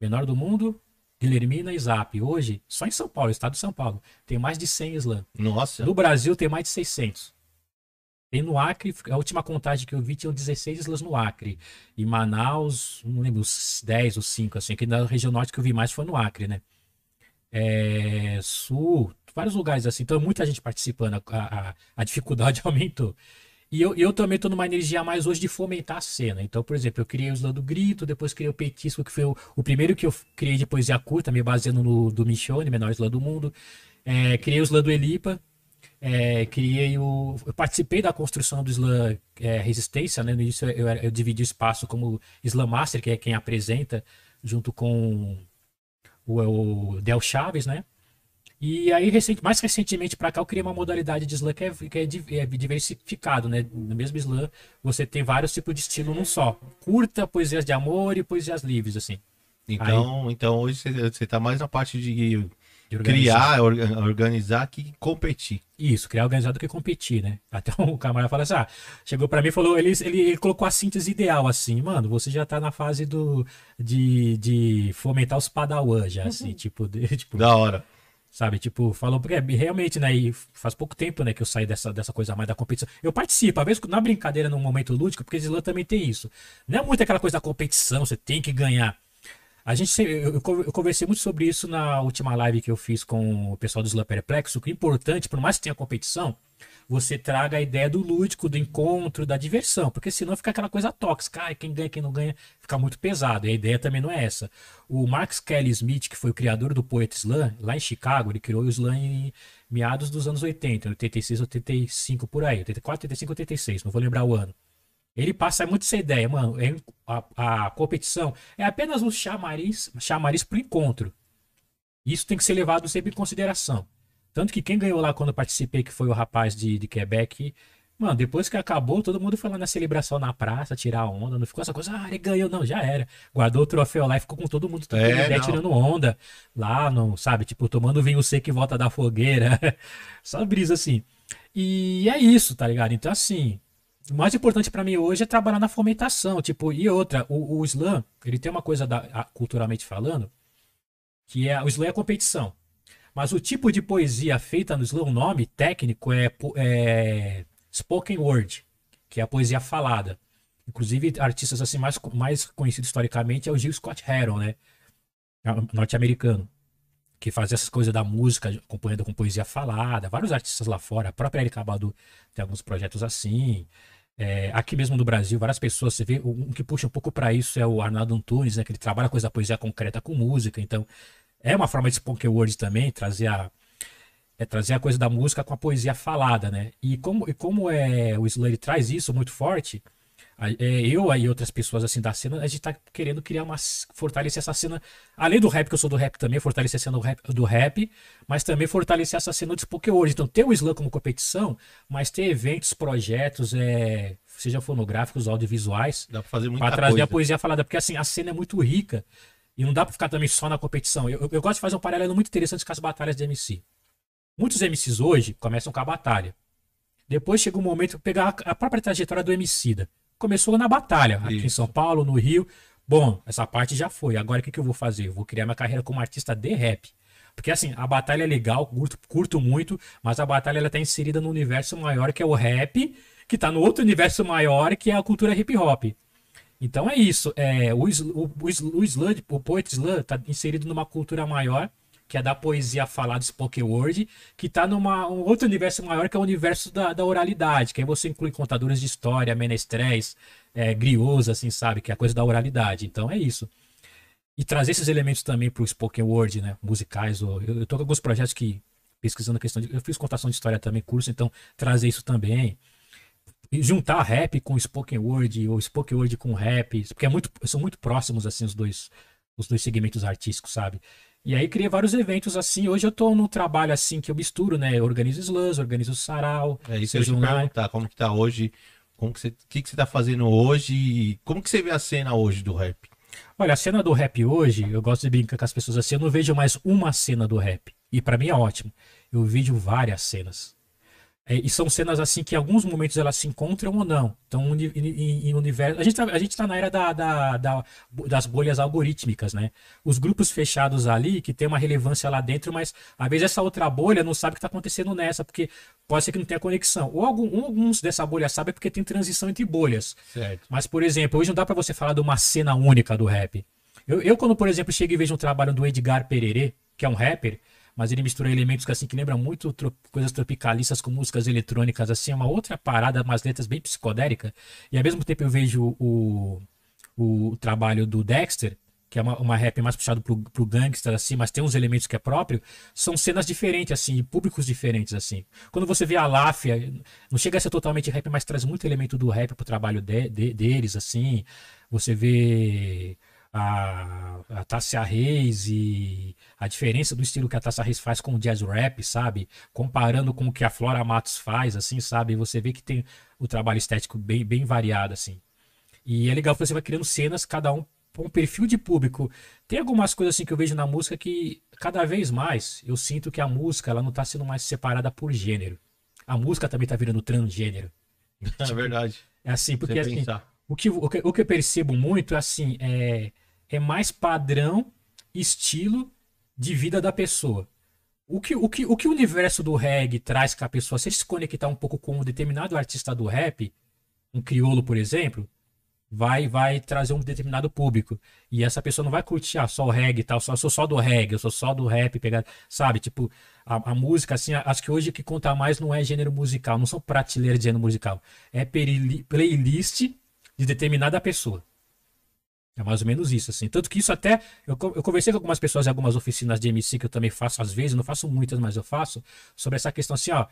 Menor do mundo, Guilhermina e Zap. Hoje, só em São Paulo, estado de São Paulo, tem mais de 100 slams. Nossa. No Brasil tem mais de 600. Tem no Acre, a última contagem que eu vi tinham 16 islas no Acre. Em Manaus, não lembro, uns 10 ou 5, assim, que na região norte que eu vi mais foi no Acre, né? É, sul, vários lugares assim, então muita gente participando, a, a, a dificuldade aumentou. E eu, eu também tô numa energia a mais hoje de fomentar a cena. Então, por exemplo, eu criei o Slam do Grito, depois criei o Peitisco, que foi o, o primeiro que eu criei de poesia curta, me baseando no do Michone, menor slam do mundo. É, criei o slam do Elipa, é, criei o. Eu participei da construção do Slam é, Resistência, né? No início eu, eu dividi o espaço como Slam Master, que é quem apresenta, junto com o, o Del Chaves, né? E aí, recente, mais recentemente para cá, eu criei uma modalidade de slam que é, que é é diversificado, né? No mesmo slam, você tem vários tipos de estilo num só. Curta, poesias de amor e poesias livres, assim. Então, então hoje você, você tá mais na parte de. Criar, or- organizar aqui e competir. Isso, criar organizado que competir, né? Até um camarada fala assim, ah, chegou pra mim e falou, ele, ele, ele colocou a síntese ideal, assim, mano, você já tá na fase do, de, de fomentar os padawan já, assim, tipo, de- tipo, Da hora. sabe, tipo, falou, porque é, realmente, né, e faz pouco tempo, né, que eu saí dessa, dessa coisa mais da competição. Eu participo, às vezes, na brincadeira, num momento lúdico, porque Slam também tem isso. Não é muito aquela coisa da competição, você tem que ganhar. A gente, eu, eu con- eu conversei muito sobre isso na última live que eu fiz com o pessoal do Slam Perplexo, que o importante, por mais que tenha competição, você traga a ideia do lúdico, do encontro, da diversão, porque senão fica aquela coisa tóxica, ai, quem ganha, quem não ganha, fica muito pesado, e a ideia também não é essa. O Mark Kelly Smith, que foi o criador do Poet Slam, lá em Chicago, ele criou o Slam em meados dos anos 80, 86, 85 por aí, 84, 85, 86, não vou lembrar o ano. Ele passa muito essa ideia, mano. é- A, a competição é apenas um chamariz, chamariz pro encontro. Isso tem que ser levado sempre em consideração. Tanto que quem ganhou lá quando participei, que foi o rapaz de, de Quebec, mano, depois que acabou, todo mundo foi lá na celebração na praça, tirar onda. Não ficou essa coisa, ah, ele ganhou, não, já era. Guardou o troféu lá e ficou com todo mundo É, ideia, tirando onda. Lá, não, sabe, tipo, tomando vinho seco em volta da fogueira. Só brisa assim. E é isso, tá ligado? Então, assim, o mais importante pra mim hoje é trabalhar na fomentação, tipo, e outra, o, o slam, ele tem uma coisa da- a- culturalmente falando, que é o slam é competição. Mas o tipo de poesia feita no slam, o nome técnico é, é spoken word, que é a poesia falada. Inclusive, artistas assim mais, mais conhecidos historicamente é o Gil Scott Heron, né? Norte-americano. Que faz essas coisas da música, acompanhando com poesia falada. Vários artistas lá fora. A própria Erika Badu tem alguns projetos assim. É, aqui mesmo no Brasil, várias pessoas, você vê, um que puxa um pouco para isso é o Arnaldo Antunes, né? Que ele trabalha coisa da poesia concreta com música. Então, é uma forma de spoken word também, trazer a, é trazer a coisa da música com a poesia falada, né? E como, e como é, o Slayer traz isso muito forte, eu e outras pessoas assim da cena, a gente tá querendo criar uma. fortalecer essa cena. Além do rap, que eu sou do rap também, fortalecer a cena do rap, do rap mas também fortalecer essa cena spoken word. Então, ter o slam como competição, mas ter eventos, projetos, é, seja fonográficos, audiovisuais, Dá pra fazer muita Pra trazer coisa. a poesia falada, porque assim, a cena é muito rica e não dá pra ficar também só na competição. Eu, eu- eu gosto de fazer um paralelo muito interessante com as batalhas de MC. Muitos MCs hoje começam com a batalha. Depois chega um momento pegar a própria trajetória do Emicida. Começou na batalha, aqui em Isso. São Paulo, no Rio. Bom, essa parte já foi. Agora o que, que eu vou fazer? Eu vou criar minha carreira como artista de rap. Porque assim, a batalha é legal, curto, curto muito, mas a batalha ela tá inserida no universo maior que é o rap, que tá no outro universo maior que é a cultura hip hop. Então é isso. É, o, o, o, o slam, o poet slam tá inserido numa cultura maior, que é da poesia falada, spoken word, que tá numa um outro universo maior, que é o universo da, da oralidade, que aí você inclui contadores de história, menestréis, é, assim, sabe? Que é a coisa da oralidade. Então é isso. E trazer esses elementos também pro spoken word, né? Musicais. ou- Eu, tô com alguns projetos que, pesquisando a questão de. Eu fiz contação de história também, curso, então trazer isso também juntar rap com spoken word ou spoken word com rap, porque é muito, são muito próximos assim os dois os dois segmentos artísticos, sabe? E aí criei vários eventos assim. Hoje eu tô num trabalho assim que eu misturo, né? Eu organizo slams, organizo sarau, É isso que eu te perguntar, como que tá hoje, como que você, o que que você tá fazendo hoje e como que você vê a cena hoje do rap? Olha, a cena do rap hoje, eu gosto de brincar com as pessoas assim, eu não vejo mais uma cena do rap. E pra mim é ótimo. Eu vejo várias cenas. É, e são cenas assim que em alguns momentos elas se encontram ou não. Então, uni- em, em universo. A gente, tá, a gente tá na era da, da- da- das bolhas algorítmicas, né? Os grupos fechados ali, que tem uma relevância lá dentro, mas às vezes essa outra bolha não sabe o que tá acontecendo nessa, porque pode ser que não tenha conexão. Ou algum- alguns dessa bolha sabem porque tem transição entre bolhas. Certo. Mas, por exemplo, hoje não dá pra você falar de uma cena única do rap. Eu, eu, quando, por exemplo, chego e vejo um trabalho do Edgar Pererê, que é um rapper, mas ele mistura elementos que, assim, que lembram muito tro- coisas tropicalistas com músicas eletrônicas, assim, é uma outra parada, umas letras bem psicodélicas. E ao mesmo tempo eu vejo o, o trabalho do Dexter, que é uma, uma rap mais puxado pro, pro gangster, assim, mas tem uns elementos que é próprio, são cenas diferentes, assim, públicos diferentes, assim. Quando você vê a Láfia, não chega a ser totalmente rap, mas traz muito elemento do rap pro trabalho de- de- deles, assim. Você vê a, a Tássia Reis e a diferença do estilo que a Tássia Reis faz com o jazz rap, sabe? Comparando com o que a Flora Matos faz, assim, sabe? Você vê que tem o trabalho estético bem, bem variado, assim. E é legal que você vai criando cenas, cada um um perfil de público. Tem algumas coisas assim que eu vejo na música que cada vez mais eu sinto que a música ela não tá sendo mais separada por gênero. A música também tá virando transgênero. É verdade. É assim, porque assim, o que, o, que, o que eu percebo muito é assim, é, é mais padrão, estilo de vida da pessoa. O que, o, que, o que o universo do reggae traz com a pessoa, se se conectar um pouco com um determinado artista do rap, um criolo, por exemplo, vai vai trazer um determinado público. E essa pessoa não vai curtir ah, só o reggae e tal, só, eu sou só do reggae, eu sou só do rap, pegar, sabe? Tipo, a, a música, assim, acho que hoje o que conta mais não é gênero musical, não são prateleiras de gênero musical, é playlist de determinada pessoa. É mais ou menos isso, assim. Tanto que isso até. Eu, eu conversei com algumas pessoas em algumas oficinas de MC que eu também faço às vezes, não faço muitas, mas eu faço, sobre essa questão assim, ó.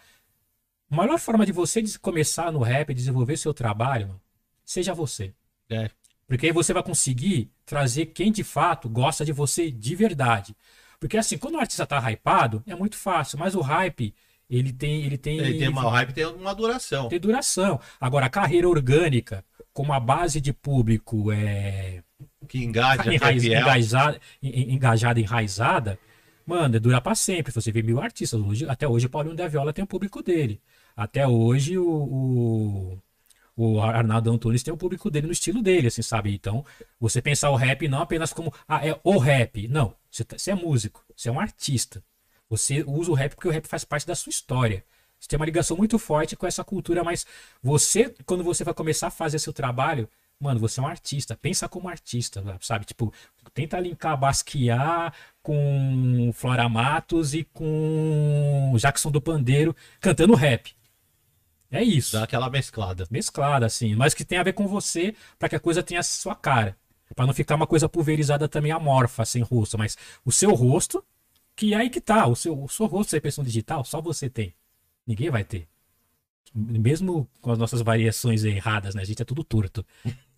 A melhor forma de você começar no rap e desenvolver seu trabalho, seja você. É. Porque aí você vai conseguir trazer quem de fato gosta de você de verdade. Porque assim, quando o artista tá hypado, é muito fácil, mas o hype, ele tem. Ele tem, Ele tem uma o hype tem uma duração. tem duração. Agora, a carreira orgânica, com uma base de público é, Que engaja, é enraiz- fiel. engajada, en- engajada, enraizada, mano, dura pra sempre. Você vê mil artistas. Hoje, até hoje, o Paulinho da Viola tem o público dele. Até hoje, o, o, o Arnaldo Antunes tem o público dele no estilo dele, assim, sabe? Então, você pensar o rap não apenas como, ah, é o rap. Não, você, tá- você é músico, você é um artista. Você usa o rap porque o rap faz parte da sua história. Você tem uma ligação muito forte com essa cultura, mas você, quando você vai começar a fazer seu trabalho, mano, você é um artista. Pensa como artista, sabe? Tipo, tenta linkar Basquiat com Flora Matos e com Jackson do Pandeiro cantando rap. É isso. Dá aquela mesclada. Mesclada, assim. Mas que tem a ver com você, pra que a coisa tenha a sua cara. Pra não ficar uma coisa pulverizada também amorfa, sem rosto. Mas o seu rosto, que é aí que tá. O seu, o seu rosto, sem impressão digital, só você tem. Ninguém vai ter. Mesmo com as nossas variações erradas, né? A gente é tudo torto.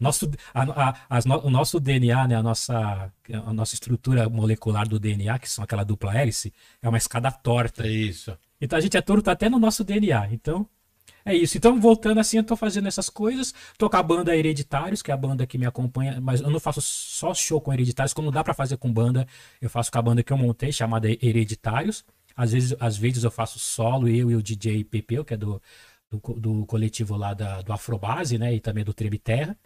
Nosso, a- a- no- o nosso DNA, né? A nossa, a nossa estrutura molecular do DNA, que são aquela dupla hélice, é uma escada torta. É isso. Então a gente é torto até no nosso DNA. Então, é isso. Então, voltando assim, eu tô fazendo essas coisas. Tô com a banda Hereditários, que é a banda que me acompanha, mas eu não faço só show com Hereditários, como dá pra fazer com banda, eu faço com a banda que eu montei, chamada Hereditários. Às vezes, às vezes eu faço solo, eu e o DJ Pepeu, que é do, do, do coletivo lá da, do Afrobase, né? E também do Treme Terra.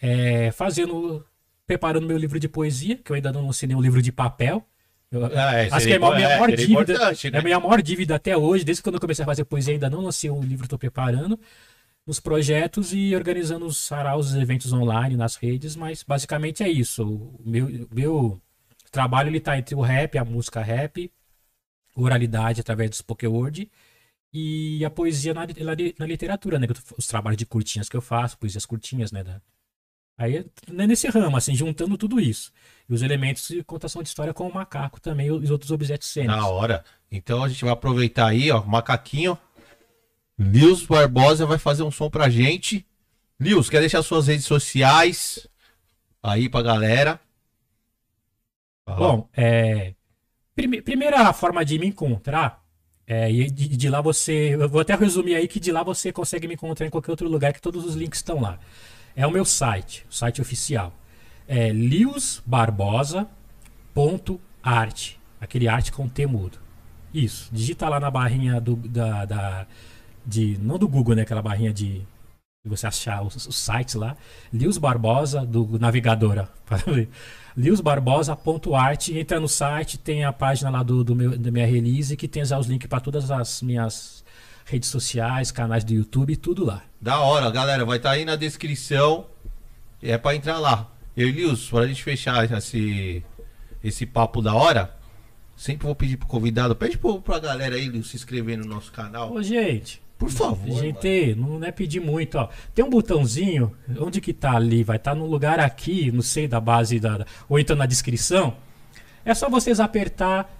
É, fazendo, preparando meu livro de poesia, que eu ainda não lancei nenhum livro de papel. Eu- É, Acho que é a minha maior seria dívida. né? É a minha maior dívida até hoje, desde quando eu comecei a fazer poesia, ainda não lancei um livro, estou preparando nos projetos e organizando os saraus, os eventos online nas redes, mas basicamente é isso. O meu, meu trabalho ele tá entre o rap, a música rap, oralidade através do spoken word e a poesia na, na, na literatura, né? Os trabalhos de curtinhas que eu faço, poesias curtinhas, né? da- Aí é nesse ramo, assim, juntando tudo isso. E os elementos de contação de história com o macaco também, os outros objetos cênicos. Na hora. Então a gente vai aproveitar aí, ó, macaquinho. Lius Barbosa vai fazer um som pra gente. Lius, quer deixar suas redes sociais aí pra galera? Fala. Bom, é, prime- primeira forma de me encontrar é e de, de lá você. Eu vou até resumir aí que de lá você consegue me encontrar em qualquer outro lugar que todos os links estão lá. É o meu site, o site oficial. É liusbarbosa.art. Aquele arte com T mudo. Isso. Digita lá na barrinha do, da, da- de. Não do Google, né? Aquela barrinha de. Você achar os, os sites lá. Lius Barbosa, do navegadora. liusbarbosa.art. Entra no site, tem a página lá do, do meu, da minha release que tem já os links para todas as minhas redes sociais, canais do YouTube, tudo lá. Da hora, galera. Vai estar aí na descrição. É pra entrar lá. Eu e Lius, pra gente fechar esse, esse papo da hora, sempre vou pedir pro convidado, pede pro, pra galera aí, Lius, se inscrever no nosso canal. Ô, gente, Por favor. mano. Gente, não é pedir muito, ó. Tem um botãozinho, onde que tá ali? Vai estar no lugar aqui, não sei, da base da. Ou então na descrição. É só vocês apertar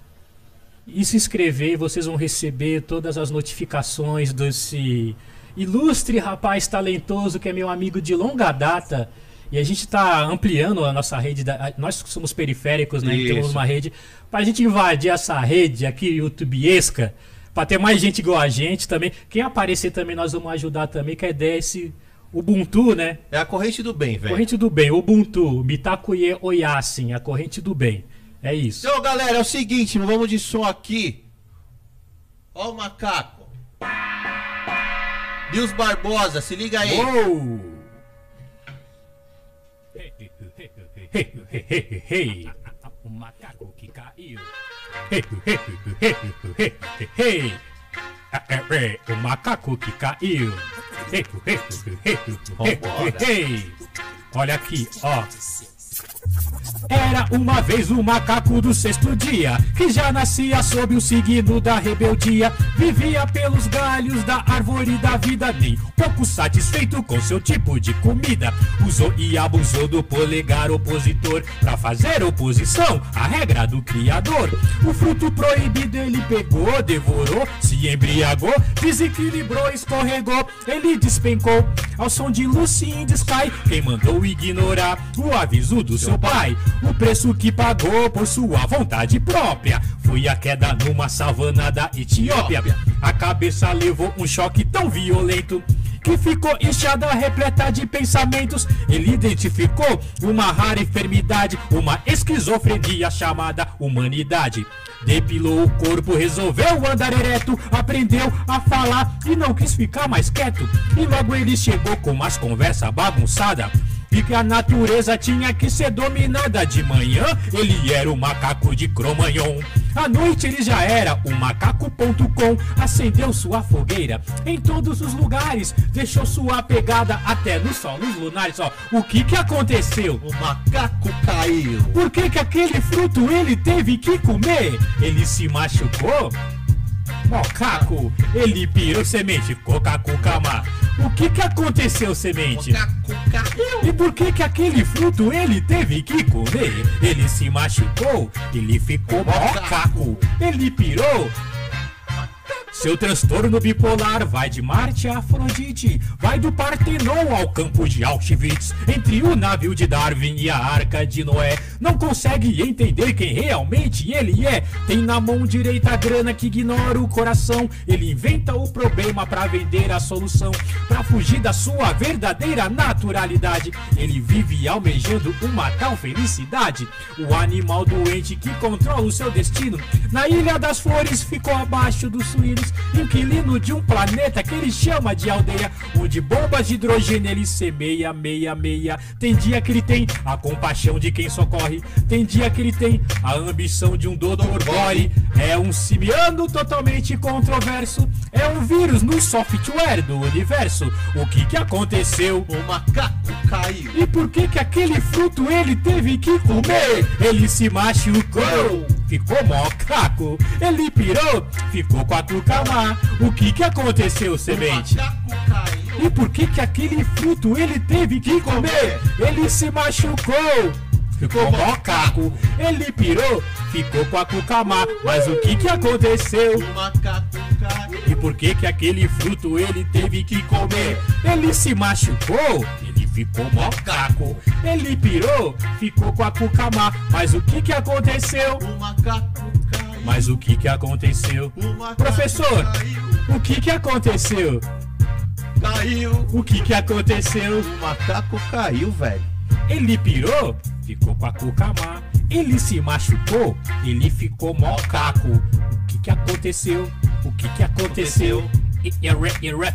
e se inscrever, vocês vão receber todas as notificações desse ilustre rapaz talentoso que é meu amigo de longa data. E a gente está ampliando a nossa rede. Da, nós somos periféricos, né? Isso. Temos uma rede. Para a gente invadir essa rede aqui, youtubiesca, para ter mais gente igual a gente também. Quem aparecer também, nós vamos ajudar também, que a ideia é esse, Ubuntu, né? É a corrente do bem, velho. Corrente do bem, Ubuntu, Mitakuye Oyasin, a corrente do bem. É isso. Então, galera, é o seguinte, vamos de som aqui. Ó o macaco. Nils Barbosa, se liga aí. Uou! Hey, hey, hey, hey, hey, hey. O macaco que caiu. O macaco que caiu. Olha aqui, ó. Era uma vez um macaco do sexto dia, que já nascia sob o signo da rebeldia. Vivia pelos galhos da árvore da vida, nem pouco satisfeito com seu tipo de comida. Usou e abusou do polegar opositor pra fazer oposição à regra do criador. O fruto proibido ele pegou, devorou, se embriagou, desequilibrou, escorregou. Ele despencou ao som de Lucy in Sky. Quem mandou ignorar o aviso do seu pai? O preço que pagou por sua vontade própria foi a queda numa savana da Etiópia. A cabeça levou um choque tão violento que ficou inchada, repleta de pensamentos. Ele identificou uma rara enfermidade, uma esquizofrenia chamada humanidade. Depilou o corpo, resolveu andar ereto, aprendeu a falar e não quis ficar mais quieto. E logo ele chegou com umas conversa bagunçada. E que a natureza tinha que ser dominada de manhã, ele era o macaco de Cromanhon. À noite ele já era o macaco.com, acendeu sua fogueira em todos os lugares, deixou sua pegada até nos solos lunares. Ó, o que que aconteceu? O macaco caiu. Por que que aquele fruto ele teve que comer? Ele se machucou? Macaco, ele pirou semente, coca-cucama. O que que aconteceu, semente? E por que que aquele fruto ele teve que comer? Ele se machucou, ele ficou macaco, ele pirou. Seu transtorno bipolar vai de Marte a Afrodite, vai do Partenon ao campo de Auschwitz, entre o navio de Darwin e a arca de Noé. Não consegue entender quem realmente ele é. Tem na mão direita a grana que ignora o coração. Ele inventa o problema pra vender a solução, pra fugir da sua verdadeira naturalidade. Ele vive almejando uma tal felicidade. O animal doente que controla o seu destino. Na Ilha das Flores ficou abaixo dos suínos, inquilino de um planeta que ele chama de aldeia, onde bombas de hidrogênio ele semeia, meia, meia. Tem dia que ele tem a compaixão de quem socorre, tem dia que ele tem a ambição de um doutor Gore. É um simiano totalmente controverso, é um vírus no software do universo. O que que aconteceu? O macaco caiu. E por que que aquele fruto ele teve que comer? Ele se machucou, ficou mocaco. Ele pirou, ficou com a cucamá. O que que aconteceu, semente? E por que que aquele fruto ele teve que comer? Ele se machucou. Ficou mocaco, ele pirou, ficou com a cucamá. Mas o que que aconteceu? E por que que aquele fruto ele teve que comer? Ele se machucou, ficou mocaco. Ele pirou, ficou com a cucamá. Mas o que que aconteceu? O macaco caiu. Mas o que que aconteceu? O macaco Professor, Caiu. o que que aconteceu? Caiu. O que que aconteceu? O macaco caiu, velho. Ele pirou, ficou com a cucamá. Ele se machucou, ele ficou mocaco. O que que aconteceu? O que que aconteceu? E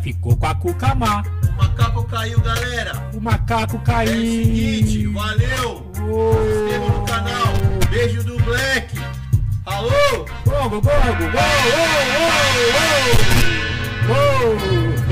ficou com a cucamá. O macaco caiu, galera. O macaco É o caiu. seguinte, valeu. Se inscreva no canal. Beijo do Black. Alô? Gongo, gongo, gol, gol. Gol.